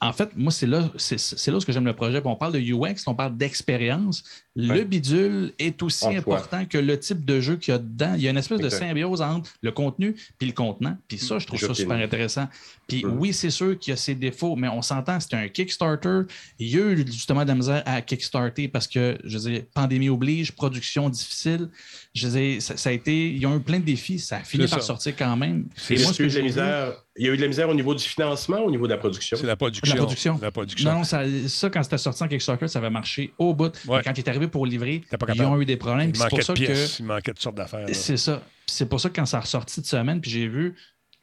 en fait, moi, c'est là, c'est, là ce que j'aime le projet. On parle de UX, on parle d'expérience. Le bidule est aussi important que le type de jeu qu'il y a dedans. Il y a une espèce de symbiose entre le contenu et le contenant. Puis ça, je trouve ça super intéressant. Puis mm. oui, c'est sûr qu'il y a ses défauts, mais on s'entend, c'est un Kickstarter. Il y a eu justement de la misère à Kickstarter parce que, je veux pandémie oblige, production difficile. Je veux ça, a été, ils ont eu plein de défis. Ça a fini par sortir quand même. C'est moi, ce que j'ai misère il y a eu de la misère au niveau du financement, au niveau de la production? C'est la production. La production. La production. Non, ça, ça, quand c'était sorti en Kickstarter, ça avait marché au bout. Quand il est arrivé pour livrer, ils ont eu des problèmes. Il manquait de pièces, il manquait de sortes d'affaires. C'est ça. C'est pour ça que quand ça a ressorti de semaine, puis j'ai vu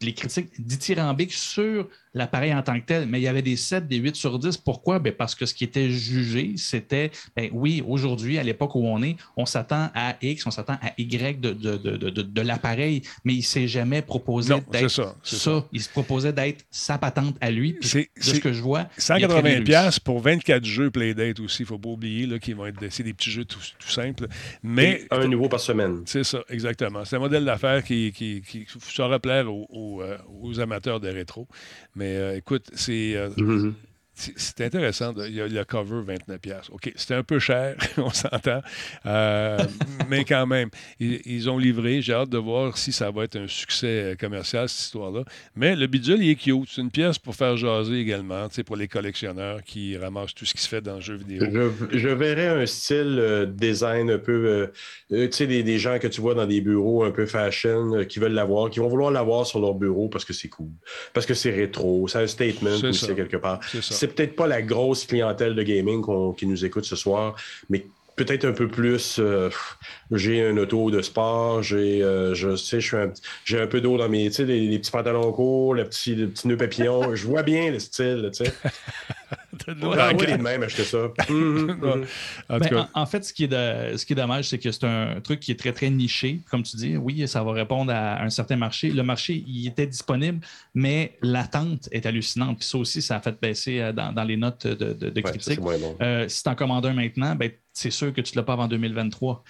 les critiques dithyrambiques sur l'appareil en tant que tel, mais il y avait des 7, des 8 sur 10. Pourquoi? Ben parce que ce qui était jugé, c'était, ben oui, aujourd'hui, à l'époque où on est, on s'attend à X, on s'attend à Y de, de, de, de l'appareil, mais il ne s'est jamais proposé d'être ça, ça. Il se proposait d'être sa patente à lui. C'est ce que je vois. 180$ pour 24 jeux Playdate aussi, il ne faut pas oublier là, qu'ils vont être c'est des petits jeux tout, simples. Mais, un nouveau par semaine. C'est ça, exactement. C'est un modèle d'affaires qui, qui, qui, saura plaire aux, euh, aux, amateurs de rétro. Mais euh, écoute, c'est. Euh, mm-hmm. C'est intéressant. Il y a le cover 29$. OK, c'était un peu cher, on s'entend. Euh, mais quand même, ils, ont livré. J'ai hâte de voir si ça va être un succès euh, commercial, cette histoire-là. Mais le bidule, il est cute. C'est une pièce pour faire jaser également, pour les collectionneurs qui ramassent tout ce qui se fait dans le jeu vidéo. Je, verrais un style euh, design un peu. tu sais, des, gens que tu vois dans des bureaux un peu fashion qui veulent l'avoir, qui vont vouloir l'avoir sur leur bureau parce que c'est cool, parce que c'est rétro, c'est un statement aussi quelque part. C'est peut-être pas la grosse clientèle de gaming qui nous écoute ce soir, mais peut-être un peu plus. Euh, j'ai un auto de sport, j'ai, euh, je sais, j'ai un peu d'eau dans mes, tu les, petits pantalons courts, le petit, le petit nœud papillon. je vois bien le style, tu sais. Même acheter ça. Mhm, mhm. Ben, en, fait, ce qui est, ce qui est dommage, c'est que c'est un truc qui est très, très niché. Comme tu dis, oui, ça va répondre à un certain marché. Le marché, il était disponible, mais l'attente est hallucinante. Puis ça aussi, ça a fait baisser euh, dans, les notes de, de, critiques. si tu en commandes un maintenant, ben, c'est sûr que tu ne l'as pas avant 2023.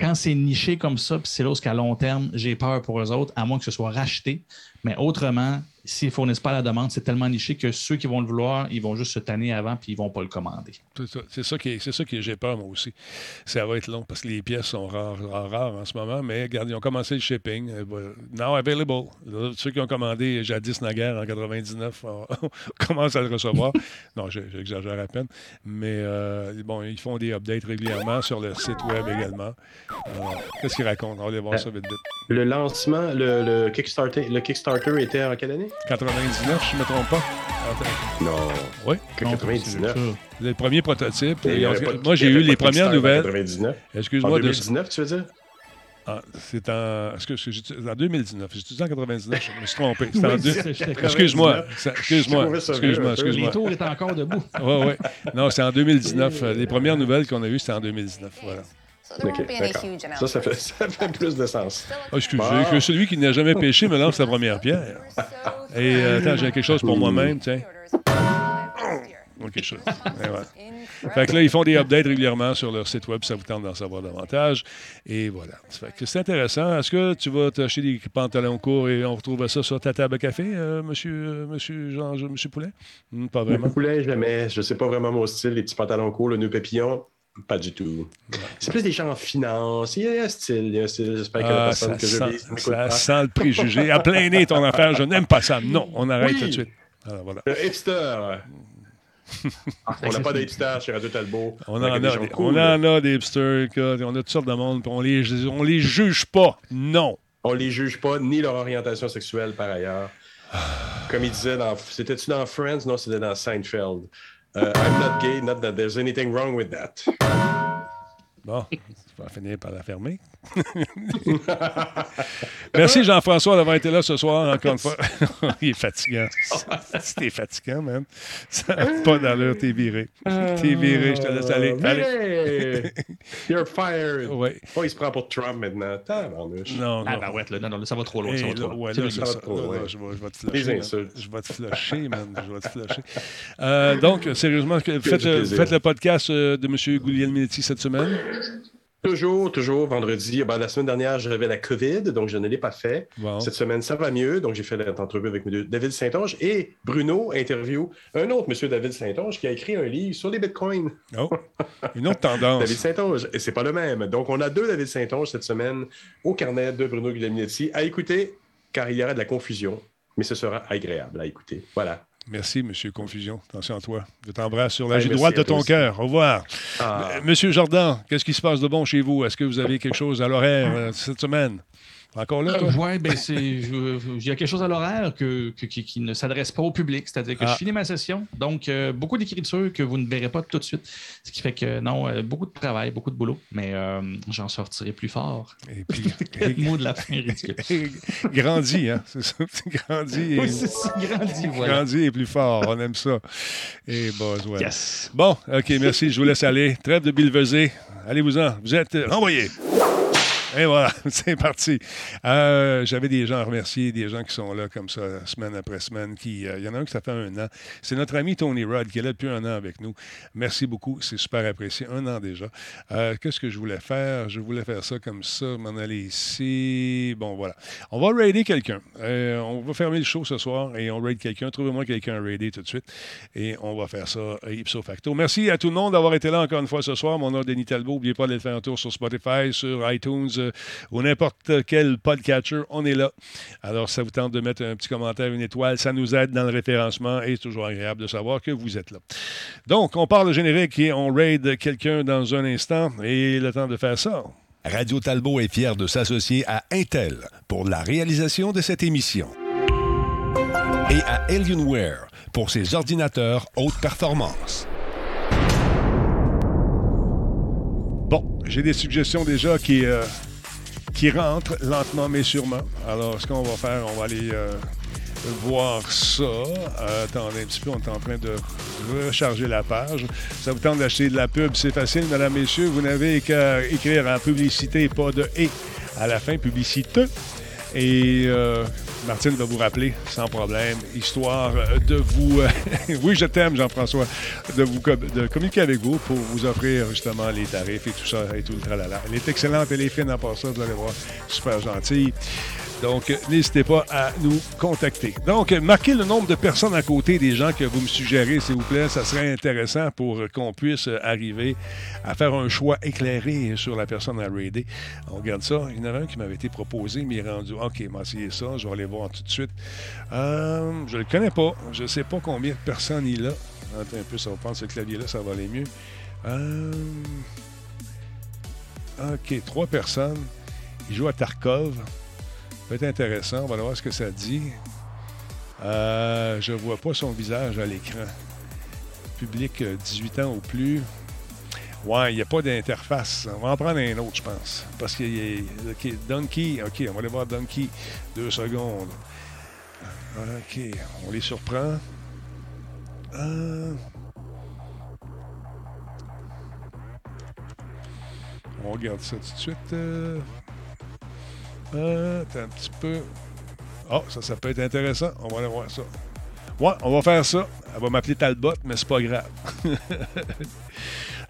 Quand c'est niché comme ça, c'est là où, qu'à long terme, j'ai peur pour eux autres, à moins que ce soit racheté. Mais autrement, s'ils ne fournissent pas la demande, c'est tellement niché que ceux qui vont le vouloir, ils vont juste se tanner avant puis ils ne vont pas le commander. C'est ça, qui, c'est ça que j'ai peur, moi aussi. Ça va être long parce que les pièces sont rares, rares, en ce moment. Mais regarde, ils ont commencé le shipping. Euh, now available. ceux qui ont commandé jadis naguère en 99 on, commence à le recevoir. non, j'exagère à peine. Mais euh, bon, ils font des updates régulièrement sur le site web également. qu'est-ce qu'ils racontent? On va aller voir ça vite vite. Le lancement, le, le, Kickstarter, le Kickstarter était en quelle année? 99, je ne me trompe pas. Non. Oui. 99. C'est le premier prototype. moi, j'ai eu les premières nouvelles. 99. Excuse-moi. En 2019, tu veux dire? Ah, c'est en, en 2019. J'ai dit en 99, je me suis trompé. excuse-moi. Excuse-moi. Excuse-moi. Excuse-moi. Les tours étaient encore debout. Oui, oui. Non, c'est en 2019. Les premières nouvelles qu'on a eues, c'était en 2019. Voilà. Ça, ça fait, ça fait plus de sens. Oh, excusez, que celui qui n'a jamais pêché me lance sa première pierre. Et euh, attends, j'ai quelque chose pour moi-même, tiens. quelque chose. Fait que là, ils font des updates régulièrement sur leur site web, ça vous tente d'en savoir davantage. Et voilà. Fait que c'est intéressant. Est-ce que tu vas t'acheter des pantalons courts et on retrouve ça sur ta table à café, euh, monsieur, euh, monsieur, Jean, monsieur Poulet? Hmm, pas vraiment. Poulet, jamais. Je sais pas vraiment mon style, les petits pantalons courts, le nœud papillon. Pas du tout. C'est plus des gens en finance. Il y a un style. Il y a un style. J'espère que la ah, personne que je vis. Ça sent le préjugé. À plein nez ton affaire. Je n'aime pas ça. Non, on arrête tout de suite. Alors, voilà. Le hipster. on n'a pas d'hipsters chez Radio Talbot. On en, a, des, on en a des hipsters. On a toutes sortes de monde. On les, on les juge pas. Non. On les juge pas, ni leur orientation sexuelle par ailleurs. Comme il disait dans. C'était-tu dans Friends? Non, c'était dans Seinfeld. Uh, I'm not gay, not that there's anything wrong with that. Bon, tu vas finir par la fermer. Merci Jean-François d'avoir été là ce soir, encore une fois. Il est fatigant. C'était fatigant, même. Ça n'a pas d'allure, t'es viré. T'es viré, je te laisse aller. Allez. You're fired. Oui. Oh, il se prend pour Trump maintenant. Tabarnouche. Non, Ah, non. ben ouais, là, non, non, là, ça va trop loin. ça va trop loin. ouais, C'est là, le- c'est ça ça. va trop Là, loin. là, je, vais, te flusher. Je vais te flusher, man. Je vais te flusher. Euh, donc, sérieusement, faites, euh, faites le podcast euh, de M. Guglielminetti cette semaine. Toujours, toujours, vendredi. Ben, la semaine dernière, j'avais la COVID, donc je ne l'ai pas fait. Cette semaine, ça va mieux. Donc, j'ai fait l'entrevue avec. David Saint-Onge et Bruno interview un autre M. David Saint-Onge qui a écrit un livre sur les bitcoins. Oh, une autre tendance. David Saint-Onge. Et c'est pas le même. Donc, on a deux David Saint-Onge cette semaine au carnet de Bruno Guglielminetti à écouter, car il y aura de la confusion, mais ce sera agréable à écouter. Voilà. Merci, M. Confusion. Attention à toi. Je t'embrasse sur la joue droite de ton cœur. Au revoir. Ah. Monsieur Jordan, qu'est-ce qui se passe de bon chez vous? Est-ce que vous avez quelque chose à l'horaire euh, cette semaine? Encore là, toi? Oui, ben c'est. Il y a quelque chose à l'horaire que, que- qui, qui ne s'adresse pas au public. C'est-à-dire que Ah. je finis ma session. Donc, euh, beaucoup d'écriture que vous ne verrez pas tout de suite. Ce qui fait que non, euh, beaucoup de travail, beaucoup de boulot. Mais euh, j'en sortirai plus fort. Et puis, Quel mot de la fin ridicule. grandis, hein? C'est ça. Grandis et, Oui, c'est ça, grandi, voilà. grandis et plus fort. On aime ça. Et Boswell. Yes. Bon, OK, merci. Je vous laisse aller. Trêve de bilveser. Allez-vous-en. Vous êtes renvoyés. Et voilà, c'est parti. Euh, J'avais des gens à remercier, des gens qui sont là comme ça, semaine après semaine. Qui, euh, Il y en a un qui ça fait un an. C'est notre ami Tony Rudd qui est là depuis un an avec nous. Merci beaucoup, c'est super apprécié. Un an déjà. Euh, Qu'est-ce que je voulais faire? Je voulais faire ça comme ça, m'en aller ici. Bon, voilà. On va raider quelqu'un. On va fermer le show ce soir et on raid quelqu'un. Trouvez-moi quelqu'un à raider tout de suite. Et on va faire ça ipso facto. Merci à tout le monde d'avoir été là encore une fois ce soir. Mon nom est Denis Talbot. N'oubliez pas d'aller faire un tour sur Spotify, sur iTunes euh, ou n'importe quel podcatcher. On est là. Alors, ça vous tente de mettre un petit commentaire, une étoile. Ça nous aide dans le référencement et c'est toujours agréable de savoir que vous êtes là. Donc, on parle de générique et on raid quelqu'un dans un instant. Et le temps de faire ça. Radio Talbot est fier de s'associer à Intel pour la réalisation de cette émission. Et à Alienware pour ses ordinateurs haute performance. Bon, j'ai des suggestions déjà qui, euh, qui rentrent lentement mais sûrement. Alors, ce qu'on va faire, on va aller euh, voir ça. Euh, attendez un petit peu, on est en train de recharger la page. Ça vous tente d'acheter de la pub, c'est facile, mesdames, messieurs. Vous n'avez qu'à écrire en publicité, pas de « et » à la fin, publicité. Et euh, Martine va vous rappeler sans problème, histoire de vous. oui, je t'aime, Jean-François, de vous de communiquer avec vous pour vous offrir justement les tarifs et tout ça et tout le tralala. Elle est excellente, elle est fine part ça, vous allez voir, super gentille. Donc, n'hésitez pas à nous contacter. Donc, marquez le nombre de personnes à côté des gens que vous me suggérez, s'il vous plaît. Ça serait intéressant pour qu'on puisse arriver à faire un choix éclairé sur la personne à raider. On regarde ça. Il y en avait un qui m'avait été proposé, mais il est rendu. OK, m'a essayé ça. Je vais aller voir tout de suite. Euh, je le connais pas. Je sais pas combien de personnes il a. Attends un peu, ça va prendre ce clavier-là, ça va aller mieux. Euh, OK, trois personnes. Il joue à Tarkov. Peut être intéressant. On va voir ce que ça dit. Euh, je vois pas son visage à l'écran. Public euh, 18 ans ou plus. Ouais, il n'y a pas d'interface. On va en prendre un autre, je pense. Parce qu'il y a. OK, Donkey. OK, on va aller voir Donkey. Deux secondes. OK, on les surprend. Euh, On regarde ça tout de suite. Euh... Un petit peu. Oh, ça, ça peut être intéressant. On va aller voir ça. Ouais, on va faire ça. Elle va m'appeler Talbot, mais c'est pas grave.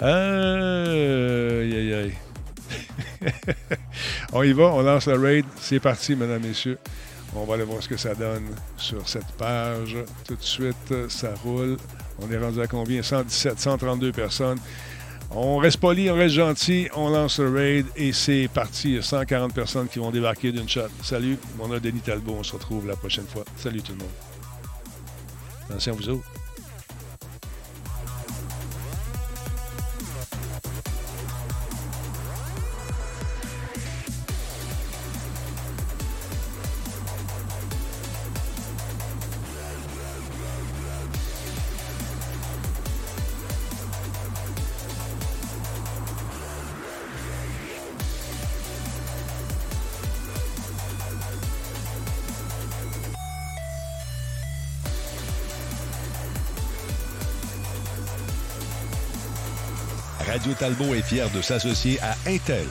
euh... Aïe, aïe, aïe. on y va, on lance le raid. C'est parti, mesdames, messieurs. On va aller voir ce que ça donne sur cette page. Tout de suite, ça roule. On est rendu à combien? 117, 132 personnes. On reste poli, on reste gentil, on lance le raid et c'est parti. Il y a 140 personnes qui vont débarquer d'une shot. Salut, mon nom est Denis Talbot. On se retrouve la prochaine fois. Salut tout le monde. Attention à vous autres. Talbot est fier de s'associer à Intel